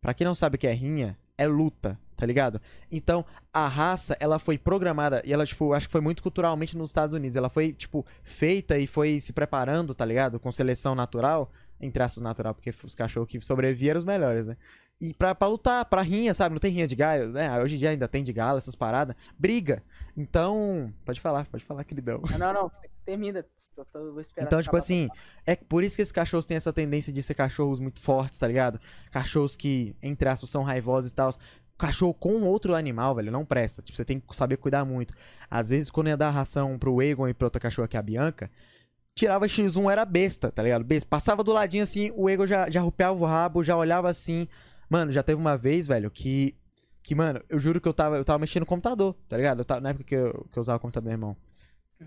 Pra quem não sabe o que é rinha, é luta, tá ligado? Então, a raça, ela foi programada, e ela, tipo, acho que foi muito culturalmente nos Estados Unidos. Ela foi, tipo, feita e foi se preparando, tá ligado? Com seleção natural, entre aspas natural, porque os cachorros que sobreviviam eram os melhores, né? E pra, pra lutar, pra rinha, sabe? Não tem rinha de galo, né? Hoje em dia ainda tem de galo, essas paradas. Briga. Então, pode falar, pode falar, queridão. Não, não, termina. Só tô, vou esperar Então, tipo assim, é por isso que esses cachorros têm essa tendência de ser cachorros muito fortes, tá ligado? Cachorros que, entre aspas, são raivosos e tal. Cachorro com outro animal, velho, não presta. Tipo, você tem que saber cuidar muito. Às vezes, quando ia dar ração pro Egon e pra outra cachorra que é a Bianca, tirava X1, era besta, tá ligado? Besta. Passava do ladinho assim, o Egon já, já rupeava o rabo, já olhava assim. Mano, já teve uma vez, velho, que. Que, mano, eu juro que eu tava, eu tava mexendo no computador, tá ligado? Eu tava, na época que eu, que eu usava o computador do meu irmão.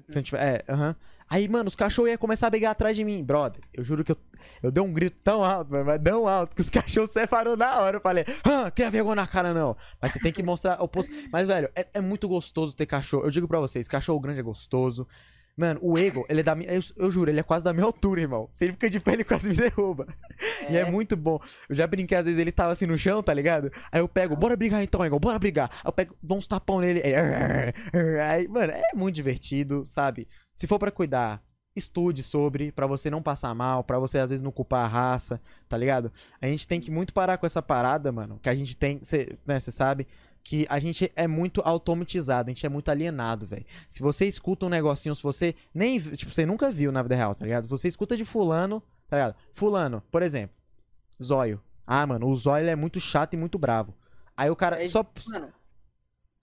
Se eu não tiver. É, aham. Aí, mano, os cachorros iam começar a brigar atrás de mim. Brother, eu juro que eu, eu dei um grito tão alto, mano, mas tão alto, que os cachorros separaram na hora. Eu falei, ah, cria vergonha na cara, não. Mas você tem que mostrar o posto. Mas, velho, é, é muito gostoso ter cachorro. Eu digo pra vocês, cachorro grande é gostoso. Mano, o Ego, ele é da minha. Eu, eu juro, ele é quase da minha altura, irmão. Se ele fica de pé, ele quase me derruba. E é É. muito bom. Eu já brinquei, às vezes ele tava assim no chão, tá ligado? Aí eu pego, bora brigar então, Ego, bora brigar. Aí eu pego, dou uns tapão nele. Ele... Aí, mano, é muito divertido, sabe? Se for pra cuidar, estude sobre, pra você não passar mal, pra você às vezes não culpar a raça, tá ligado? A gente tem que muito parar com essa parada, mano, que a gente tem, cê, né, você sabe, que a gente é muito automatizado, a gente é muito alienado, velho. Se você escuta um negocinho, se você nem, tipo, você nunca viu na vida real, tá ligado? Você escuta de fulano, tá ligado? Fulano, por exemplo, Zóio. Ah, mano, o Zóio é muito chato e muito bravo. Aí o cara, É, só, Mano,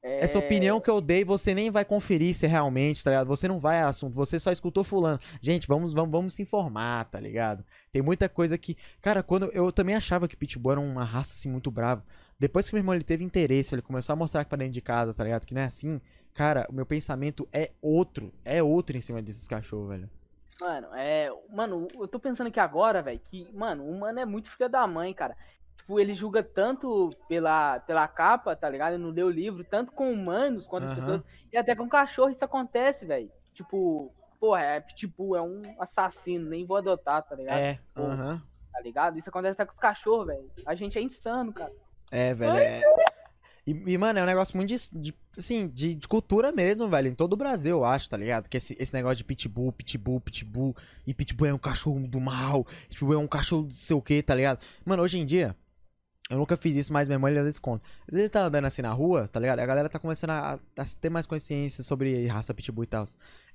essa é, opinião que eu dei, você nem vai conferir se é realmente, tá ligado? Você não vai a assunto, você só escutou fulano. Gente, vamos, vamos, vamos se informar, tá ligado? Tem muita coisa que. Cara, quando eu também achava que Pitbull era uma raça assim muito brava. Depois que meu irmão ele teve interesse, ele começou a mostrar pra dentro de casa, tá ligado? Que não é assim. Cara, o meu pensamento é outro. É outro em cima desses cachorros, velho. Mano, é. Mano, eu tô pensando aqui agora, velho, que, mano, o humano é muito filho da mãe, cara. Tipo, ele julga tanto pela, pela capa, tá ligado? Ele não leu o livro, tanto com humanos quanto as Aham. pessoas. E até com cachorro isso acontece, velho. Tipo, porra, é Pitbull, é um assassino, nem vou adotar, tá ligado? É, aham. Tá ligado? Isso acontece até com os cachorros, velho. A gente é insano, cara. É, velho. É... E, e, mano, é um negócio muito de, de, assim, de, de cultura mesmo, velho. Em todo o Brasil, eu acho, tá ligado? Que esse, esse negócio de pitbull, pitbull, pitbull. E pitbull é um cachorro do mal. Pitbull é um cachorro do sei o que, tá ligado? Mano, hoje em dia. Eu nunca fiz isso, mas minha mãe às vezes conta. Às vezes ele tá andando assim na rua, tá ligado? A galera tá começando a, a ter mais consciência sobre raça pitbull e tal.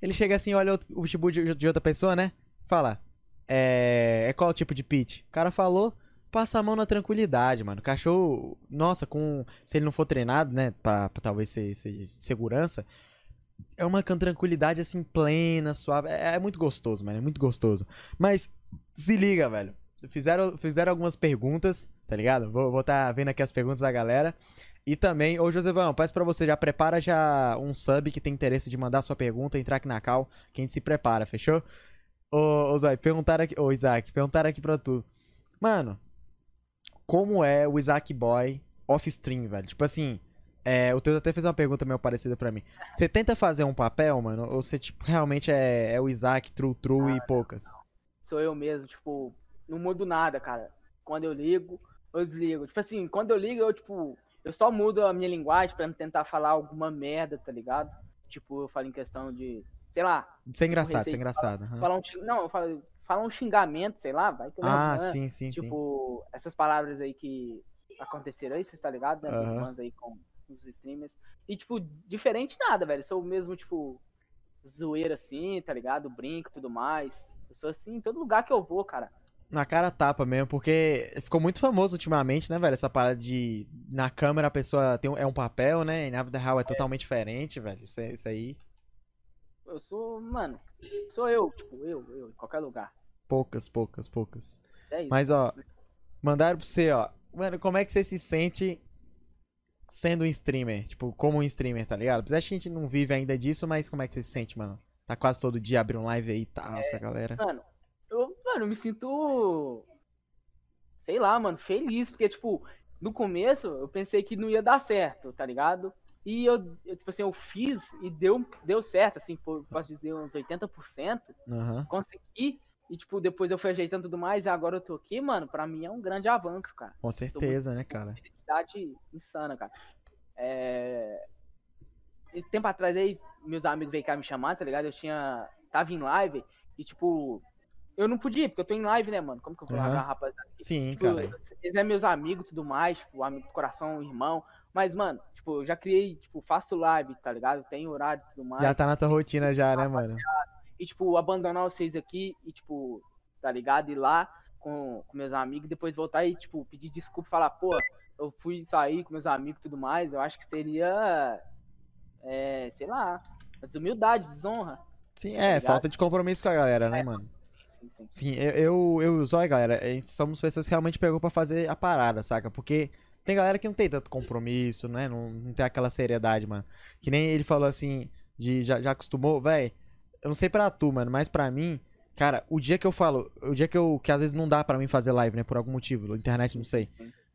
Ele chega assim, olha o, o pitbull de, de outra pessoa, né? Fala. É. É qual tipo de pit? O cara falou, passa a mão na tranquilidade, mano. Cachorro, nossa, com. Se ele não for treinado, né? Pra, talvez ser, ser segurança. É uma tranquilidade assim, plena, suave. É, é muito gostoso, mano. É muito gostoso. Mas se liga, velho. Fizeram, fizeram algumas perguntas, tá ligado? Vou estar tá vendo aqui as perguntas da galera. E também, ô Josevão, peço pra você, já prepara já um sub que tem interesse de mandar sua pergunta, entrar aqui na cal, que a gente se prepara, fechou? Ô, ô Zói, perguntaram aqui, ô Isaac, perguntaram aqui pra tu. Mano, como é o Isaac Boy off-stream, velho? Tipo assim, é, o Teus até fez uma pergunta meio parecida pra mim. Você tenta fazer um papel, mano? Ou você, tipo, realmente é, é o Isaac true true e poucas? Sou eu mesmo, tipo, não mudo nada, cara. Quando eu ligo, eu desligo. Tipo assim, quando eu ligo, eu, tipo, eu só mudo a minha linguagem pra tentar falar alguma merda, tá ligado? Tipo, eu falo em questão de, sei lá, Isso é engraçado, isso é engraçado. aham. falar um, não, eu falo, falar um xingamento, sei lá, vai que eu Ah, né? sim, sim, sim. Tipo, essas palavras aí que aconteceram aí, vocês tá ligado, né? Dos Aham. fãs aí com os streamers. E, tipo, diferente nada, velho. Sou mesmo, tipo, zoeira assim, tá ligado? Brinco e tudo mais. Eu sou assim em todo lugar que eu vou, cara. Na cara tapa mesmo, porque ficou muito famoso ultimamente, né, velho? Essa parada de. Na câmera a pessoa tem um- é um papel, né? E na vida real é totalmente diferente, velho. Isso, é- isso aí. Eu sou, mano, sou eu, tipo, eu, eu, em qualquer lugar. Poucas, poucas, poucas. É isso. Mas, ó, mandaram pra você, ó. Mano, como é que você se sente sendo um streamer? Tipo, como um streamer, tá ligado? Apesar que a gente não vive ainda disso, mas como é que você se sente, mano? Tá quase todo dia abrindo live aí e tal, com a galera. Mano, eu, mano, eu me sinto. Sei lá, mano, feliz, porque, tipo, no começo eu pensei que não ia dar certo, tá ligado? E eu, eu, tipo assim, eu fiz e deu, deu certo, assim, por, posso dizer, uns 80%. Aham. Consegui. E, tipo, depois eu fui ajeitando tudo mais e agora eu tô aqui, mano, pra mim é um grande avanço, cara. Com certeza, né, cara? Felicidade insana, cara. É... Esse tempo atrás aí, meus amigos veio cá me chamar, tá ligado? Eu tinha. Tava em live e, tipo, eu não podia, porque eu tô em live, né, mano? Como que eu vou Aham. largar, rapazada? Sim, Tipo, cara. eles é meus amigos e tudo mais, tipo, amigo do coração, irmão. Mas, mano, tipo, eu já criei, tipo, faço live, tá ligado? Tem horário e tudo mais. Já tá na tua rotina já, né, mano? E, tipo, abandonar vocês aqui e, tipo, tá ligado? Ir lá com, com meus amigos e depois voltar e, tipo, pedir desculpa e falar, pô, eu fui sair com meus amigos e tudo mais. Eu acho que seria, é, sei lá, desumildade, desonra. Sim, é, ligado? falta de compromisso com a galera, né, mano? Sim, sim. Sim, eu, eu, eu e o Zói, galera, gente somos pessoas que realmente pegou pra fazer a parada, saca? Porque tem galera que não tem tanto compromisso, né? Não, não tem aquela seriedade, mano. Que nem ele falou assim, de já, já acostumou, véi. eu não sei pra tu, mano, mas pra mim, cara, o dia que eu falo, o dia que eu, que às vezes não dá pra mim fazer live, né, por algum motivo, internet, não sei.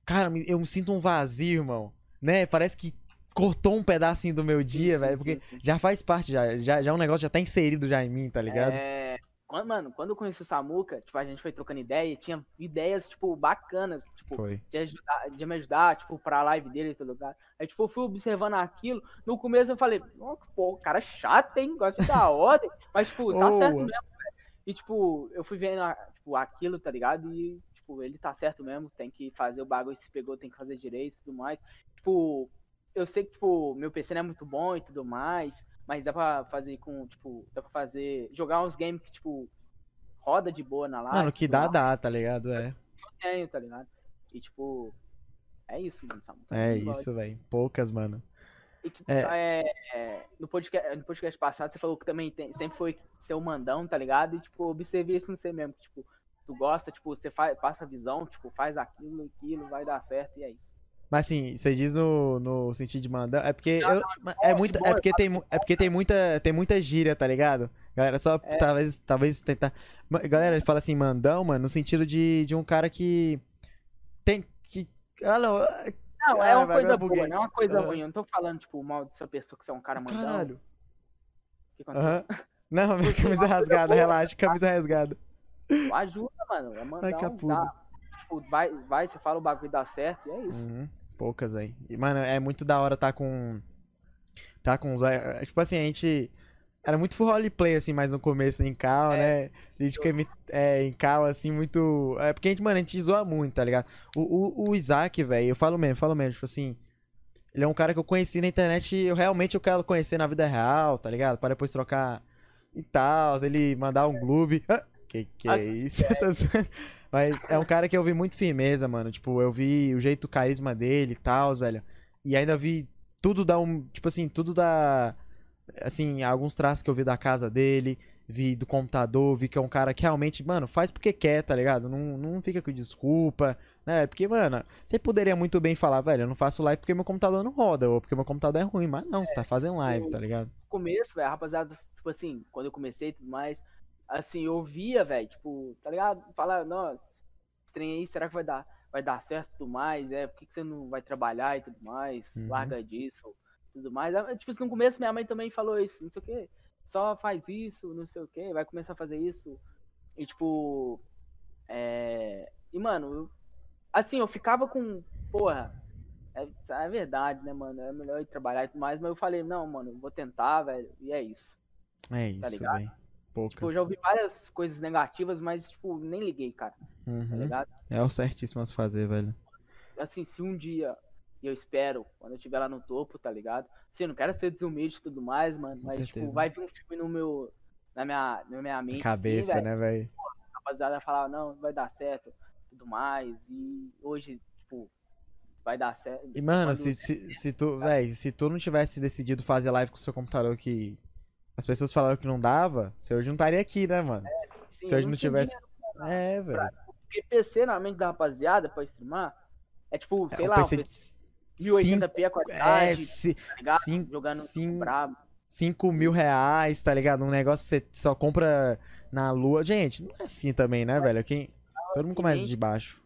Cara, me- eu me sinto um vazio, irmão, né, parece que cortou um pedacinho do meu dia, velho, porque sim, sim. já faz parte, já, já, já é um negócio já tá inserido já em mim, tá ligado? É, quando, mano, quando eu conheci o Samuca, tipo, a gente foi trocando ideia e tinha ideias, tipo, bacanas, tipo, Foi. de, ajudar, de me ajudar, tipo, pra live dele e todo lugar. Aí, tipo, eu fui observando aquilo. No começo eu falei, "Ó, pô, o cara é chato, hein? Gosta de dar ordem. Mas, tipo, tá certo Boa. mesmo, velho. E, tipo, eu fui vendo, tipo, aquilo, tá ligado? E, tipo, ele tá certo mesmo. Tem que fazer o bagulho, se pegou, tem que fazer direito e tudo mais. Tipo, eu sei que, tipo, meu PC não é muito bom e tudo mais. Mas dá pra fazer com, tipo, dá pra fazer. Jogar uns games que, tipo, roda de boa na live. Mano, que dá, mais. dá, tá ligado? É, tenho, tá ligado? E tipo, é isso, mano. Samuca. é isso, velho. Poucas, mano. E que, É. é, é, no, podcast, no podcast passado, você falou que também tem, sempre foi seu mandão, tá ligado? E, tipo, observei isso no você mesmo. Que, tipo, tu gosta, tipo, você faz, passa a visão, tipo, faz aquilo, aquilo, vai dar certo e é isso. Mas assim, você diz no, no sentido de mandar. É porque. Não, eu- é, muita, de é boa, porque tem, é porque tem muita. Tem muita gíria, tá ligado? Galera, só É. talvez, talvez tentar. Galera, ele fala assim, mandão, mano, no sentido de, de um cara que. Tem. Que. Ah, não. ah, Não, é Ah, uma coisa boa, não é uma coisa Ah. ruim. Eu não tô falando, tipo, mal dessa pessoa que você é um cara mandão. Caralho. O que aconteceu? Aham. Não, minha Porque camisa é rasgada, boa, relaxa, camisa rasgada. Ajuda, mano. É mandão. Ai, capudo. dá. Tipo, vai, vai, você fala o bagulho dá certo e é isso. Uhum, poucas aí. Mano, é muito da hora tá com. Tá com os. é, Tipo assim, a gente. Era muito full roleplay, assim, mais no começo em cal, É, né? A gente fica é, em cal, assim, muito. É porque a gente, mano, a gente zoa muito, tá ligado? O, o, o Isaac, velho, eu falo mesmo, falo mesmo, tipo assim. Ele é um cara que eu conheci na internet e eu realmente eu quero conhecer na vida real, tá ligado? Pra depois trocar e tal, ele mandar um gloob. Ah, que que é Ah, isso? Tô zoando. Mas é um cara que eu vi muito firmeza, mano. Tipo, eu vi o jeito, o carisma dele e tal, velho. E ainda vi tudo da um. Tipo assim, tudo da. Assim, alguns traços que eu vi da casa dele, vi do computador, vi que é um cara que realmente, mano, faz porque quer, tá ligado? Não, não fica com desculpa, né? Porque, mano, você poderia muito bem falar, velho, eu não faço live porque meu computador não roda, ou porque meu computador é ruim, mas não, você tá fazendo live, tá ligado? no começo, velho, rapaziada, tipo assim, quando eu comecei e tudo mais, assim, eu via, velho, tipo, tá ligado? Falar, nossa, esse trem aí, será que vai dar, vai dar certo e tudo mais? É, por que, que você não vai trabalhar e tudo mais? Uhum. Larga disso, tudo mais. Ah, Tipo, no começo minha mãe também falou isso, não sei o quê, só faz isso, não sei o quê, vai começar a fazer isso. E tipo, é. E, mano, eu- assim, eu ficava com, porra, é, é verdade, né, mano? É melhor ir trabalhar e tudo mais, mas eu falei, não, mano, vou tentar, velho, e é isso. É isso, ligado? velho. Poucas. Tipo, eu já ouvi várias coisas negativas, mas, tipo, nem liguei, cara, tá Uhum. ligado? É o certíssimo a se fazer, velho. Assim, se um dia, e eu espero, quando eu estiver lá no topo, tá ligado? Assim, não quero ser desumilde e tudo mais, mano, mas, certeza. tipo, vai vir um filme no meu, na minha, na minha mente, assim, Cabeça, velho, né, velho? a rapaziada vai falar, não, vai dar certo, tudo mais, e hoje, tipo, vai dar certo. E, mano, se, se, se tu, véi, se tu não tivesse decidido fazer live com o seu computador que as pessoas falaram que não dava, você hoje não estaria aqui, né, mano? Assim, se hoje não tinha tivesse. dinheiro, É, velho. Porque PC na mente da rapaziada pra streamar é tipo, sei É, lá, o um PC PC 1080p a É, qualidade, ci- tá ligado? cinco, Jogando cin- brabo. 5 mil reais, tá ligado? Um negócio que você só compra na lua. Gente, não é assim também, né, velho? Quem... Todo mundo começa de baixo.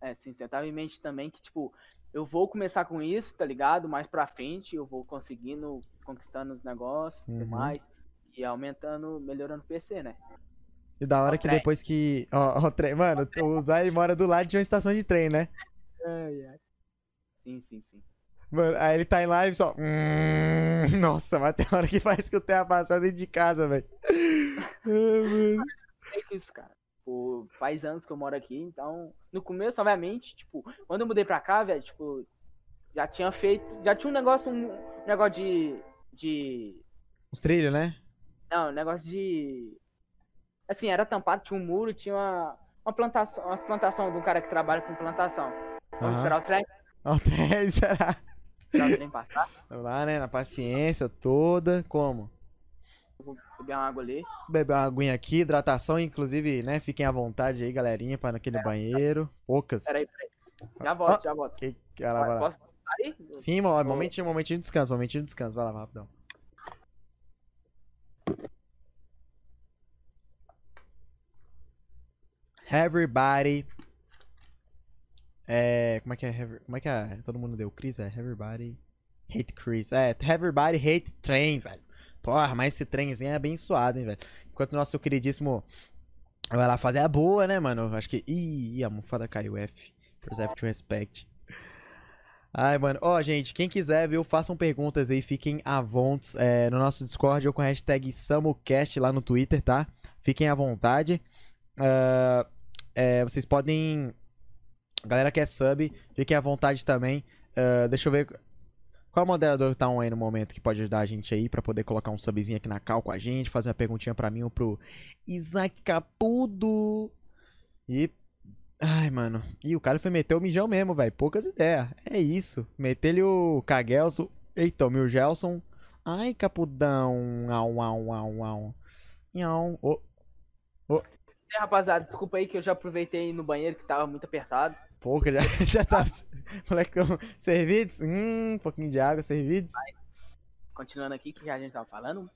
É, sim, você tava em mente também que, tipo, eu vou começar com isso, tá ligado? Mais pra frente, eu vou conseguindo, conquistando os negócios e tudo Uhum. mais. E aumentando, melhorando o PC, né? E da hora Ó, que trem. depois que. Ó, o trem. Mano, o Zay ele mora do lado de uma estação de trem, né? Ai, ai. Sim, sim, sim. Mano, aí ele tá em live só. Hum, nossa, mas tem hora que faz que eu tenha passado dentro de casa, velho. É isso, cara. Tipo, faz anos que eu moro aqui, então. No começo, obviamente, tipo, quando eu mudei pra cá, velho, tipo, já tinha feito. Já tinha um negócio, um negócio de. de. Os trilhos, né? Não, um negócio de. Assim, era tampado, tinha um muro, tinha uma, uma plantação, umas plantações de um cara que trabalha com plantação. Vamos Aham. esperar o trem, ao trem, será? Dá o trem passar? Lá, né? Na paciência toda. Como? Vou beber uma água ali. Beber uma aguinha aqui, hidratação, inclusive, né? Fiquem à vontade aí, galerinha, para naquele é, banheiro. Poucas. Peraí, peraí. Já volto, ah, já volto. Que... Vai lá, vai lá. Posso sair? Sim, mano. Vou... Momentinho, momentinho de descanso, momentinho de descanso. Vai lá, vai rapidão. Everybody é. Como é que é? Como é que é? Todo mundo deu Chris? É Everybody. Hate Chris. É, Everybody hate trem, velho. Porra, mas esse trenzinho é abençoado, hein, velho. Enquanto nosso queridíssimo vai lá fazer a boa, né, mano? Acho que. Ih, a almofada caiu F. Preserve to respect. Ai, mano. Ó, gente, quem quiser, viu, façam perguntas aí, fiquem à vontade é, no nosso Discord ou com a hashtag SamuCast lá no Twitter, tá? Fiquem à vontade. Ah, é, vocês podem. Galera que é sub, fiquem à vontade também. Ah, deixa eu ver. Qual moderador tá aí no momento que pode ajudar a gente aí pra poder colocar um subzinho aqui na cal com a gente, fazer uma perguntinha pra mim ou pro Isaac Capudo. E. Ai, mano. Ih, o cara foi meter o mijão mesmo, velho. Poucas ideias. É isso. Meter-lhe o Cagelson. Eita, o Milgelson. Ai, Capudão. Au, au, au, au. Nhau. Ô, É, rapaziada, desculpa aí que eu já aproveitei no banheiro que tava muito apertado. Pouca já, já tá. Molecão. Servidos? Hum, um pouquinho de água, servidos. Continuando aqui, que a gente tava falando.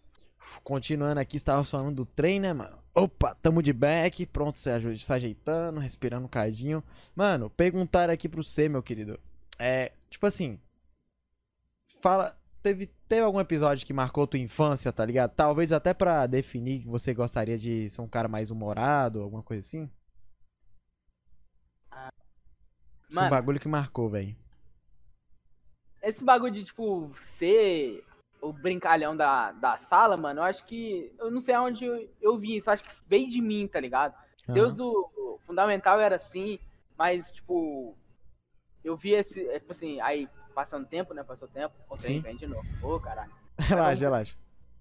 Continuando aqui, estava falando do trem, né, mano? Opa, tamo de back, pronto, se, ajeitando, respirando um cadinho. Mano, perguntaram aqui pro você, meu querido. É, tipo assim. Fala. Teve, teve algum episódio que marcou tua infância, tá ligado? Talvez até pra definir que você gostaria de ser um cara mais humorado, alguma coisa assim? Isso é um bagulho que marcou, velho. esse bagulho de, tipo, ser o brincalhão da, da sala, mano, eu acho que. Eu não sei aonde eu, eu vi isso, eu acho que veio de mim, tá ligado? Deus Aham. do Fundamental era assim, mas, tipo, eu vi esse, é, tipo assim, aí passando tempo, né? Passou tempo, Sim. vem de novo. Ô, caralho. Relaxa, relaxa.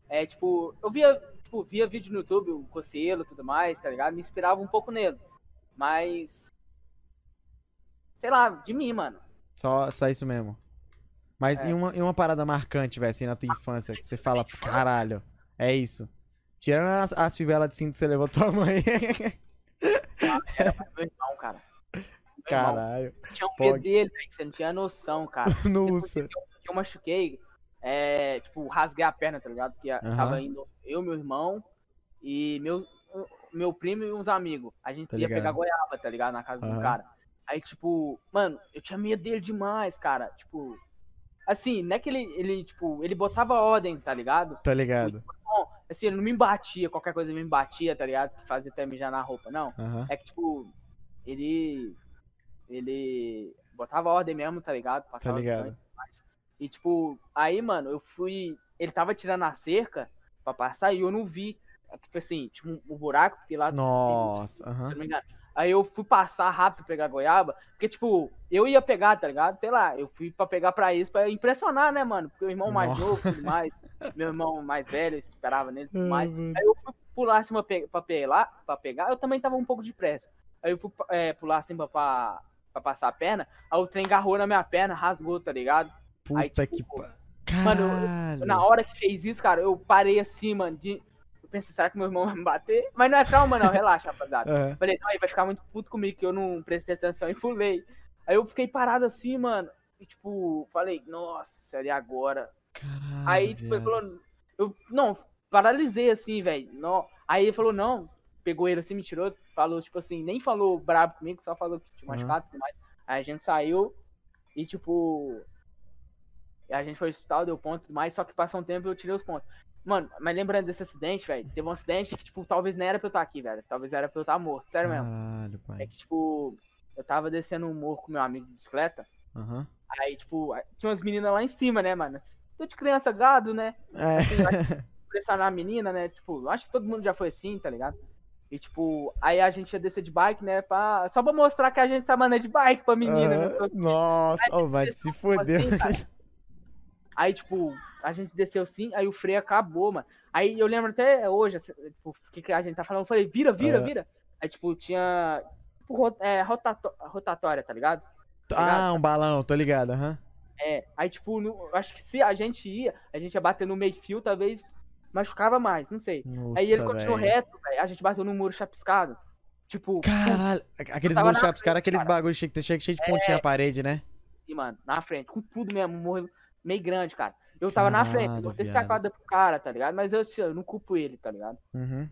É, tipo, eu via, tipo, via vídeo no YouTube, o Cocielo e tudo mais, tá ligado? Me inspirava um pouco nele. Mas. Sei lá, de mim, mano. Só, só isso mesmo. Mas É. em, uma, em uma parada marcante, velho, assim, na tua infância, que você fala, caralho, é isso. Tirando as, as fivelas de cinto que você levou tua mãe. Era meu irmão, cara. Meu irmão. caralho. Tinha um medo dele, velho, que você não tinha noção, cara. Nossa. eu, eu machuquei, é, tipo, rasguei a perna, tá ligado? Porque Aham. tava indo eu, meu irmão e meu, meu primo e uns amigos. A gente Tá ia ligado. pegar goiaba, tá ligado? Na casa do Aham. cara. Aí, tipo, mano, eu tinha medo dele demais, cara. Tipo, assim, não é que ele, ele tipo, ele botava ordem, tá ligado? Tá ligado. Bom, assim, ele não me batia, qualquer coisa me batia, tá ligado? Fazia até mijar na roupa, não. Aham. É que, tipo, ele. Ele botava ordem mesmo, tá ligado? Tá Passava ligado. sangue e tipo, aí, mano, eu fui. Ele tava tirando a cerca pra passar e eu não vi. Tipo assim, tinha um, um buraco, porque lá. Nossa, Se aham. eu não me engano. Aí eu fui passar rápido pegar goiaba, porque, tipo, eu ia pegar, tá ligado? Sei lá, eu fui pra pegar pra isso, pra impressionar, né, mano? Porque o irmão mais novo e tudo mais, meu irmão mais velho, eu esperava nele e tudo mais. Ai, mano. Aí eu fui pular assim pra, pe pra, pegar, pra pegar, eu também tava um pouco de pressa. Aí eu fui é, pular assim pra, pra, pra passar a perna, aí o trem agarrou na minha perna, rasgou, tá ligado? aí, Puta tipo, que pa... mano, eu-. Na hora que fez isso, cara, eu parei assim, mano, de... Pensei, será que meu irmão vai me bater? Mas não é trauma não, relaxa, rapaziada. Aham. Falei, não, ele vai ficar muito puto comigo que eu não prestei atenção e pulei. Aí eu fiquei parado assim, mano, e tipo, falei, nossa, e agora? Caralho. Aí, tipo, ele falou. Eu, não, paralisei assim, velho. Aí ele falou, não. Pegou ele assim, me tirou, falou, tipo assim, nem falou brabo comigo, só falou que tinha machucado e tudo mais. Aí a gente saiu e, tipo. A gente foi ao hospital, deu ponto e tudo mais, só que passou um tempo e eu tirei os pontos. Mano, mas lembrando desse acidente, velho, teve um acidente que, tipo, talvez nem era pra eu estar aqui, velho. Talvez era pra eu estar morto, sério mesmo. Caralho, É pai. que, tipo, eu tava descendo um morro com meu amigo de bicicleta. Aham. Aí, tipo, tinha umas meninas lá em cima, né, mano? Tô de criança gado, né? É. impressionar a menina, né? Tipo, eu acho que todo mundo já foi assim, tá ligado? E tipo, aí a gente ia descer de bike, né? Pra... Só pra mostrar que a gente sabe andar de bike pra menina, né? Nossa, oh, vai se fodeu. assim. Aí, tipo, a gente desceu sim, aí o freio acabou, mano. Aí eu lembro até hoje, tipo, o que, a gente tá falando, eu falei, vira, vira, É. vira. Aí, tipo, tinha. Tipo, é, rotato- rotatória, tá ligado? Ah, um balão, tô ligado, aham. É, aí, tipo, no- acho que se a gente ia, a gente ia bater no meio fio, talvez machucava mais, não sei. Nossa, Aí ele continuou velho. reto, velho. A gente bateu no muro chapiscado. Tipo, Caralho, aqueles muros cara, aqueles cara. É. bagulho cheio, cheio, cheio de pontinha na parede, né? assim, mano, na frente, com tudo mesmo, morro meio grande, cara. Eu tava na frente, Caralho, eu viado. sacada pro cara, tá ligado? Mas eu, assim, eu não culpo ele, tá ligado? Uhum.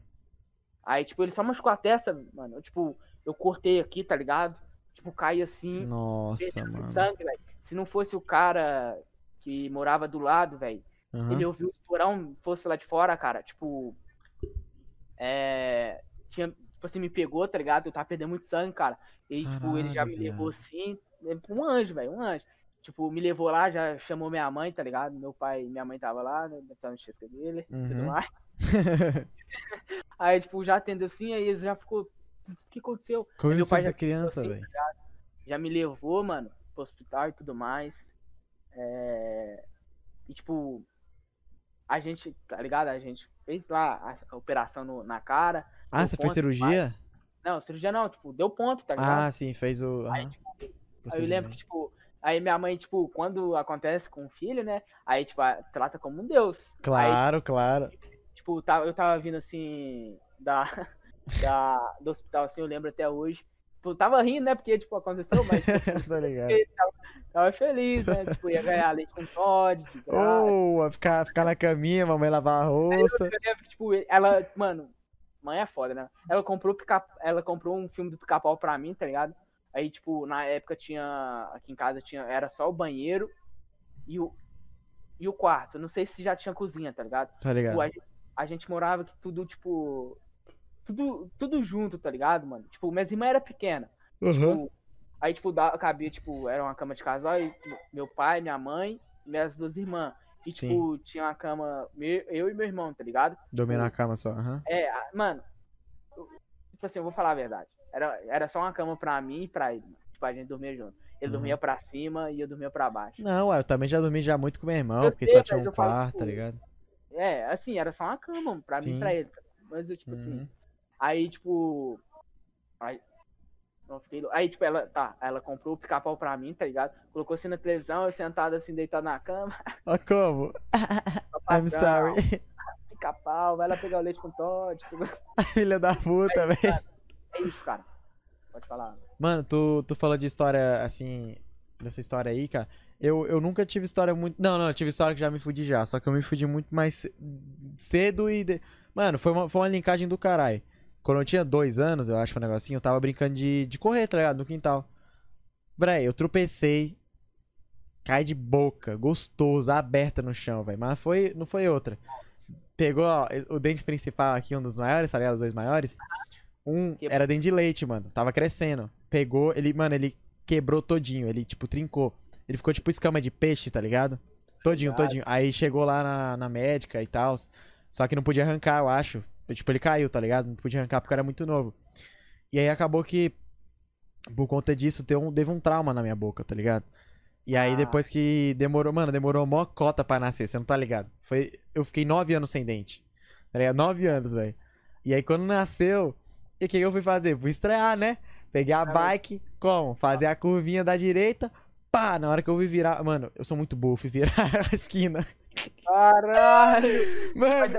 Aí, tipo, ele só machucou a testa, mano. Eu, tipo, eu cortei aqui, tá ligado? Tipo, caí assim. Nossa, mano. Sangue. Se não fosse o cara que morava do lado, velho, Uhum. ele ouviu o estourão, fosse lá de fora, cara, tipo. É. Tinha, tipo assim, me pegou, tá ligado? Eu tava perdendo muito sangue, cara. E, tipo, ele já Caralho, me levou assim. Um anjo, velho, um anjo. Tipo, me levou lá, já chamou minha mãe, tá ligado? Meu pai e minha mãe tava lá, né? Tava no chesca dele e tudo Uhum. mais. Aí, tipo, já atendeu assim, aí eles já ficou. O que aconteceu? Como meu pai essa já criança, assim, velho? Já me levou, mano, pro hospital e tudo mais. É... E, tipo, a gente, tá ligado? A gente fez lá a, operação no- na cara. Ah, você fez ponto, cirurgia? Não, cirurgia não, tipo, deu ponto, tá ligado? Ah, sim, fez o. Aí, tipo, Aí eu lembro que, tipo, aí minha mãe, tipo, quando acontece com o filho, né? Aí, tipo, a- trata como um deus. Aí, Claro, claro. tipo, tava, eu tava vindo assim da, da, do hospital, assim, eu lembro até hoje. Tipo, tava rindo, né? Porque, tipo, aconteceu, mas tipo, tá ligado? tava feliz, né? Tipo, ia ganhar leite com Todd. Ou ficar, ficar na caminha, mamãe lavar a rouça. Eu lembro que, tipo, ela, mano, mãe é foda, né? Ela comprou, pica, ela comprou um filme do pica-pau pra mim, tá ligado? Aí, tipo, na época tinha, aqui em casa tinha, era só o banheiro e o, e o quarto. Não sei se já tinha cozinha, tá ligado? Tá ligado? Tipo, a, gente- a gente morava que tudo, tipo, tudo, tudo junto, tá ligado, mano? Tipo, minhas irmãs eram pequenas. Uhum. Tipo, aí, tipo, dá- cabia, tipo, era uma cama de casal e meu pai, minha mãe minhas duas irmãs. E, Sim. tipo, tinha uma cama, eu e meu irmão, tá ligado? Dormir na cama só. aham. É, a- mano, tipo assim, eu vou falar a verdade. Era, era só uma cama pra mim e pra ele, mano. Tipo, a gente dormia junto. Ele Uhum. dormia pra cima e eu dormia pra baixo. Não, eu também já dormi já muito com meu irmão, Eu porque sei, só tinha um quarto, tipo, tá ligado? É, assim, era só uma cama pra mim Sim. e pra ele. Mas eu, tipo assim, Uhum. aí, tipo. Aí, não, fiquei aí, tipo, ela, tá, ela comprou o pica-pau pra mim, tá ligado? Colocou assim na televisão, eu sentado assim, deitado na cama. Ó, como? I'm sorry. Pica-pau, vai lá pegar o leite com Todd. Tudo. Filha da puta, velho. É isso, cara. Pode falar. Mano, tu, tu falou de história, assim, dessa história aí, cara. Eu, eu nunca tive história muito. Não, não, eu tive história que já me fudi já. Só que eu me fudi muito mais ce- cedo e. de- Mano, foi uma, foi uma linkagem do caralho. Quando eu tinha dois anos, eu acho, foi um negocinho, eu tava brincando de, de correr, tá ligado? No quintal. Véi, eu tropecei. Cai de boca, gostoso, aberta no chão, velho. Mas foi, não foi outra. Pegou ó, o dente principal aqui, um dos maiores, tá ligado? Os dois maiores. Um era dente de leite, mano. Tava crescendo. Pegou, ele, mano, ele quebrou todinho. Ele, tipo, trincou. Ele ficou tipo escama de peixe, tá ligado? Todinho, Ligado. todinho. Aí chegou lá na, na médica e tal. Só que não podia arrancar, eu acho. Tipo, ele caiu, tá ligado? Não podia arrancar porque era muito novo. E aí acabou que, por conta disso, teve um, teve um trauma na minha boca, tá ligado? E aí Ah. depois que demorou, mano, demorou mó cota pra nascer, você não tá ligado? Foi, eu fiquei nove anos sem dente. Tá ligado? Nove anos, velho. E aí quando nasceu, e o que eu fui fazer? Fui estrear, né? Peguei a bike, como? Fazer a curvinha da direita, pá, na hora que eu fui virar, mano, eu sou muito burro, fui virar a esquina. Caralho! Mano,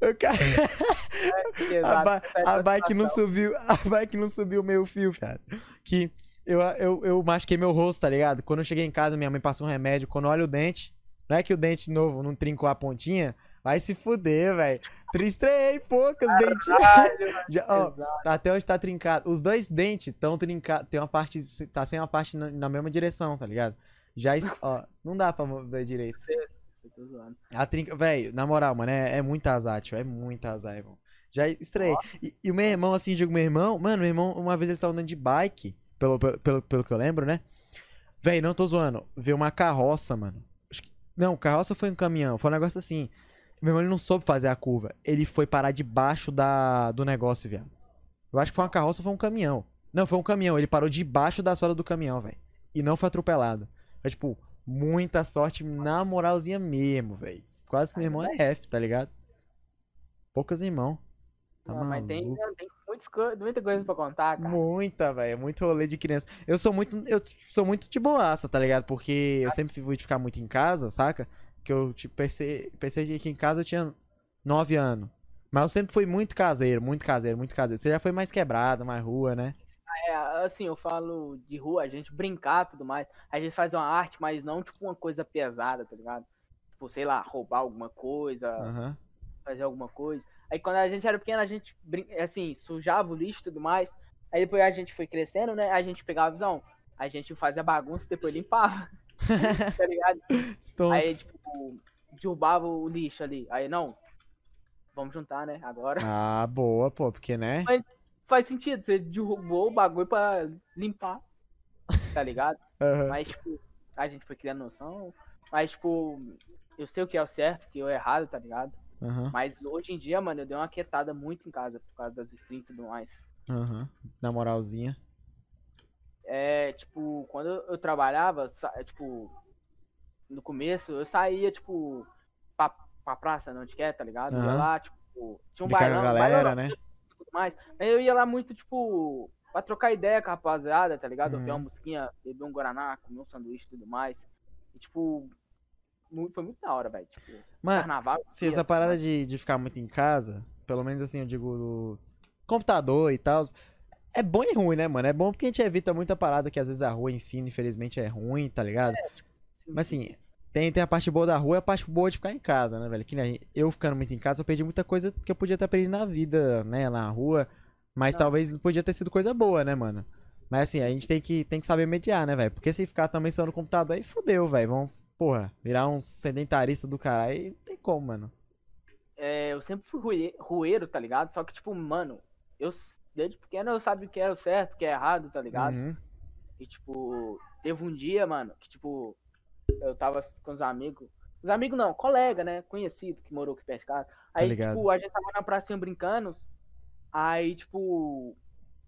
eu ca... a, ba- a bike não subiu, a bike não subiu o meu fio, cara. Que eu, eu, eu machuquei meu rosto, tá ligado? Quando eu cheguei em casa, minha mãe passou um remédio. Quando eu olho o dente, não é que o dente novo não trincou a pontinha, vai se fuder, velho. Tristrei poucas. Já, ó, tá- até hoje tá trincado. Os dois dentes estão trincados. Tem uma parte. Tá sem uma parte na, na mesma direção, tá ligado? Já, ó, não dá pra ver direito. Eu tô zoando. A trinca, velho, na moral, mano, é, é muito azar, tio. É muito azar, irmão. Já estreiei. E, e o meu irmão, assim, digo meu irmão, mano, meu irmão, uma vez ele tava andando de bike, pelo, pelo, pelo, pelo que eu lembro, né? Velho, não tô zoando. Veio uma carroça, mano. Não, carroça foi um caminhão, foi um negócio assim. Meu irmão, ele não soube fazer a curva. Ele foi parar debaixo da, do negócio, viado. Eu acho que foi uma carroça ou foi um caminhão. Não, foi um caminhão. Ele parou debaixo da sola do caminhão, velho. E não foi atropelado. É tipo, muita sorte na moralzinha mesmo, velho. Quase que meu irmão é F, tá ligado? Poucas irmão. Tá Não, mas tem, tem muitas co- muita coisa pra contar, cara. Muita, velho. Muito rolê de criança. Eu sou muito. Eu sou muito de boaça, tá ligado? Porque eu sempre fui de ficar muito em casa, saca? Que eu tipo, que aqui em casa eu tinha 9 anos. Mas eu sempre fui muito caseiro, muito caseiro, muito caseiro. Você já foi mais quebrado, mais rua, né? É, assim, eu falo de rua, a gente brincar e tudo mais. A gente faz uma arte, mas não tipo uma coisa pesada, tá ligado? Tipo, sei lá, roubar alguma coisa, Aham. fazer alguma coisa. Aí quando a gente era pequeno, a gente, brin- assim, sujava o lixo e tudo mais. Aí depois a gente foi crescendo, né? A gente pegava a visão, a gente fazia bagunça e depois limpava. tá ligado? Aí, tipo, derrubava o lixo ali. Aí, não, vamos juntar, né? Agora. Ah, boa, pô, porque, né? Faz sentido, você derrubou o bagulho pra limpar. Tá ligado? Aham. Mas, tipo, a gente foi criando noção. Mas, tipo, eu sei o que é o certo, o que é o errado, tá ligado? Aham. Mas hoje em dia, mano, eu dei uma quietada muito em casa por causa das streams e tudo mais. Aham. Na moralzinha. É, tipo, quando eu trabalhava, é, tipo, no começo, eu saía, tipo, pra, pra praça, não onde quer, tá ligado? Eu Ia lá, tipo, tinha um bailão, galera, bailão né? tudo mais. Aí eu ia lá muito, tipo, pra trocar ideia com a rapaziada, tá ligado? Uhum. uma musiquinha, beber um Guaraná, comer um sanduíche e tudo mais. E, tipo, mu- foi muito da hora, velho. Tipo, Mano, carnaval. se essa tudo parada mais. de, de ficar muito em casa, pelo menos assim, eu digo, do computador e tal, é bom e ruim, né, mano? É bom porque a gente evita muita parada que às vezes a rua ensina, infelizmente, é ruim, tá ligado? Mas assim, tem, tem a parte boa da rua e a parte boa de ficar em casa, né, velho? Que nem eu ficando muito em casa, eu perdi muita coisa que eu podia ter aprendido na vida, né, na rua. Mas Não. talvez podia ter sido coisa boa, né, mano? Mas assim, a gente tem que, tem que saber mediar, né, velho? Porque se ficar também só no computador, aí fodeu, velho. Vamos, porra, virar um sedentarista do caralho, não tem como, mano. É, eu sempre fui rueiro, tá ligado? Só que, tipo, mano, eu desde pequeno eu sabia o que era o certo, o que é errado, tá ligado? Uhum. E, tipo, teve um dia, mano, que, tipo, eu tava com os amigos. Os amigos não, colega, né? Conhecido, que morou aqui perto de casa. Aí, ligado. tipo, a gente tava na pracinha brincando. Aí, tipo,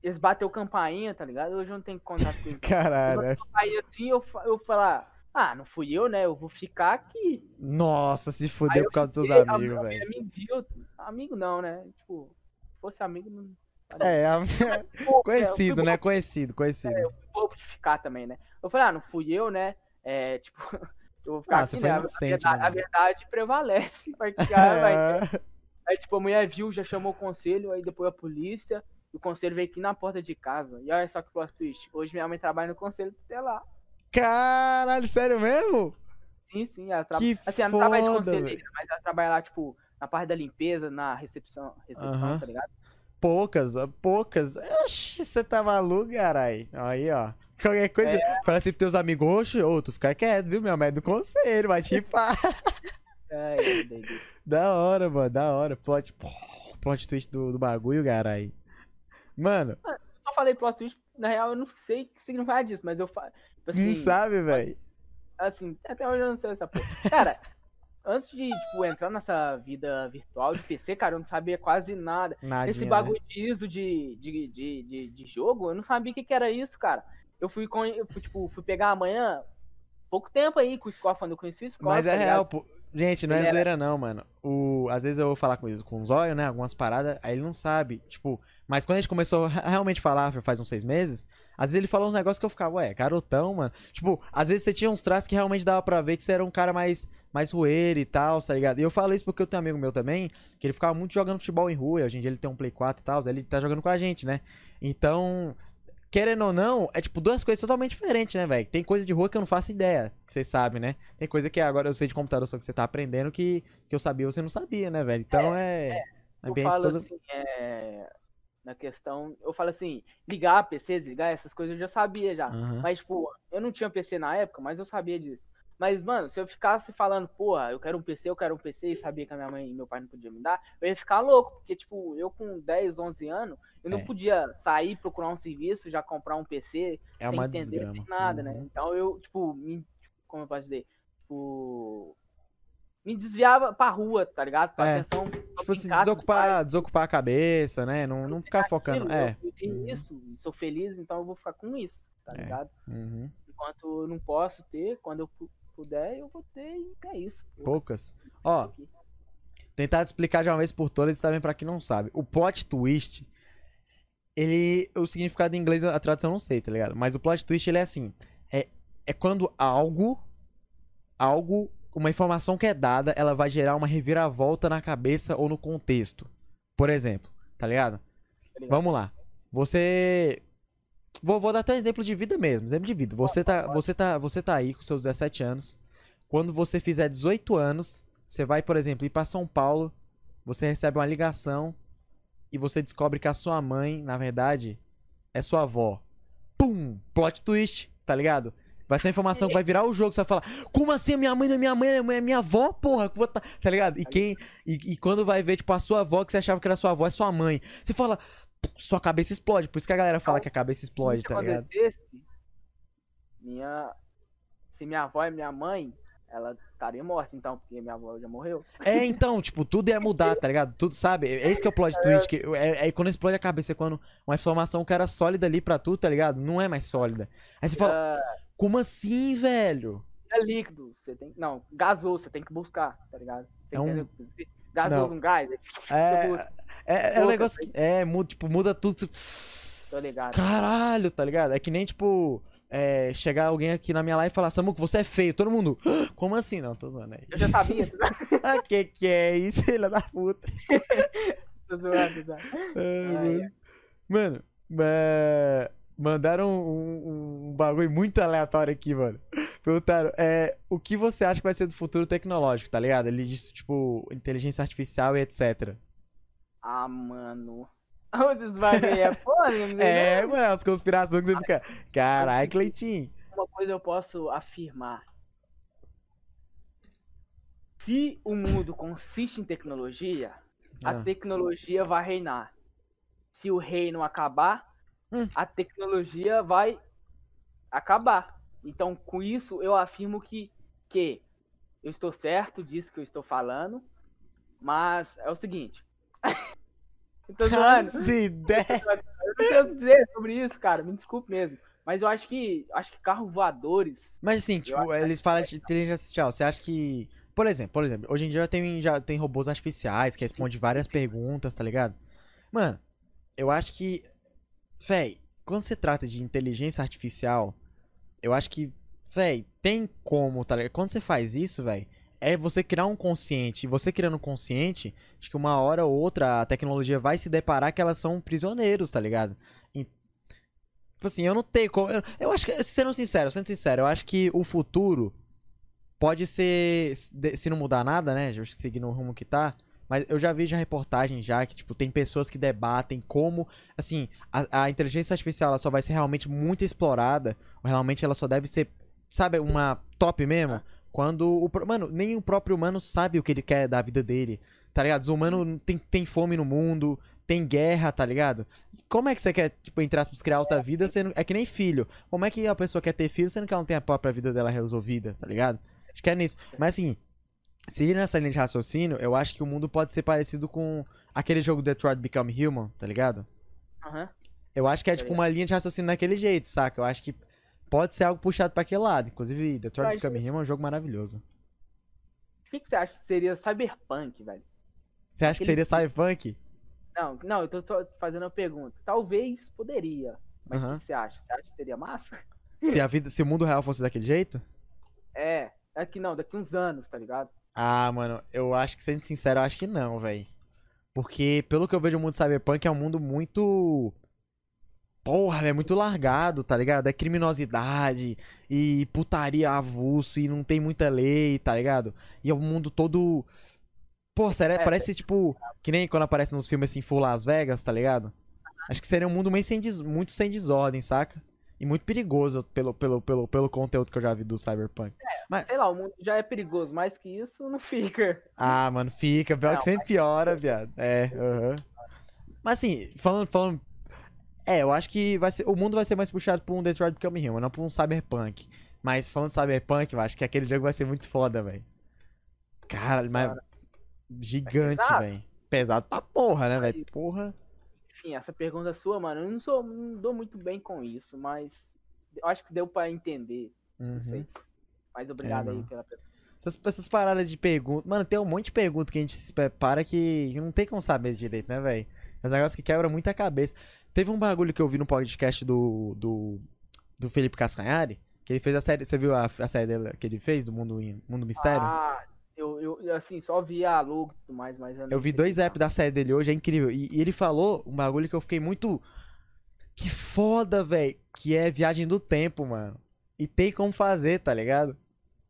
eles bateu campainha, tá ligado? Hoje eu não tenho contato com eles. Caralho. é- Aí, assim, eu, eu falar, ah, não fui eu, né? Eu vou ficar aqui. Nossa, se fudeu eu por causa dos seus fiquei, amigos, velho. viu. Amigo não, né? Tipo, se fosse amigo, não. É, a- Pô, conhecido, eu né? fui Conhecido, conhecido. bobo de ficar também, né? Eu falei, ah, não fui eu, né? É, tipo, eu vou ficar Ah, né? foi A- inocente, a, né, verdade, a mano? verdade prevalece. Vai ficar, vai- Aí, tipo, a mulher viu, já chamou o conselho, aí depois a polícia, e o conselho veio aqui na porta de casa. E olha só que plot twist. Hoje minha mãe trabalha no conselho tutelar. Caralho, sério mesmo? Sim, sim, ela trabalha. Assim, ela não trabalha de conselheira, mas ela trabalha lá, tipo, na parte da limpeza, na recepção, recepção tá ligado? Poucas, poucas. Oxi, você tá maluco, carai. Aí, ó. Qualquer coisa. Fala assim pros teus amigos, oxe, ô, tu fica quieto, viu? Minha mãe é do conselho, vai te pá. Ai. Da hora, mano, da hora. Plot, plot twist do, do bagulho, carai. Mano, Só falei plot twist, na real eu não sei o que significa disso, mas eu falo. Tipo, não assim, sabe, velho? assim, até hoje eu não sei essa porra. Cara, antes de, tipo, entrar nessa vida virtual de PC, cara, eu não sabia quase nada. Nadinha, Esse né? bagulho de ISO de, de, de, de, de jogo, eu não sabia o que, que era isso, cara. Eu fui, com, eu tipo, fui pegar amanhã, pouco tempo aí com o Score, quando eu conheci o Score. Mas é tá real, ligado? pô. Gente, não é era- zoeira não, mano. O... Às vezes eu vou falar com isso com o Zóio, né? Algumas paradas, aí ele não sabe. Tipo, mas quando a gente começou a re- realmente falar, faz uns seis meses, às vezes ele falou uns negócios que eu ficava, ué, garotão, mano. Tipo, às vezes você tinha uns traços que realmente dava pra ver que você era um cara mais, mais rueiro e tal, tá ligado? E eu falo isso porque eu tenho um amigo meu também, que ele ficava muito jogando futebol em rua, e hoje em dia ele tem um Play 4 e tal, ele tá jogando com a gente, né? Então, querendo ou não, é tipo duas coisas totalmente diferentes, né, velho? Tem coisa de rua que eu não faço ideia, que vocês sabem, né? Tem coisa que agora eu sei de computador, só que você tá aprendendo que, que eu sabia e você não sabia, né, velho? Então é. é, Eu ambiente falo todo. assim, é, na questão, eu falo assim, ligar PC, desligar, essas coisas eu já sabia já. Aham. Mas, tipo, eu não tinha PC na época, mas eu sabia disso. Mas, mano, se eu ficasse falando, porra, eu quero um PC, eu quero um PC, e sabia que a minha mãe e meu pai não podiam me dar, eu ia ficar louco, porque, tipo, eu com 10, 11 anos, eu não É. podia sair, procurar um serviço, já comprar um PC, É sem entender, desgrama. sem nada, né? Uhum. Então eu, tipo, me, como eu posso dizer, tipo, me desviava pra rua, tá ligado? Pra É. atenção. Tipo assim, desocupar, desocupar a cabeça, né? Não, não ficar focando. É. Eu, tenho Uhum. isso, sou feliz, então eu vou ficar com isso, tá É. ligado? Uhum. Enquanto eu não posso ter, quando eu puder, eu vou ter e é isso. Poucas. Ó, tentar te explicar de uma vez por todas também pra quem não sabe. O plot twist, ele. O significado em inglês, a tradução eu não sei, tá ligado? Mas o plot twist, ele é assim: é, é quando algo. Algo. Uma informação que é dada, ela vai gerar uma reviravolta na cabeça ou no contexto. Por exemplo, tá ligado? ligado? Vamos lá. Você. Vou, vou dar até um exemplo de vida mesmo. Exemplo de vida. Você tá, você, tá, você tá aí com seus 17 anos. Quando você fizer 18 anos, você vai, por exemplo, ir pra São Paulo. Você recebe uma ligação. E você descobre que a sua mãe, na verdade, é sua avó. Pum! Plot twist, tá ligado? Vai ser uma informação que vai virar o jogo. Você vai falar, como assim? Minha mãe não é minha mãe, é minha avó, porra. Tá, tá ligado? E quem. E, e, quando vai ver, tipo, a sua avó, que você achava que era sua avó, é sua mãe. Você fala, sua cabeça explode. Por isso que a galera fala que a cabeça explode, tá ligado? Minha. Se minha avó é minha mãe, ela estaria morta, então, porque minha avó já morreu. É, então, tipo, tudo ia mudar, tá ligado? Tudo, sabe? É esse que é o plot twist. Que é, é quando explode a cabeça, é quando uma informação que era sólida ali pra tu, tá ligado? Não é mais sólida. Aí você fala, uh, como assim, velho? É líquido, você tem. Não, gasoso, você tem que buscar, tá ligado? Você é um... Gasoso, um gás. É, é, é um negócio que. É, muda, tipo, muda tudo. Tô ligado. Caralho, tá ligado? É que nem, tipo é, chegar alguém aqui na minha live e falar, Samuco, você é feio. Todo mundo, ah, como assim? Não, tô zoando aí. Eu já sabia. ah, que que é isso, filha da puta? tô zoando, tá? Ah, mano, é, mandaram um, um, um, bagulho muito aleatório aqui, mano. Perguntaram, é, o que você acha que vai ser do futuro tecnológico, tá ligado? Ele disse, tipo, inteligência artificial e etc. Ah, mano. Os bagulho é foda, É, mano, as conspirações que você fica. Caralho, Cleitinho. Uma coisa eu posso afirmar. Se o mundo consiste em tecnologia, ah. a tecnologia vai reinar. Se o reino acabar, hum. a tecnologia vai acabar. Então, com isso, eu afirmo que, que eu estou certo disso que eu estou falando, mas é o seguinte. Tô zoando. As ideias. Eu não sei o que dizer sobre isso, cara. Me desculpe mesmo. Mas eu acho que. Acho que carros voadores. Mas assim, tipo, eles falam de inteligência artificial. Você acha que. Por exemplo, por exemplo, hoje em dia já tem, já tem robôs artificiais que respondem várias perguntas, tá ligado? Mano, eu acho que. Véi, quando se trata de inteligência artificial, eu acho que. Véi, tem como, tá ligado? Quando você faz isso, véi, é você criar um consciente. Você criando um consciente, acho que uma hora ou outra a tecnologia vai se deparar que elas são prisioneiros, tá ligado? Tipo assim, eu não tenho como. Eu, eu acho que, sendo sincero, sendo sincero, eu acho que o futuro pode ser. Se não mudar nada, né? Seguir no rumo que tá. Mas eu já vi já reportagem já que, tipo, tem pessoas que debatem como, assim, a, a inteligência artificial ela só vai ser realmente muito explorada, ou realmente ela só deve ser, sabe, uma top mesmo, quando o. Mano, nem o próprio humano sabe o que ele quer da vida dele. Tá ligado? Os humanos tem, tem fome no mundo, tem guerra, tá ligado? Como é que você quer, tipo, entre aspas, criar outra vida sendo. É que nem filho. Como é que a pessoa quer ter filho sendo que ela não tem a própria vida dela resolvida, tá ligado? Acho que é nisso. Mas assim, seguindo nessa linha de raciocínio, eu acho que o mundo pode ser parecido com aquele jogo Detroit Become Human, tá ligado? Aham. Uhum. Eu acho que é tipo uma linha de raciocínio daquele jeito, saca? Eu acho que pode ser algo puxado para aquele lado. Inclusive, Detroit Become Human é um jogo maravilhoso. O que, que você acha que seria Cyberpunk, velho? Você acha Aquele que seria Cyberpunk? Não, não, eu tô só fazendo uma pergunta. Talvez poderia. Mas o que, que, você acha? Você acha que seria massa? Se a vida, se o mundo real fosse daquele jeito? É, daqui não, daqui uns anos, tá ligado? Ah, mano, eu acho que, sendo sincero, eu acho que não, velho. Porque, pelo que eu vejo, o mundo cyberpunk é um mundo muito porra, é muito largado, tá ligado? É criminosidade e putaria avulso e não tem muita lei, tá ligado? E é o um mundo todo. Pô, sério, é, parece tipo. Que nem quando aparece nos filmes assim, Full Las Vegas, tá ligado? Acho que seria um mundo meio sem des... muito sem desordem, saca? E muito perigoso pelo, pelo, pelo, pelo conteúdo que eu já vi do Cyberpunk. É, Mas... sei lá, o mundo já é perigoso, mais que isso não fica. Ah, mano, fica. Pior não, que sempre piora, viado. É, aham. Uhum. Mas assim, falando, falando é, eu acho que vai ser, o mundo vai ser mais puxado por um Detroit Become Human, não por um Cyberpunk. Mas falando de Cyberpunk, eu acho que aquele jogo vai ser muito foda, velho. Cara, mas gigante, é velho. Pesado pra porra, né, velho? Porra. Enfim, essa pergunta é sua, mano, eu não sou, não dou muito bem com isso, mas eu acho que deu para entender. Uhum. Não sei. Mas obrigado é, aí pela pergunta. Essas, essas paradas de pergunta. Mano, tem um monte de perguntas que a gente se prepara que não tem como saber direito, né, velho? É um negócio que quebra muita cabeça. Teve um bagulho que eu vi no podcast do, do, do Felipe Cascanhari, que ele fez a série. Você viu a, a série dele, que ele fez, do Mundo, Mundo Mistério? Ah, eu, eu assim, só vi a logo e tudo mais, mas eu, eu vi dois apps da série dele hoje, é incrível. E, e ele falou um bagulho que eu fiquei muito. Que foda, velho. Que é viagem do tempo, mano. E tem como fazer, tá ligado?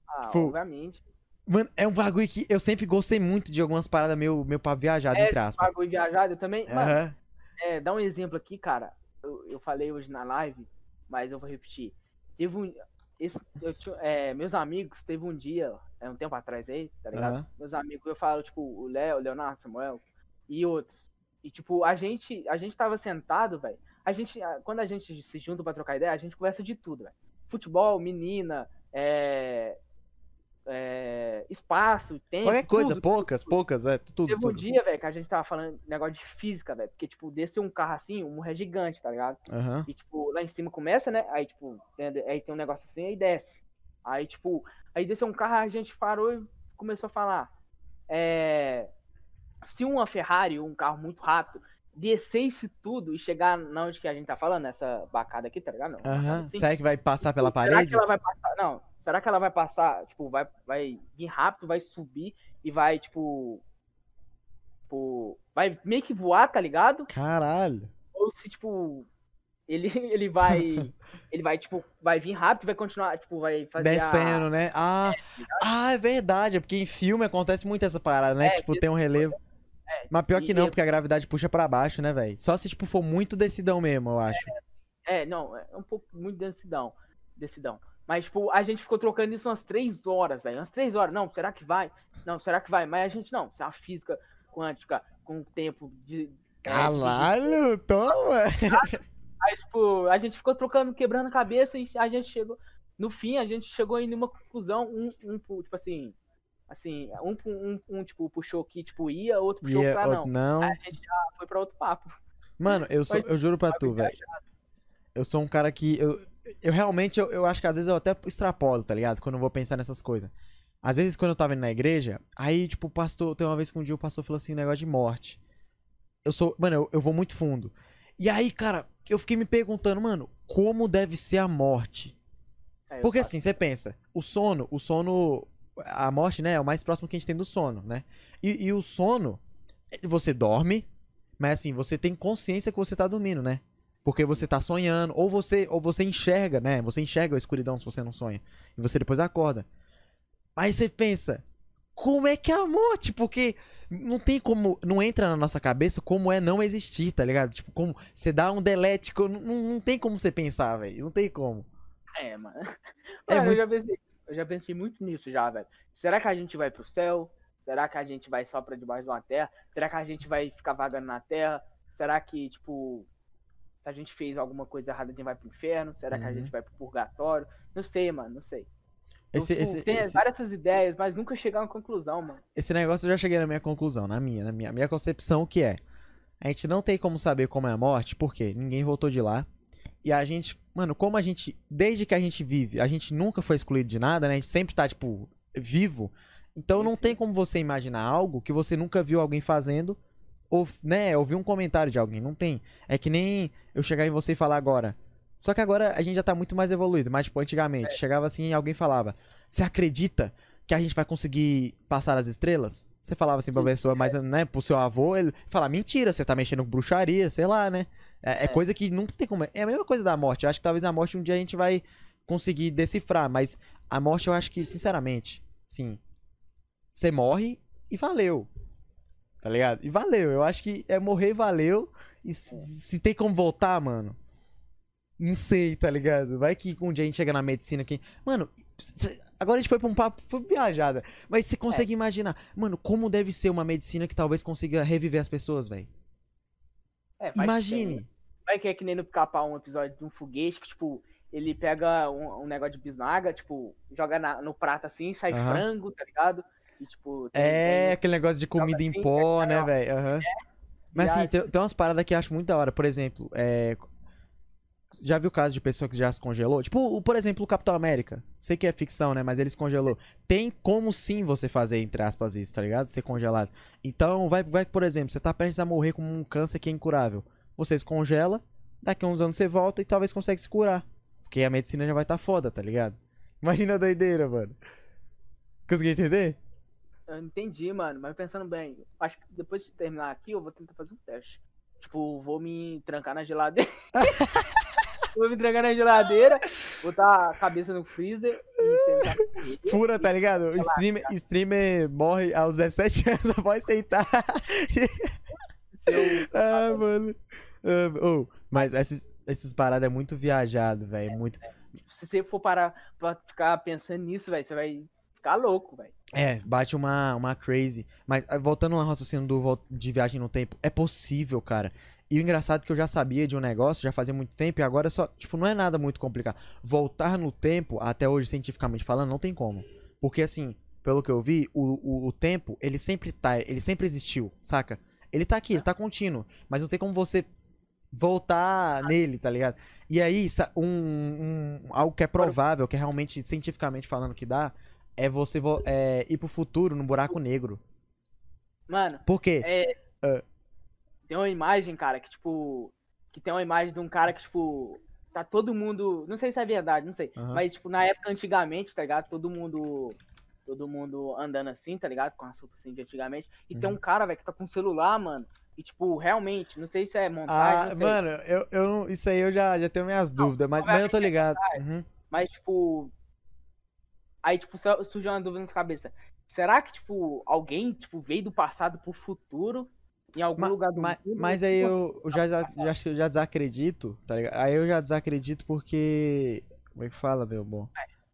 Ah, tipo, obviamente. Mano, é um bagulho que eu sempre gostei muito de algumas paradas meio, meio pra viajar, é, entre aspas. bagulho viajado, também. Mano, é, dar um exemplo aqui, cara. eu, eu falei hoje na live, mas eu vou repetir. Teve um. Esse, tinha- é, meus amigos, teve um dia, é um tempo atrás aí, tá ligado? Aham. Meus amigos, eu falo, tipo, o Léo, o Leonardo, Samuel e outros. E, tipo, a gente, a gente tava sentado, velho. A gente, quando a gente se junta pra trocar ideia, a gente conversa de tudo, velho. Futebol, menina, é, é, espaço, tempo. Qualquer coisa, tudo, poucas, poucas, é, tudo, Teve um tudo. dia, velho, que a gente tava falando negócio de física, velho. Porque, tipo, descer um carro assim, um é gigante, tá ligado? Aham. E, tipo, lá em cima começa, né? Aí, tipo, tem, aí tem um negócio assim, aí desce. Aí, tipo, aí desceu um carro, a gente parou e começou a falar. É. Se uma Ferrari um carro muito rápido descesse tudo e chegar na onde que a gente tá falando, nessa bacada aqui, tá ligado? Aham. assim, Será que vai passar pela Será parede? que ela vai passar? Não. Será que ela vai passar, tipo, vai, vai vir rápido, vai subir e vai, tipo. Tipo. Vai meio que voar, tá ligado? Caralho. Ou se, tipo. Ele, ele vai. ele vai, tipo, vai vir rápido, vai continuar, tipo, vai fazer. a- Descendo, né? Ah, ah, é verdade. É porque em filme acontece muito essa parada, né? É, tipo, que- tem um relevo. É, Mas pior que não, porque a gravidade puxa pra baixo, né, velho? Só se, tipo, for muito decidão mesmo, eu acho. É, não, é um pouco muito densidão. Densidão. Mas, tipo, a gente ficou trocando isso umas três horas, velho. Umas três horas. Não, será que vai? Não, será que vai? Mas a gente não. Isso é uma física quântica com tempo de. é, Caralho, toma! Aí, tipo, a gente ficou trocando, quebrando a cabeça e a gente chegou. No fim, a gente chegou em uma conclusão, um, um tipo assim. Assim, um, um, um, tipo, puxou que, tipo, ia, outro puxou é pra não. não. Aí a gente já foi pra outro papo. Mano, eu, sou, eu juro pra tu, velho. Eu sou um cara que. Eu, eu realmente, eu, eu acho que às vezes eu até extrapolo, tá ligado? Quando eu vou pensar nessas coisas. Às vezes, quando eu tava indo na igreja, aí, tipo, o pastor. Tem uma vez que um dia o pastor falou assim: negócio de morte. Eu sou. Mano, eu, eu vou muito fundo. E aí, cara, eu fiquei me perguntando, mano, como deve ser a morte? É, Porque assim, você pensa, o sono, o sono. A morte, né, é o mais próximo que a gente tem do sono, né? E, e o sono, você dorme, mas assim, você tem consciência que você tá dormindo, né? Porque você tá sonhando, ou você, ou você enxerga, né? Você enxerga a escuridão se você não sonha. E você depois acorda. Aí você pensa, como é que é a morte? Porque não tem como. Não entra na nossa cabeça como é não existir, tá ligado? Tipo, como você dá um delete. Não, não tem como você pensar, velho. Não tem como. É, mano. É Mano, muito- eu, já pensei, eu já pensei muito nisso já, velho. Será que a gente vai pro céu? Será que a gente vai só pra debaixo de uma terra? Será que a gente vai ficar vagando na terra? Será que, tipo, a gente fez alguma coisa errada, a gente vai pro inferno? Será que a Uhum. gente vai pro purgatório? Não sei, mano, não sei. Eu, Esse, tipo, esse, tem esse, várias essas ideias, mas nunca chegar a uma conclusão, mano. esse negócio eu já cheguei na minha conclusão, na minha, na minha, minha concepção, que é. A gente não tem como saber como é a morte, porque ninguém voltou de lá. E a gente, mano, como a gente, desde que a gente vive, a gente nunca foi excluído de nada, né? A gente sempre tá, tipo, vivo. Então não tem como você imaginar algo que você nunca viu alguém fazendo, né, ouvir um comentário de alguém. Não tem. É que nem eu chegar em você e falar agora. Só que agora a gente já tá muito mais evoluído. Mas, tipo, antigamente, chegava assim e alguém falava: Você acredita que a gente vai conseguir passar as estrelas? Você falava assim pra pessoa, mas, né, pro seu avô, ele fala: Mentira, você tá mexendo com bruxaria, sei lá, né? É, é É. coisa que não tem como. É a mesma coisa da morte. Eu acho que talvez a morte um dia a gente vai conseguir decifrar. Mas a morte eu acho que, sinceramente, sim. Você morre e valeu. Tá ligado? E valeu. Eu acho que é morrer valeu. E se, se tem como voltar, mano. Não sei, tá ligado? Vai que um dia a gente chega na medicina aqui. Mano, agora a gente foi pra um papo, foi viajada. Mas você consegue imaginar, mano, como deve ser uma medicina que talvez consiga reviver as pessoas, velho? É, vai que Imagine. tem- Vai que é que nem no pica-pau um episódio de um foguete que, tipo, ele pega um, um negócio de bisnaga, tipo, joga na- no prato assim, sai Aham. frango, tá ligado? E, tipo, É, tem- aquele negócio de comida em pó, é, né, velho? Aham. Mas assim, tem, tem umas paradas que eu acho muito da hora. Por exemplo, é. Já viu o caso de pessoa que já se congelou? Tipo, por exemplo, o Capitão América. Sei que é ficção, né? Mas ele se congelou. Tem como sim você fazer, entre aspas, isso, tá ligado? Ser congelado. Então, vai, vai por exemplo, você tá prestes a morrer com um câncer que é incurável. Você se congela, daqui a uns anos você volta e talvez consegue se curar. Porque a medicina já vai estar tá foda, tá ligado? Imagina a doideira, mano. Conseguiu entender? Eu entendi, mano, mas pensando bem, acho que depois de terminar aqui, eu vou tentar fazer um teste. Tipo, vou me trancar na geladeira. vou me trancar na geladeira, botar a cabeça no freezer e tentar. Fura, tá ligado? O streamer, streamer morre aos 17 anos após tentar. Eu- ah, mano. Ah, oh, mas essa, Esses paradas é muito viajado, velho. Muito. Tipo, se você for parar pra ficar pensando nisso, velho, você vai ficar louco, velho. É, bate uma, uma crazy. Mas ah, voltando ao raciocínio do, de viagem no tempo, é possível, cara. E o engraçado é que eu já sabia de um negócio, já fazia muito tempo, e agora só, tipo, não é nada muito complicado. Voltar no tempo, até hoje, cientificamente falando, não tem como. Porque, assim, pelo que eu vi, o, o, o tempo, ele sempre tá, ele sempre existiu, saca? Ele tá aqui, ele tá contínuo. Mas não tem como você voltar nele, tá ligado? E aí, um, um- algo que é provável, que é realmente cientificamente falando que dá, é você vo- é, ir pro futuro num buraco negro. Mano, Por quê? é. Ah. Tem uma imagem, cara, que tipo. Que tem uma imagem de um cara que, tipo. Tá todo mundo. Não sei se é verdade, não sei. Aham. Mas, tipo, na época antigamente, tá ligado? Todo mundo. Todo mundo andando assim, tá ligado? Com a roupa assim de antigamente. E tem Uhum. um cara, velho, que tá com um celular, mano. E, tipo, realmente, não sei se é montagem, Ah, não mano, eu, eu não- isso aí eu já, já tenho minhas dúvidas, mas, mas eu tô é ligado. Uhum. Mas, tipo. Aí, tipo, su- surgiu uma dúvida na cabeça. Será que, tipo, alguém, tipo, veio do passado pro futuro em algum Ma- lugar do ma- mundo? mas aí eu, eu já, já, já, já desacredito, tá ligado? Aí eu já desacredito porque. Como é que fala, meu bom?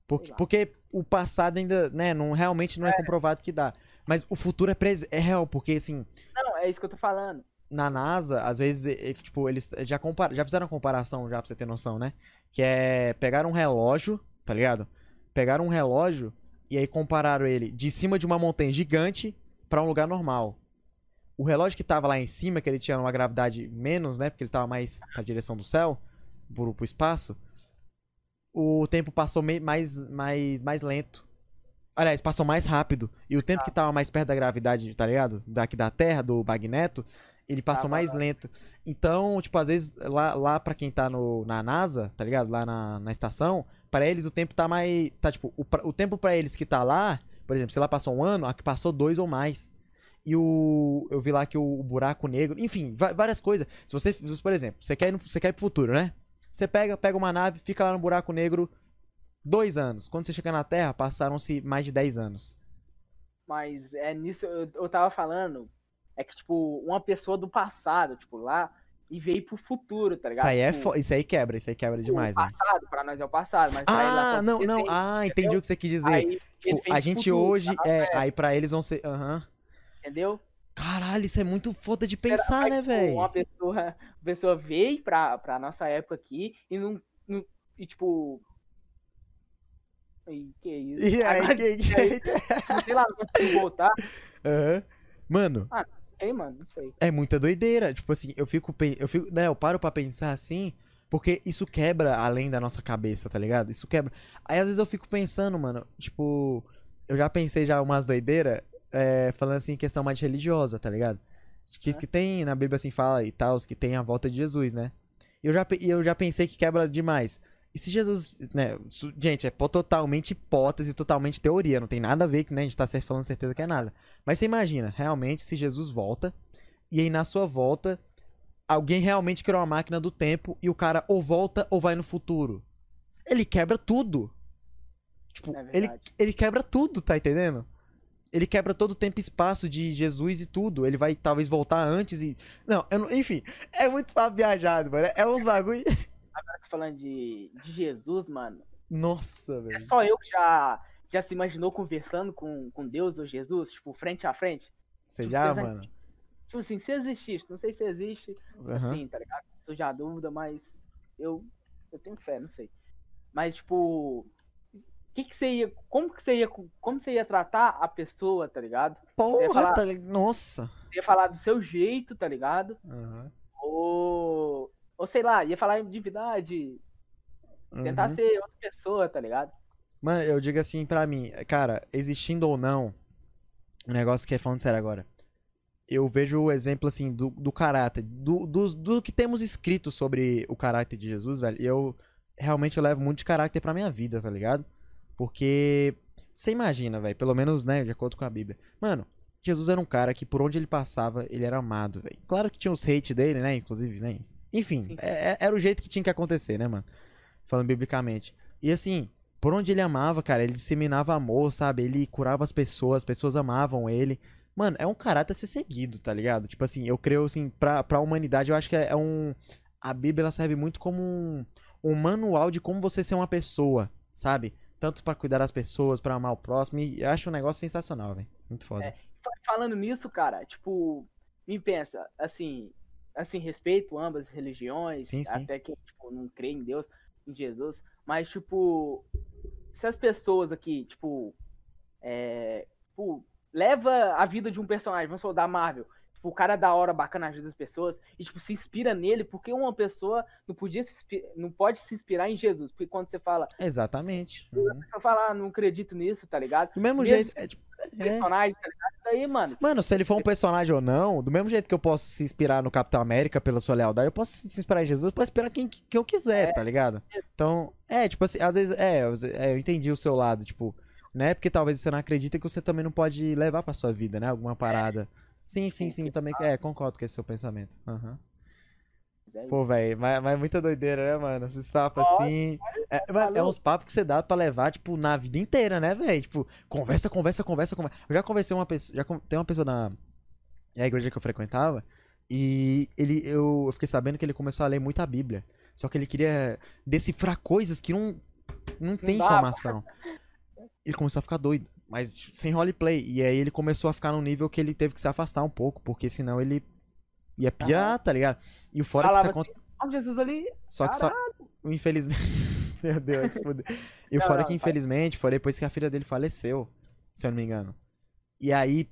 Porque, sei lá. porque o passado ainda, né, não, realmente não é, comprovado que dá. Mas o futuro é, pres- é real, porque assim, Não, é isso que eu tô falando. na NASA, às vezes, é- é, tipo, eles já, compara já fizeram uma comparação, já pra você ter noção, né? Que é pegaram um relógio, tá ligado? Pegaram um relógio e aí compararam ele de cima de uma montanha gigante pra um lugar normal. O relógio que tava lá em cima, que ele tinha uma gravidade menos, né? Porque ele tava mais pra direção do céu, pro, pro espaço. O tempo passou mais, mais, mais lento. Aliás, passou mais rápido. E o tempo que tava mais perto da gravidade, tá ligado? Daqui da Terra, do Magneto, ele passou Tava mais lento. Então, tipo, às vezes, lá, lá pra quem tá no, na NASA, tá ligado? Lá na, na estação, pra eles o tempo tá mais. Tá, tipo, o, o tempo pra eles que tá lá, por exemplo, se lá passou um ano, aqui passou dois ou mais. E o. Eu vi lá que o, o buraco negro. Enfim, várias coisas. Se você, por exemplo, você quer, ir você quer ir pro futuro, né? Você pega, pega uma nave, fica lá no buraco negro dois anos. Quando você chega na Terra, passaram-se mais de 10 anos. Mas é nisso eu, eu tava falando. É que, tipo, uma pessoa do passado, tipo, lá, e veio pro futuro, tá Isso ligado? aí, é Tipo. Isso aí quebra, isso aí quebra demais, o passado, pra nós é o passado, mas lá Ah, não, não. Ah, entendi entendeu? o que você quis dizer. Aí, Tipo, a gente futuro, hoje, tá? é, aí pra eles vão ser, aham. Entendeu? Caralho, isso é muito foda de Era- pensar, aí, né, tipo, velho? Uma pessoa, uma pessoa veio pra, pra nossa época aqui e não. não- e tipo. Ih, que isso? E aí, Agora, que- que- sei lá, não voltar. Aham. Mano, Ei, mano, não sei. é muita doideira. Tipo assim, eu fico, eu fico, né, eu paro pra pensar assim, porque isso quebra além da nossa cabeça, tá ligado? Isso quebra. Aí às vezes eu fico pensando, mano, tipo, eu já pensei já umas doideiras, é, falando assim, questão mais religiosa, tá ligado? Que, É. que tem na Bíblia assim fala e tal, que tem a volta de Jesus, né? E eu já, eu já pensei que quebra demais. E se Jesus, né, gente, é totalmente hipótese, totalmente teoria, não tem nada a ver que né, a gente tá falando certeza que é nada. Mas você imagina, realmente, se Jesus volta, e aí na sua volta, alguém realmente criou uma máquina do tempo e o cara ou volta ou vai no futuro. Ele quebra tudo. Tipo, É ele, ele quebra tudo, tá entendendo? Ele quebra todo o tempo e espaço de Jesus e tudo. Ele vai talvez voltar antes e. Não, eu não- enfim, é muito viajado, mano. É uns bagulho. Agora que falando de, de Jesus, mano. Nossa, É velho. só eu que já, já se imaginou conversando com, com Deus ou Jesus, tipo, frente a frente. Você tipo, já, mano? Tipo assim, se existisse, não sei se existe, Aham. assim, tá ligado? Surge a dúvida, mas eu, eu tenho fé, não sei. Mas, tipo, que que você ia, como que você ia, como você ia tratar a pessoa, tá ligado? Porra, falar- tá ligado? Nossa. Você ia falar do seu jeito, tá ligado? Aham. Ou, ou sei lá, ia falar em divindade, tentar Uhum. ser outra pessoa, tá ligado? Mano, eu digo assim pra mim, cara, existindo ou não, um negócio que é falando sério agora. Eu vejo o exemplo, assim, do, do caráter, do, do, do que temos escrito sobre o caráter de Jesus, velho. E eu realmente eu levo muito de caráter pra minha vida, tá ligado? Porque você imagina, velho, pelo menos, né, de acordo com a Bíblia. Mano, Jesus era um cara que por onde ele passava, ele era amado, velho. Claro que tinha os hate dele, né, inclusive, né? Enfim, é- é- era o jeito que tinha que acontecer, né, mano? Falando biblicamente. E assim, por onde ele amava, cara, ele disseminava amor, sabe? Ele curava as pessoas, as pessoas amavam ele. Mano, é um caráter a ser seguido, tá ligado? Tipo assim, eu creio, assim, pra, pra humanidade, eu acho que é, é um. a Bíblia ela serve muito como um, um manual de como você ser uma pessoa, sabe? Tanto pra cuidar das pessoas, pra amar o próximo. E eu acho um negócio sensacional, velho. Muito foda. É. Fa- Falando nisso, cara, tipo, me pensa, assim, assim, respeito ambas as religiões, Sim, sim. até quem tipo, não crê em Deus, em Jesus, mas, tipo, se as pessoas aqui, tipo, é, tipo, leva a vida de um personagem, vamos falar da Marvel, tipo, o cara é da hora, bacana, ajuda as pessoas, e, tipo, se inspira nele, porque uma pessoa não podia se inspi- não pode se inspirar em Jesus, porque quando você fala, Exatamente. Uhum. você fala, ah, não acredito nisso, tá ligado? Do mesmo Mesmo jeito. É, tipo, é. Personagem, tá ligado? Daí, mano, Mano, se ele for um personagem ou não, do mesmo jeito que eu posso se inspirar no Capitão América pela sua lealdade, eu posso se inspirar em Jesus, eu posso inspirar quem que eu quiser, É. tá ligado? Então, é, tipo assim, às vezes, é, eu- é, eu entendi o seu lado, tipo, né? Porque talvez você não acredita que você também não pode levar pra sua vida, né? Alguma parada. Sim, sim, sim, também, é, concordo com esse seu pensamento. É Pô, velho, mas, mas é muita doideira, né, mano? Esses papos assim. É, é uns papos que você dá pra levar, tipo, na vida inteira, né, velho? Tipo, conversa, conversa, conversa, conversa. Eu já conversei uma pessoa. Já tem uma pessoa na. É igreja que eu frequentava. E ele, eu, eu fiquei sabendo que ele começou a ler muito a Bíblia. Só que ele queria decifrar coisas que não, não tem dá, informação. Ele começou a ficar doido, mas sem roleplay. E aí ele começou a ficar num nível que ele teve que se afastar um pouco, porque senão ele ia pirar, tá ligado? E o fora que isso acontece. Ó, Jesus ali. Só que só. Infelizmente. Meu Deus, fudeu. E o fora não, que, infelizmente, foi depois que a filha dele faleceu, se eu não me engano. E aí,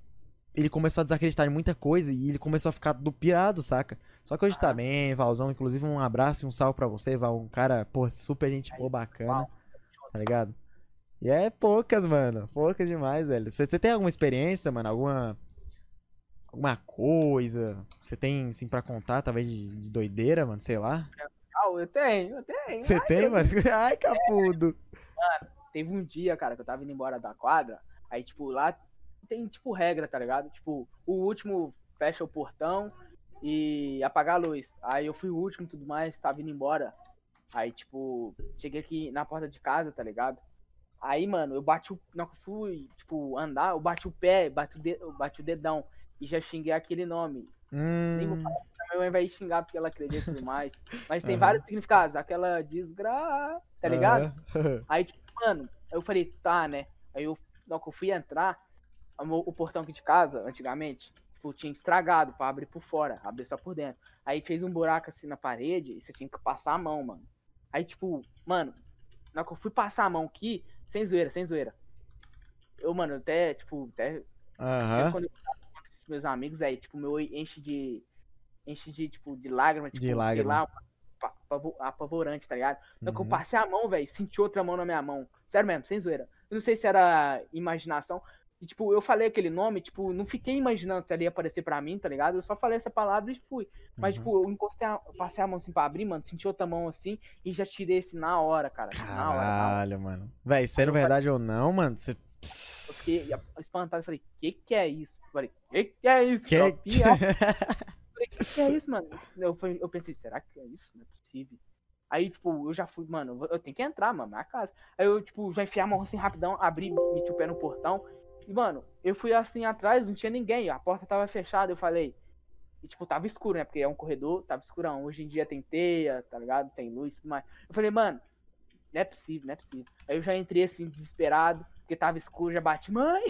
ele começou a desacreditar em muita coisa e ele começou a ficar do pirado, saca? Só que hoje tá Aham. bem, Valzão. Inclusive, um abraço e um salve pra você, Val. Um cara, pô, super gente boa, bacana. Tá ligado? E é poucas, mano. Poucas demais, velho. Você tem alguma experiência, mano? Alguma. Alguma coisa? Você tem, assim, pra contar, talvez, de, de doideira, mano? Sei lá. Ah, eu tenho, eu tenho. Você tem, meu mano? Ai, capudo. Teve um dia, cara, que eu tava indo embora da quadra. Aí, tipo, lá tem, tipo, regra, tá ligado? Tipo, o último fecha o portão e apagar a luz. Aí eu fui o último e tudo mais, tava indo embora. Aí, tipo, cheguei aqui na porta de casa, tá ligado? Aí, mano, eu bati o. Não, que fui, tipo, andar, eu bati o pé, bati o, de... eu bati o dedão. E já xinguei aquele nome. Nem vou Hum, falar a minha mãe vai xingar porque ela acredita e tudo mais. Mas tem Aham. vários significados. Aquela desgra... Tá ligado? aham. Aí, tipo, mano, eu falei, tá, né? Aí eu, na que eu fui entrar, o, portão aqui de casa, antigamente, tipo, tinha estragado pra abrir por fora, abrir só por dentro. Aí fez um buraco assim na parede e você tinha que passar a mão, mano. Aí, tipo, mano, na que eu fui passar a mão aqui, sem zoeira, sem zoeira. Eu, mano, até, tipo, até Aham. quando eu com os meus amigos, aí, tipo, meu olho enche de. Enche de, tipo, de lágrimas, tipo, sei lágrima. lá, pa- pavo- apavorante, tá ligado? Hora que eu Uhum. passei a mão, velho, senti outra mão na minha mão. Sério mesmo, sem zoeira. Eu não sei se era imaginação. E, tipo, eu falei aquele nome, tipo, não fiquei imaginando se ele ia aparecer pra mim, tá ligado? Eu só falei essa palavra e fui. Mas, Uhum. tipo, eu encostei, a, eu passei a mão assim pra abrir, mano, senti outra mão assim e já tirei esse na hora, cara. Na hora, na hora. Caralho, mano. Véi, sendo eu falei- verdade ou não, mano, você. Eu fiquei espantado e falei, que que é isso? Eu falei, que que é isso? Que... Shopee, ó?" falei, que, que é isso, mano? Eu, falei- eu pensei, será que é isso? Não é possível. Aí, tipo, eu já fui, mano, eu eu tenho que entrar, mano, na casa. Aí eu, tipo, já enfiei a mão assim rapidão, abri, meti o pé no portão. E, mano, eu fui assim atrás, não tinha ninguém, a porta tava fechada, eu falei. E, tipo, tava escuro, né? Porque é um corredor, tava escurão. Hoje em dia tem teia, tá ligado? Tem luz e tudo mais. Eu falei, mano, não é possível, não é possível. Aí eu já entrei assim, desesperado, porque tava escuro, já bati, mãe!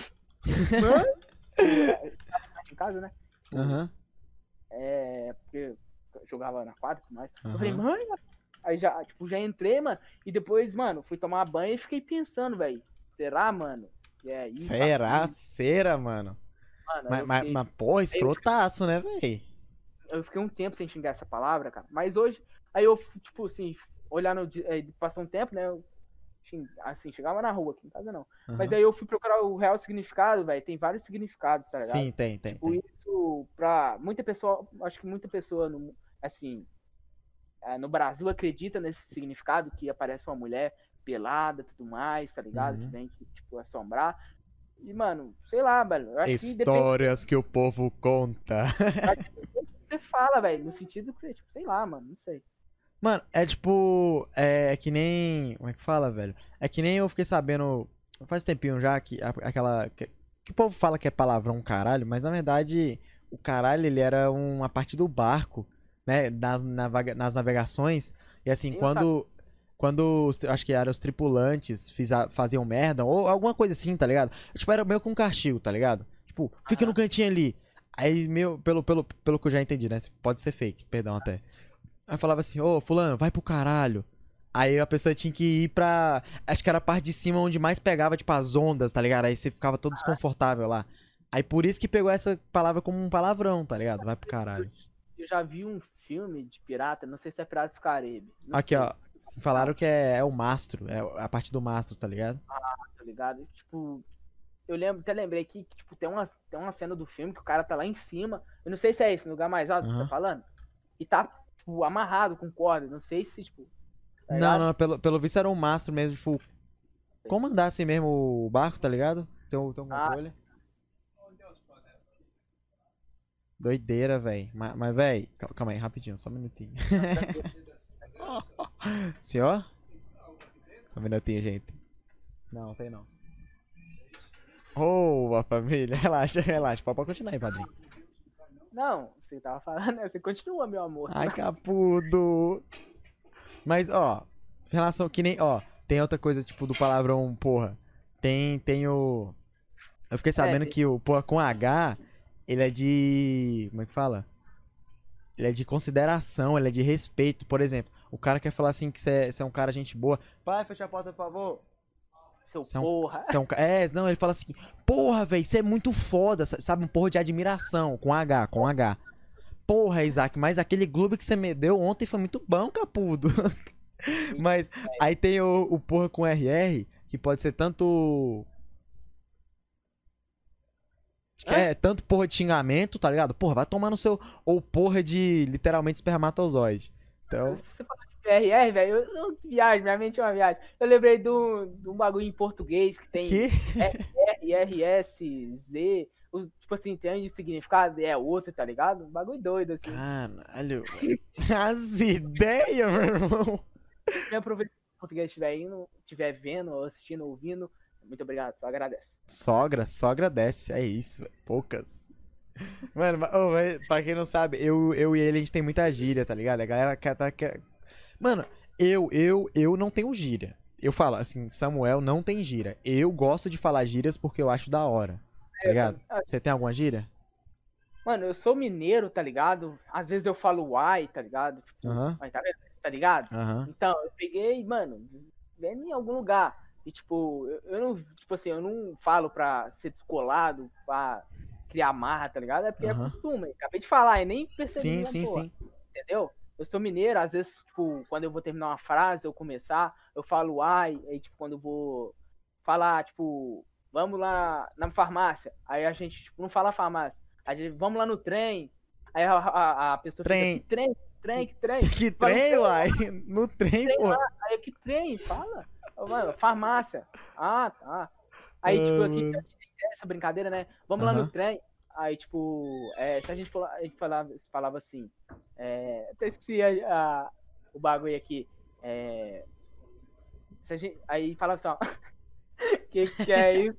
Mãe! Tava em casa, né? Aham. É, porque eu jogava na quadra e tudo mais. Eu falei, mãe, aí já, tipo, já entrei, mano, e depois, mano, fui tomar banho e fiquei pensando, velho, será, mano? Que é? Será? Será, mano? Mano, Mas, mas, fiquei, mas, porra, escrotaço, né, véi? eu fiquei um tempo sem xingar essa palavra, cara, mas hoje, aí eu, tipo, assim, olhar no, passou um tempo, né, eu, assim, chegava na rua, aqui em casa não. Mas Aham. aí eu fui procurar o real significado, velho, tem vários significados, tá ligado? Sim, tem, tem. Tipo, tem. isso pra muita pessoa, acho que muita pessoa, no, assim, é, no Brasil acredita nesse significado que aparece uma mulher pelada e tudo mais, tá ligado? Que Uhum. vem, tipo, assombrar. E, mano, sei lá, velho. Acho que depende Histórias que o povo conta. que você fala, velho. No sentido que você, tipo, sei lá, mano, não sei. Mano, é tipo. É, é que nem. Como é que fala, velho? É que nem eu fiquei sabendo. Faz tempinho já que aquela. Que, que o povo fala que é palavrão caralho, mas na verdade o caralho ele era uma parte do barco né, nas, navega- nas navegações. E assim, Eu quando. Quando os acho que eram os tripulantes fiza- faziam merda, ou alguma coisa assim, tá ligado? Tipo, era meio com um castigo, tá ligado? Tipo, fica no cantinho ali. Aí, meu, pelo, pelo, pelo que eu já entendi, né? Pode ser fake, perdão até. Aí falava assim, ô, fulano, vai pro caralho. Aí a pessoa tinha que ir pra. Acho que era a parte de cima onde mais pegava, tipo, as ondas, tá ligado? Aí você ficava todo desconfortável lá. Aí por isso que pegou essa palavra como um palavrão, tá ligado? Vai pro caralho. Eu já vi um filme de pirata, não sei se é Piratas do Caribe. Aqui, sei, ó. Falaram que é, é o mastro, é a parte do mastro, tá ligado? Tá ligado? Tipo, eu lembro, até lembrei que tipo, tem, uma, tem uma cena do filme que o cara tá lá em cima. Eu não sei se é esse, no lugar mais alto que você tá falando. E tá, tipo, amarrado com corda. Não sei se, tipo. tá não, não, pelo, pelo visto era um mastro mesmo, tipo. Comandar assim mesmo o barco, tá ligado? Tem um, tem um Ah. controle. Doideira, velho. Mas, mas velho, calma aí, rapidinho, só um minutinho. Senhor? Só um minutinho, gente. Não, tem não. Ô, a família, relaxa, relaxa. Pode continuar aí, padrinho. Não, você tava falando, né? Você continua, meu amor. Ai, capudo. Mas, ó, em relação que nem, ó, tem outra coisa, tipo, do palavrão, porra. Tem, tem o... Eu fiquei sabendo tem- que o porra com H, ele é de... Como é que fala? Ele é de consideração, ele é de respeito. Por exemplo, o cara quer falar assim que você é, é um cara gente boa. Pai, fecha a porta, por favor. Seu é um, porra. é um ca- É, não, ele fala assim, porra, velho, você é muito foda, sa- sabe? Um porra de admiração, com H, com H. Porra, Isaac, mas aquele clube que você me deu ontem foi muito bom, capudo. mas aí tem o, o porra com RR, que pode ser tanto. Que é tanto porra de xingamento, tá ligado? Porra, vai tomar no seu. Ou porra de literalmente espermatozoide. Então. Você falar de PRR, velho, eu, eu viagem, minha mente é uma viagem. Eu lembrei de um, bagulho em português que tem Que? R, S, Z. os- tipo assim, tem um significado, é outro, tá ligado? Um bagulho doido, assim. Caralho. As ideias, meu irmão. Aproveita que o português estiver indo, estiver vendo, assistindo, ouvindo, muito obrigado, só agradece. Sogra, só agradece. É isso, velho. Poucas. Mano, mas pra quem não sabe, eu, eu e ele, a gente tem muita gíria, tá ligado? A galera quer, tá, quer... Mano, eu, eu, eu não tenho gíria. Eu falo assim, Samuel não tem gíria. Eu gosto de falar gírias porque eu acho da hora. Tá ligado? Ah, Você tem alguma gíria? Mano, eu sou mineiro, tá ligado? Às vezes eu falo uai, tá ligado? Tipo, mas tá? Tá ligado? Aham. Então, eu peguei, mano, vendo em algum lugar. E, tipo, eu, eu não, tipo assim, eu não falo pra ser descolado, pra criar marra, tá ligado? É porque Aham. é costume. Acabei de falar e nem percebi. Sim, sim, porra, sim. Entendeu? Eu sou mineiro, às vezes, tipo, quando eu vou terminar uma frase, eu começar, eu falo ai, aí, tipo, quando eu vou falar, tipo, vamos lá na farmácia, aí a gente, tipo, não fala farmácia, a gente, vamos lá no trem, aí a, a, a pessoa Trem. fica, que trem, trem, que trem, Que no trem, uai? No trem, Trem pô. aí eu, que trem, fala, mano, farmácia, ah, tá, aí, tipo, aqui tem essa brincadeira, né, vamos lá no trem, aí, tipo, é, se a gente, a gente falava, falava assim, é, até esqueci a, a- o bagulho aqui. É, se a gente, aí falava assim, ó. que que é isso?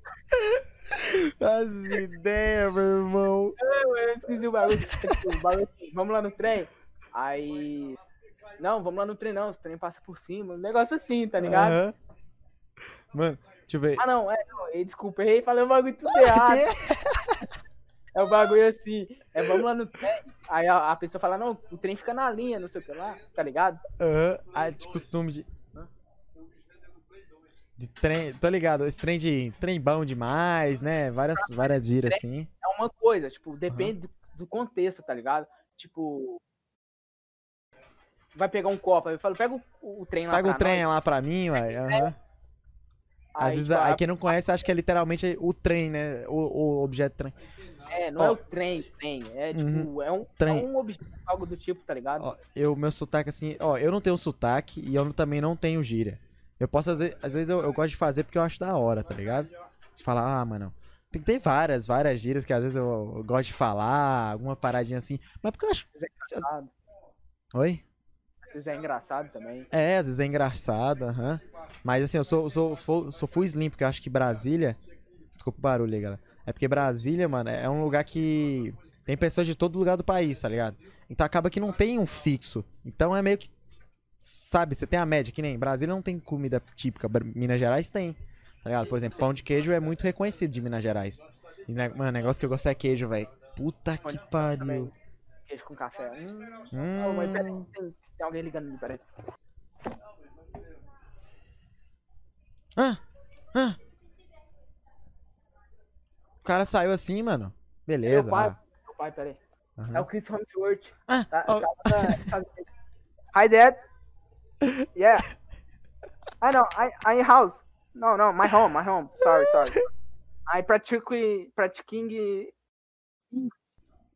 As ideias, meu irmão. Eu esqueci o bagulho. tipo, o bagulho assim, vamos lá no trem. Aí. Não, vamos lá no trem não. O trem passa por cima. Um negócio assim, tá ligado? Mano, deixa eu ver. Ah, não, é. Não, desculpa, errei, falei o bagulho tudo errado. É o bagulho assim. É, vamos lá no trem. Aí a, a pessoa fala, não, o trem fica na linha, não sei o que lá, tá ligado? Aham. Ah, de costume de. De trem. Tô ligado, esse trem de. Trem bom demais, né? Várias, várias gírias assim. é uma coisa, tipo, depende do, do contexto, tá ligado? Tipo. Vai pegar um copo, aí eu falo, pega o, o trem lá Pega o trem nós. lá pra mim, uai. Aham. Às Aí, vezes, aí quem não conhece acha que é literalmente o trem, né? O, o objeto trem. É, não ó. é o trem, trem. É tipo, Uhum. é, um, Trem. é um objeto, algo do tipo, tá ligado? Ó, eu, meu sotaque assim, ó, eu não tenho sotaque e eu também não tenho gíria. Eu posso, às vezes, às vezes eu, eu gosto de fazer porque eu acho da hora, tá ligado? De falar, ah, mano, tem que ter várias, várias gírias que às vezes eu, eu gosto de falar, alguma paradinha assim. Mas porque eu acho. É Oi? às vezes é engraçado também. É, às vezes é engraçado, aham. Mas assim, eu sou, sou, sou, sou full slim, porque eu acho que Brasília. Desculpa o barulho aí, galera. É porque Brasília, mano, é um lugar que. Tem pessoas de todo lugar do país, tá ligado? Então acaba que não tem um fixo. Então é meio que. Sabe, você tem a média, que nem Brasília não tem comida típica, Minas Gerais tem. Tá ligado? Por exemplo, pão de queijo é muito reconhecido de Minas Gerais. E, mano, o negócio que eu gosto é queijo, velho. Puta que pariu. Queijo com café. Hum. Hum. tem alguém ligando ali, peraí. Ah, ah. O cara saiu assim, mano. Beleza. Meu pai, ah, meu pai, peraí. aham. É o Chris Hemsworth. Ah, Tá, na- Estados Unidos. Hi, Dad. Yeah. I know. I I in house. No, no, my home, my home. Sorry, sorry. I practically practicing.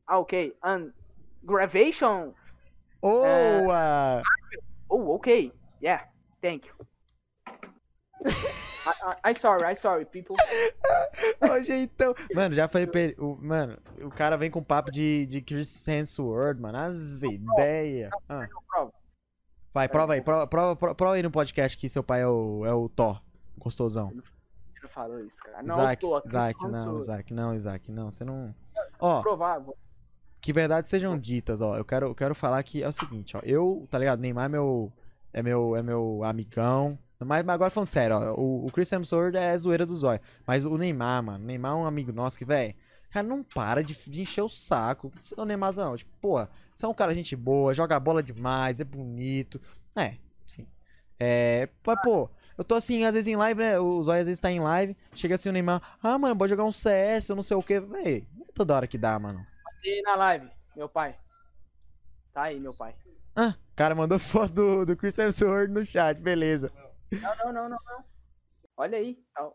Ah, okay. And graduation. Oh, ah, Oh, okay. Yeah. Thank you. I, I, I sorry, I sorry, people. Ô, jeitão. Mano, já falei pra ele. O, mano, o cara vem com papo de, de Chris Hemsworth, mano. As ideias. Ah, vai, prova aí. Prova, prova, prova, aí no podcast que seu pai é o, é o Thor. Gostosão. Ele não falou isso, cara. Não, Isaac, tô aqui Isaac, não, Isaac, não, Isaac, não. Você não. Ó, Provável. que verdades sejam ditas, ó. Eu quero, eu quero falar que é o seguinte, ó. Eu, tá ligado? Neymar é meu. É meu, é meu amigão. Mas, mas agora falando sério, ó. O, o Chris Hemsworth é zoeira do zóio. Mas o Neymar, mano. O Neymar é um amigo nosso que, velho. Cara, não para de, de encher o saco. Ô, Neymarzão, tipo, porra, você é um cara gente boa, joga bola demais, é bonito. É, enfim. É, mas, pô, eu tô assim, às vezes em live, né? O Zóio às vezes tá em live, chega assim o Neymar, ah, mano, pode jogar um CS, eu não sei o quê. Véi, não é toda hora que dá, mano. E na live, meu pai. Tá aí, meu pai. Ah, o cara mandou foto do, do Chris Hemsworth no chat, beleza. Não, não, não, não, não. Olha aí. Tá.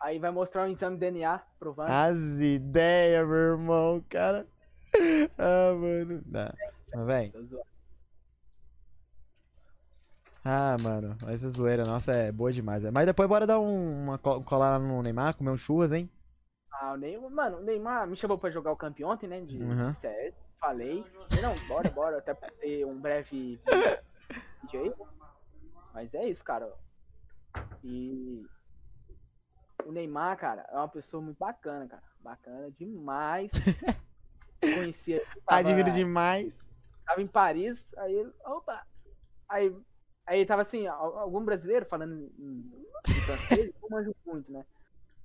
Aí vai mostrar um exame de DNA provando. As ideias, meu irmão, cara. Ah, mano. Dá. Mas, véi. Ah, mano. Essa zoeira nossa é boa demais. Mas depois bora dar um, uma co- colar no Neymar, comer um churras, hein? Ah, o Neymar, mano, o Neymar me chamou pra jogar o campeão ontem, né? De, Uhum. de CS. Falei. Falei, Não, bora, bora. Até pra ter um breve aí. Mas é isso, cara. E o Neymar, cara, é uma pessoa muito bacana, cara. Bacana demais. Conhecia. tava- Admiro demais. tava em Paris, aí ele, opa, aí, aí tava assim, al- algum brasileiro falando em, francês, eu manjo muito, né?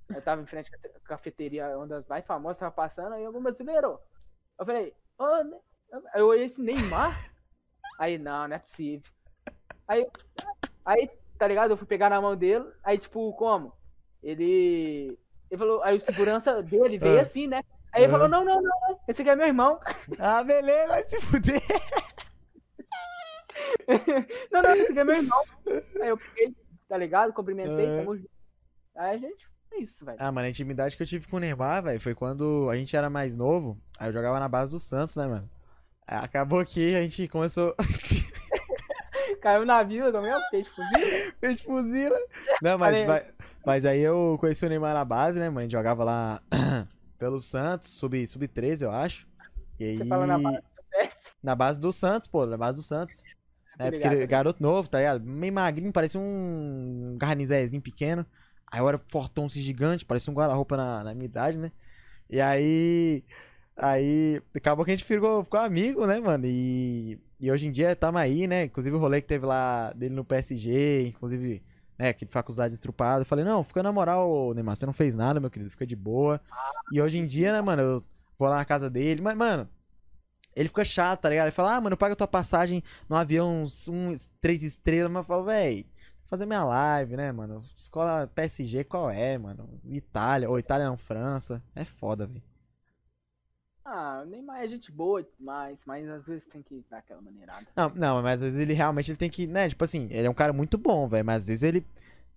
Eu tava em frente à ca- cafeteria, uma das mais famosas, tava passando, aí algum brasileiro, eu falei, ô, aí eu olhei esse Neymar, aí, não, não é possível. Aí, aí, tá ligado, eu fui pegar na mão dele, aí tipo, como? Ele, ele falou, aí o segurança dele veio Ah. assim, né? Aí ele falou, não, não, não, não, esse aqui é meu irmão. Ah, beleza, vai se fuder. Não, não, esse aqui é meu irmão. Aí eu peguei, tá ligado? Cumprimentei, É. tamo junto. Aí a gente, é isso, velho. Ah, mano, a intimidade que eu tive com o Neymar, velho, foi quando a gente era mais novo. Aí eu jogava na base do Santos, né, mano? Aí acabou que a gente começou. Caiu na vila, comeu um peixe fuzil. Fez fuzila. Não, mas, mas, mas aí eu conheci o Neymar na base, né, mano? A gente jogava lá pelo Santos, sub, sub 13, eu acho. E aí. Você fala na base. Na base do Santos, pô, na base do Santos. É, porque garoto novo, tá ligado? Meio magrinho, parecia um garnizezinho pequeno. Aí eu era fortão, assim, gigante, parecia um guarda-roupa na, na minha idade, né? E aí. Aí. Acabou que a gente ficou, ficou amigo, né, mano? E, e hoje em dia tamo aí, né? Inclusive o rolê que teve lá dele no PSG, inclusive, né, aquele faculdade estrupado. Eu falei, não, fica na moral, Neymar, você não fez nada, meu querido, fica de boa. E hoje em dia, né, mano, eu vou lá na casa dele, mas, mano. Ele fica chato, tá ligado? Ele fala, ah, mano, paga tua passagem no avião uns três estrelas. Mas eu falo, véi, fazer minha live, né, mano? Escola PSG, qual é, mano? Itália, ou Itália não, França. É foda, velho. Ah, o Neymar é gente boa demais, mas às vezes tem que dar aquela maneirada. Não, não, mas às vezes ele realmente ele tem que, né, tipo assim, ele é um cara muito bom, velho, mas às vezes ele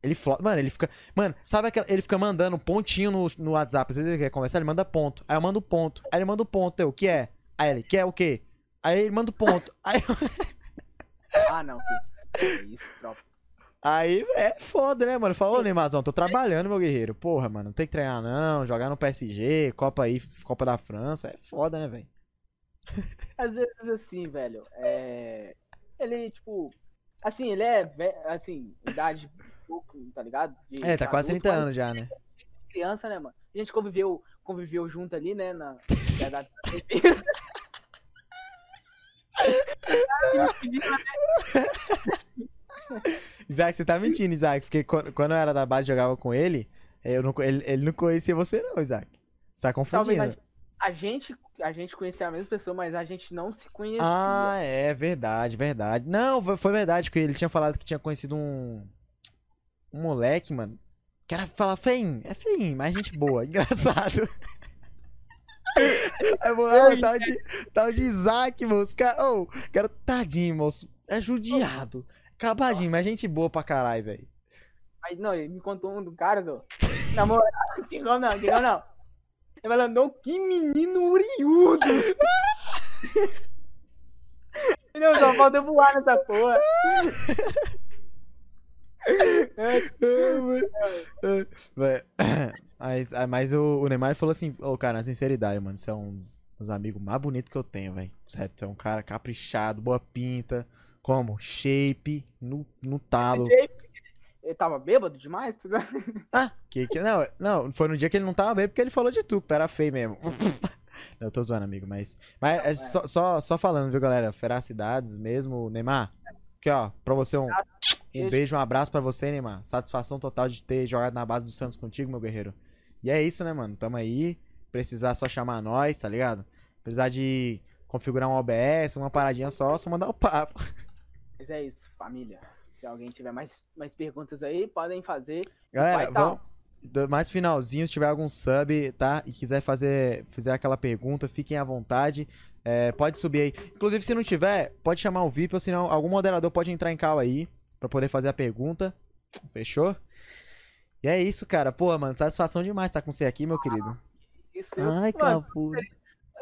ele flota, mano, ele fica, mano, sabe aquela, ele fica mandando pontinho no, no WhatsApp, às vezes ele quer conversar, ele manda ponto. Aí eu mando ponto. Aí ele manda o ponto, eu, o que é? Aí ele, quer o quê? Aí ele manda o ponto. Aí Ah, não, que é isso, próprio. Aí é foda, né, mano? Falou, Neymarzão, tô trabalhando, meu guerreiro. Porra, mano, não tem que treinar não, jogar no PSG, Copa aí, Copa da França, é foda, né, velho? Às vezes assim, velho, é. Ele, tipo. Assim, ele é, assim, idade pouco, tá ligado? De É, tá quase adulto, 30 mas anos já, né? criança, né, mano? A gente conviveu, conviveu junto ali, né, na verdade. Isaac, você tá mentindo, Isaac, porque quando, quando eu era da base e jogava com ele, eu não, ele, ele não conhecia você não, Isaac. Você tá Talvez confundindo. a, a gente, a gente conhecia a mesma pessoa, mas a gente não se conhecia. Ah, é verdade, verdade. Não, foi- verdade, porque ele tinha falado que tinha conhecido um. Um moleque, mano. Que era falar feinho. É feinho, mas gente boa, engraçado. Aí vou lá, tal de, tal de Isaac, moço. Cara, ô, cara, tadinho, moço. É judiado. Acabadinho, mas gente boa pra caralho, velho. Aí, não, ele me contou um do cara, só. Na moral, Digão não, Digão não. Ele falou, não, que menino uriudo. não, só falta voar nessa porra. Mas, mas, ah, mas o, o Neymar falou assim, ô cara, na sinceridade, mano, você é um dos, dos amigos mais bonitos que eu tenho, velho. Sério, você é um cara caprichado, boa pinta, como? Shape, no, no talo. Ele tava bêbado demais? Ah, que, que não, não, foi no dia que ele não tava bem porque ele falou de tu, que tu era feio mesmo. Não, eu tô zoando, amigo, mas. Mas é só, só, só falando, viu, galera? Feracidades mesmo, Neymar. Aqui, ó, pra você um, um beijo, um abraço pra você, Neymar. Satisfação total de ter jogado na base do Santos contigo, meu guerreiro. E é isso, né, mano? Tamo aí. Precisar só chamar nós, tá ligado? Precisar de configurar um OBS, uma paradinha só, só mandar o papo. Mas é isso, família. Se alguém tiver mais, mais perguntas aí, podem fazer. Galera, Vai, tá. vamos. Mais finalzinho, se tiver algum sub, tá? E quiser fazer, fizer aquela pergunta, fiquem à vontade. É, pode subir aí. Inclusive, se não tiver, pode chamar o VIP, ou senão algum moderador pode entrar em cal aí pra poder fazer a pergunta. Fechou? E é isso, cara. Pô, mano, satisfação demais estar com você aqui, meu querido. Isso eu, Ai, mano, capu.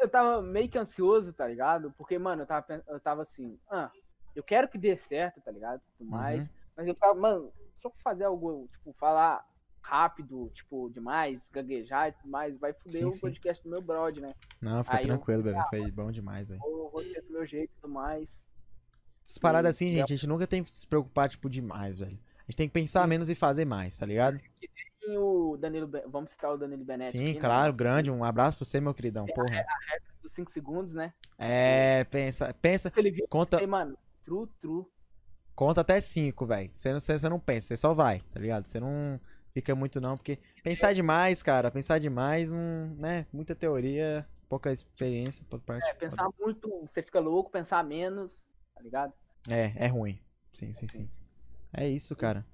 eu tava meio que ansioso, tá ligado? Porque, mano, eu tava, eu tava assim, ah, eu quero que dê certo, tá ligado? Tudo mais. Uhum. Mas eu ficava, mano, se eu fazer algo, tipo, falar rápido, tipo, demais, gaguejar e tudo mais, vai foder Sim, o sim. podcast do meu brother, né? Não, fica Aí tranquilo, bebê. Foi bom demais, velho. Ou vou ser do meu jeito e tudo mais. Essas paradas Sim, assim, gente, a gente nunca tem que se preocupar, tipo, demais, velho. A gente tem que pensar menos e fazer mais, tá ligado? E o Danilo, Ben- vamos citar o Danilo Benetti. Sim, aqui, né? claro, grande. Um abraço pra você, meu queridão. Porra. Dos 5 segundos, né? É, pensa, pensa, Ele viu, conta, aí, mano, tru, tru. conta até cinco, velho. Você não, você não pensa, você só vai, tá ligado? Você não fica muito não, porque pensar demais, cara, pensar demais, não, né? Muita teoria, pouca experiência por parte. É, pensar muito, você fica louco, pensar menos, tá ligado? É, é ruim. Sim, sim, sim. É isso, cara.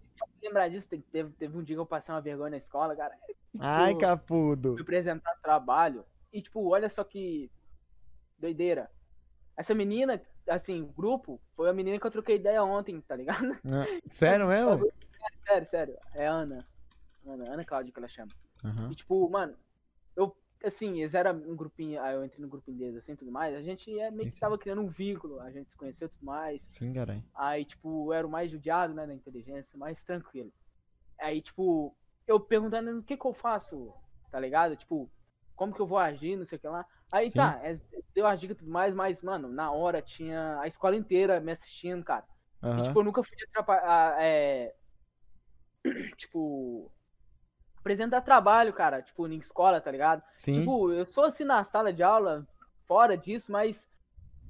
Lembrar disso, teve, teve um dia que eu passei uma vergonha na escola, cara. Ai, Pô. capudo. fui apresentar trabalho. E, tipo, olha só que doideira. Essa menina, assim, grupo, foi a menina que eu troquei ideia ontem, tá ligado? Ah, Sério mesmo? Sério, sério. É Ana. Ana, Ana Cláudia que ela chama. Aham. E, tipo, mano, eu, assim, eles eram um grupinho, aí eu entrei no grupinho deles, assim, tudo mais. A gente é meio que sim. tava criando um vínculo, a gente se conheceu e tudo mais. Sim, caralho. Aí, tipo, eu era o mais judiado, né, na inteligência, mais tranquilo. Aí, tipo, eu perguntando o que que eu faço, tá ligado? Tipo, como que eu vou agir, não sei o que lá. Aí, Sim. tá, deu as dicas e tudo mais, mas, mano, na hora tinha a escola inteira me assistindo, cara. E, Aham. tipo, eu nunca fui atrapalhar, é... Tipo, apresentar trabalho, cara, tipo, em escola, tá ligado? Sim. Tipo, eu sou assim na sala de aula, fora disso, mas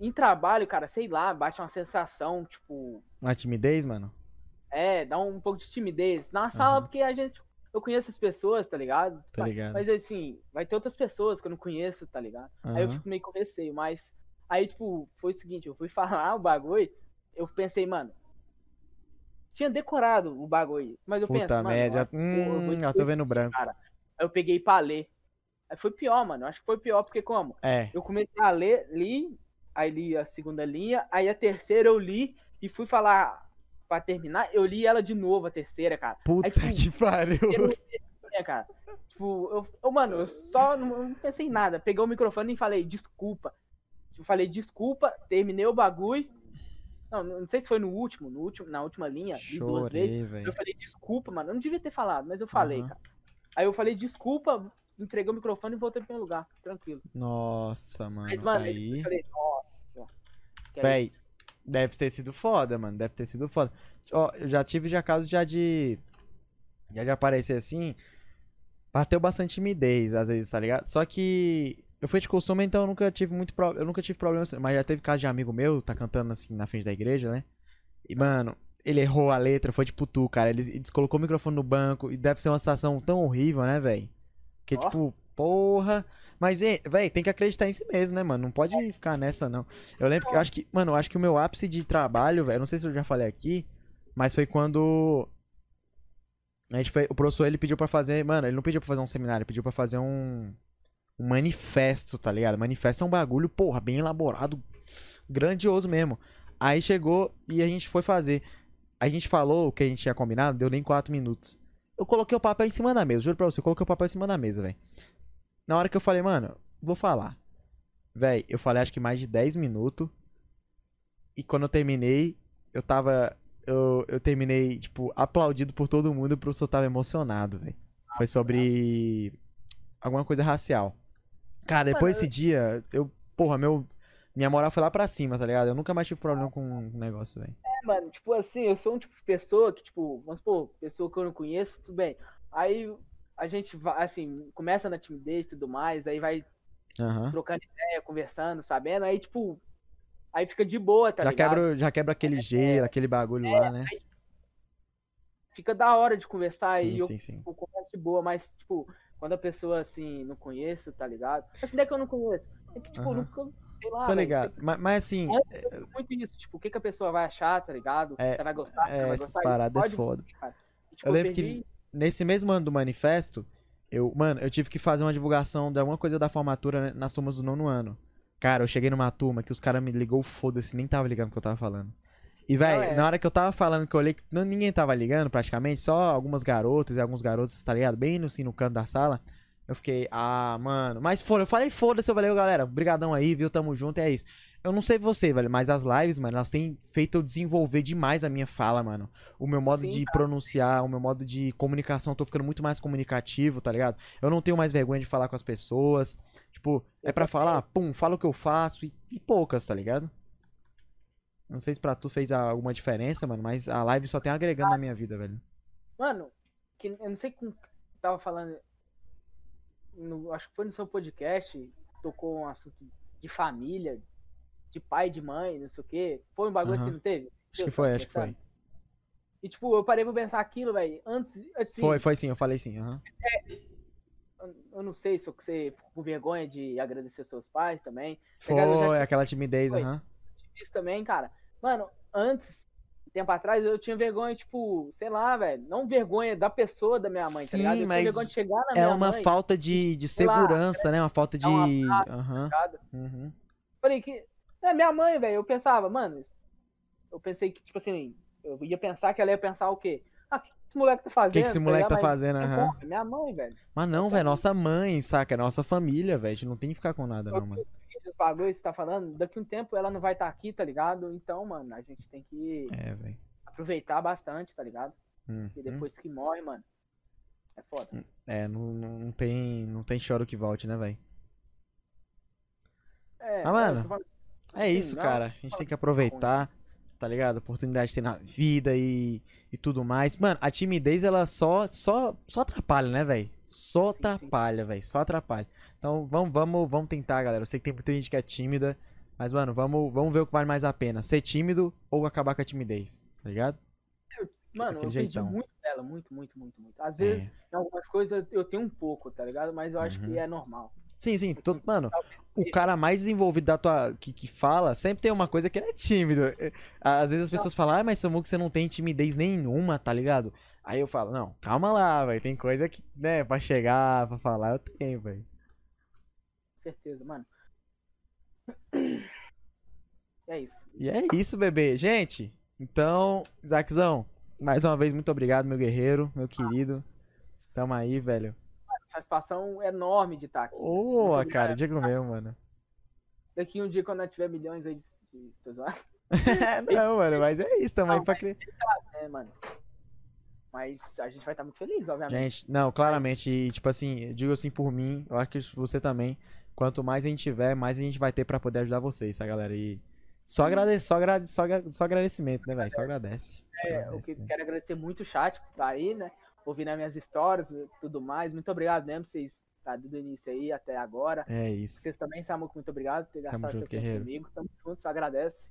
em trabalho, cara, sei lá, bate uma sensação, tipo, Uma timidez, mano? é, dá um pouco de timidez. Na sala, Aham. porque a gente. Eu conheço as pessoas, tá ligado? Tá Mas- ligado. Mas assim, vai ter outras pessoas que eu não conheço, tá ligado? Aí eu fico meio com receio, mas. Aí, tipo, foi o seguinte, eu fui falar o bagulho, eu pensei, mano. Tinha decorado o bagulho, mas eu Puta penso, mano. merda. eu eu Hum, já tô vendo branco. Cara. Aí eu peguei pra ler. Aí foi pior, mano. eu Acho que foi pior, porque como? É. Eu comecei a ler, li, aí li a segunda linha, aí a terceira eu li e fui falar pra terminar, eu li ela de novo, a terceira, cara. Puta Aí, tipo, que pariu. Eu né, cara. Tipo, eu, eu, mano, eu só não, não pensei em nada. Peguei o microfone e falei, desculpa. Eu falei, desculpa, terminei o bagulho. Não, não sei se foi no último, no último, na última linha, li duas vezes. Chorei, Eu falei, desculpa, mano. Eu não devia ter falado, mas eu falei, Aham. cara. Aí eu falei, desculpa, entreguei o microfone e voltei pro meu lugar, tranquilo. Nossa, mano. mano, Aí. eu falei, nossa. Véi, deve ter sido foda, mano. Deve ter sido foda. Ó, eu já tive já caso já de. Já de aparecer assim. bateu bastante timidez, às vezes, tá ligado? Só que eu fui de costume, então eu nunca tive muito pro... eu nunca tive problema, assim, mas já teve caso de amigo meu, tá cantando assim na frente da igreja, né? E, mano, ele errou a letra, foi tipo tu, cara. Ele, ele colocou o microfone no banco e deve ser uma situação tão horrível, né, velho? Que Ó. tipo, porra. Mas, velho, tem que acreditar em si mesmo, né, mano? Não pode ficar nessa, não. Eu lembro que eu acho que, mano, eu acho que o meu ápice de trabalho, velho, não sei se eu já falei aqui, mas foi quando a gente foi, o professor ele pediu pra fazer, mano, ele não pediu pra fazer um seminário, ele pediu pra fazer um um manifesto, tá ligado? Manifesto é um bagulho, porra, bem elaborado, grandioso mesmo. Aí chegou e a gente foi fazer. A gente falou o que a gente tinha combinado, deu nem 4 minutos. Eu coloquei o papel em cima da mesa, juro pra você, eu coloquei o papel em cima da mesa, velho. Na hora que eu falei, mano, vou falar. Véi, eu falei acho que mais de 10 minutos. E quando eu terminei, eu tava. Eu, eu terminei, tipo, aplaudido por todo mundo e o professor tava emocionado, velho. Foi sobre alguma coisa racial. Cara, depois desse dia, eu. Porra, meu. Minha moral foi lá pra cima, tá ligado? Eu nunca mais tive problema com o negócio, velho. É, mano, tipo assim, eu sou um tipo de pessoa que, tipo, vamos supor, pessoa que eu não conheço, tudo bem. Aí a gente vai, assim, começa na timidez e tudo mais, aí vai Aham. trocando ideia, conversando, sabendo, aí, tipo, aí fica de boa, tá já, ligado? quebra, já quebra aquele gelo, aquele bagulho lá, né? Fica da hora de conversar Sim, aí, eu sim, sim. fico conversa de boa, mas, tipo, quando a pessoa, assim, não conheço, tá ligado? Assim, não é que eu não conheço, é que, tipo, Aham. nunca, sei lá, Tá ligado? Mas, mas assim, É muito isso, tipo, o que, que a pessoa vai achar, tá ligado? É, Você vai gostar, é, vai essas gostar. paradas é foda. E, tipo, Eu lembro que- perdi- nesse mesmo ano do manifesto, eu, mano, eu tive que fazer uma divulgação de alguma coisa da formatura né, nas turmas do nono ano. Cara, eu cheguei numa turma que os caras me ligou, foda-se, nem tava ligando o que eu tava falando. E, velho, é. na hora que eu tava falando, que eu olhei que ninguém tava ligando praticamente, só algumas garotas e alguns garotos, tá ligado? Bem no, assim, no canto da sala. Eu fiquei, ah, mano. Mas foda, eu falei, foda-se, eu falei, "Ô, galera, brigadão aí, viu? Tamo junto, é isso. Eu não sei você, velho, mas as lives, mano, elas têm feito eu desenvolver demais a minha fala, mano. O meu modo Sim, de pronunciar, o meu modo de comunicação, eu tô ficando muito mais comunicativo, tá ligado? Eu não tenho mais vergonha de falar com as pessoas. Tipo, é pra falar, pum, fala o que eu faço e, e poucas, tá ligado? Não sei se pra tu fez alguma diferença, mano, mas a live só tem agregando na minha vida, velho. Mano, que, eu não sei com tava falando. no- acho que foi no seu podcast, tocou um assunto de família, de pai, de mãe, não sei o quê. Foi um bagulho Aham. assim, não teve? Acho que foi, tava acho que foi. E tipo, eu parei pra pensar aquilo, velho, antes, assim, Foi, foi sim, eu falei sim, aham. eu- eu não sei se você ficou com vergonha de agradecer seus pais também. Já Foi, aquela timidez, aham. isso também, cara. Mano, antes, tempo atrás, eu tinha vergonha, tipo, sei lá, velho. Não vergonha da pessoa da minha mãe, Sim, tá ligado? Eu tinha mas vergonha de chegar na É uma mãe, falta de, de sei lá, segurança, né? Uma falta de. abraço, Aham. ligado? uhum. Falei que. É, minha mãe, velho, eu pensava, mano. Eu pensei que, tipo assim, eu ia pensar que ela ia pensar o quê? Ah, o que esse moleque tá fazendo? O que, que esse moleque ligado? tá fazendo? Aham. conta? Minha mãe, velho. Mas não, velho, nossa mãe, saca? É nossa família, velho. A gente não tem que ficar com nada, não, Todos mano. que você tá falando, daqui um tempo ela não vai estar aqui, tá ligado? Então, mano, a gente tem que É, aproveitar bastante, tá ligado? Uhum. Porque depois que morre, mano, é foda. É, não, não, não tem, não tem choro que volte, né, velho? É, Ah, mano, eu tô falando- É isso, cara. A gente tem que aproveitar, tá ligado? A oportunidade de ter na vida e, e tudo mais. Mano, a timidez, ela só, só, só atrapalha, né, velho? Só atrapalha, velho. Só atrapalha. Então, vamos, vamos, vamos tentar, galera. Eu sei que tem muita gente que é tímida, mas, mano, vamos, vamos ver o que vale mais a pena. Ser tímido ou acabar com a timidez, tá ligado? Mano, eu jeitão. perdi muito dela, muito, muito, muito, muito. Às vezes, É. em algumas coisas eu tenho um pouco, tá ligado? Mas eu acho Uhum. que é normal. Sim, sim. todo- mano, o cara mais desenvolvido da tua. Que, que fala, sempre tem uma coisa que ele é tímido. É, Às vezes as pessoas falam, ah, mas Samuco, você não tem timidez nenhuma, tá ligado? Aí eu falo, não, calma lá, velho. Tem coisa que, né, pra chegar, pra falar, eu tenho, velho. Com certeza, mano. É isso. E é isso, bebê. Gente, então, Zaquezão, mais uma vez, muito obrigado, meu guerreiro, meu querido. Tamo aí, velho. Satisfação enorme de estar aqui. Ô, Muito cara, digo meu, mano. Daqui um dia, quando eu tiver milhões aí de. não, mano, mas é isso, tamo aí pra crer. né, mano? Mas a gente vai estar muito feliz, obviamente. Gente, não, claramente, e, tipo assim, eu digo assim por mim, eu acho que você também. Quanto mais a gente tiver, mais a gente vai ter pra poder ajudar vocês, tá, galera? E só agradecer, só, agrade, só, agra- só agradecimento, né, velho? Só agradece. Só É, agradece, que né? quero agradecer muito o chat que tá aí, né? Ouvindo as minhas histórias e tudo mais. Muito obrigado mesmo, vocês tá do início aí até agora. É isso. Vocês também, Samuco, muito obrigado por ter gastado junto, seu tempo comigo. Tamo junto, só agradece.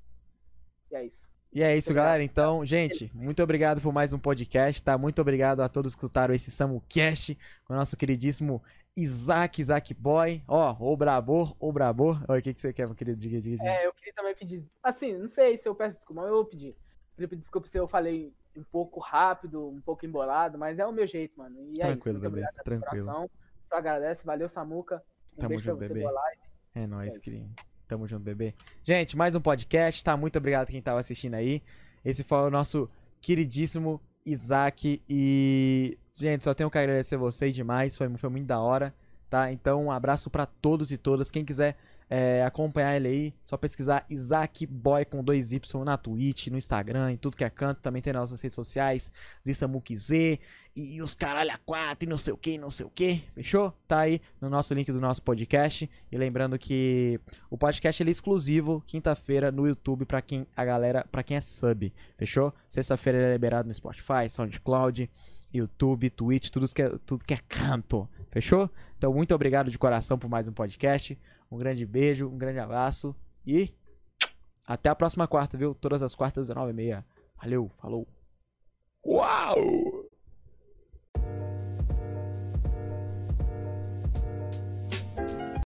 E é isso. E é isso, Muito obrigado. galera. Então, gente, muito obrigado por mais um podcast, tá? Muito obrigado a todos que escutaram esse SamuCast com o nosso queridíssimo Isaac, Isaac Boy. Ó, o Brabor, o Brabor. O que, que você quer, meu querido? Diga, diga, diga. É, eu queria também pedir. Assim, não sei se eu peço desculpa, mas eu vou pedir. Pedir desculpa se eu falei um pouco rápido, um pouco embolado, mas é o meu jeito, mano. E é Tranquilo, isso. Muito bebê, tranquilo. Só agradece. Valeu, Samuca. Um Tamo junto, bebê. É nóis, É isso. querido. Tamo junto, bebê. Gente, mais um podcast, tá? Muito obrigado quem tava assistindo aí. Esse foi o nosso queridíssimo Isaac. E, gente, só tenho que agradecer vocês demais. Foi, foi muito da hora, tá? Então, um abraço pra todos e todas. Quem quiser é, acompanhar ele aí, só pesquisar Isaac Boy com dois Y na Twitch, no Instagram, em tudo que é canto. Também tem nas nossas redes sociais, Zissamuki Z e os caralho a quatro e não sei o que, não sei o que. Fechou? Tá aí no nosso link do nosso podcast. E lembrando que o podcast ele é exclusivo quinta-feira no YouTube pra quem a galera, para quem é sub. Fechou? Sexta-feira ele é liberado no Spotify, SoundCloud, YouTube, Twitch, tudo que é, tudo que é canto. Fechou? Então muito obrigado de coração por mais um podcast. Um grande beijo, um grande abraço e até a próxima quarta, viu? Todas as quartas, 19h30. Valeu, falou. Uau!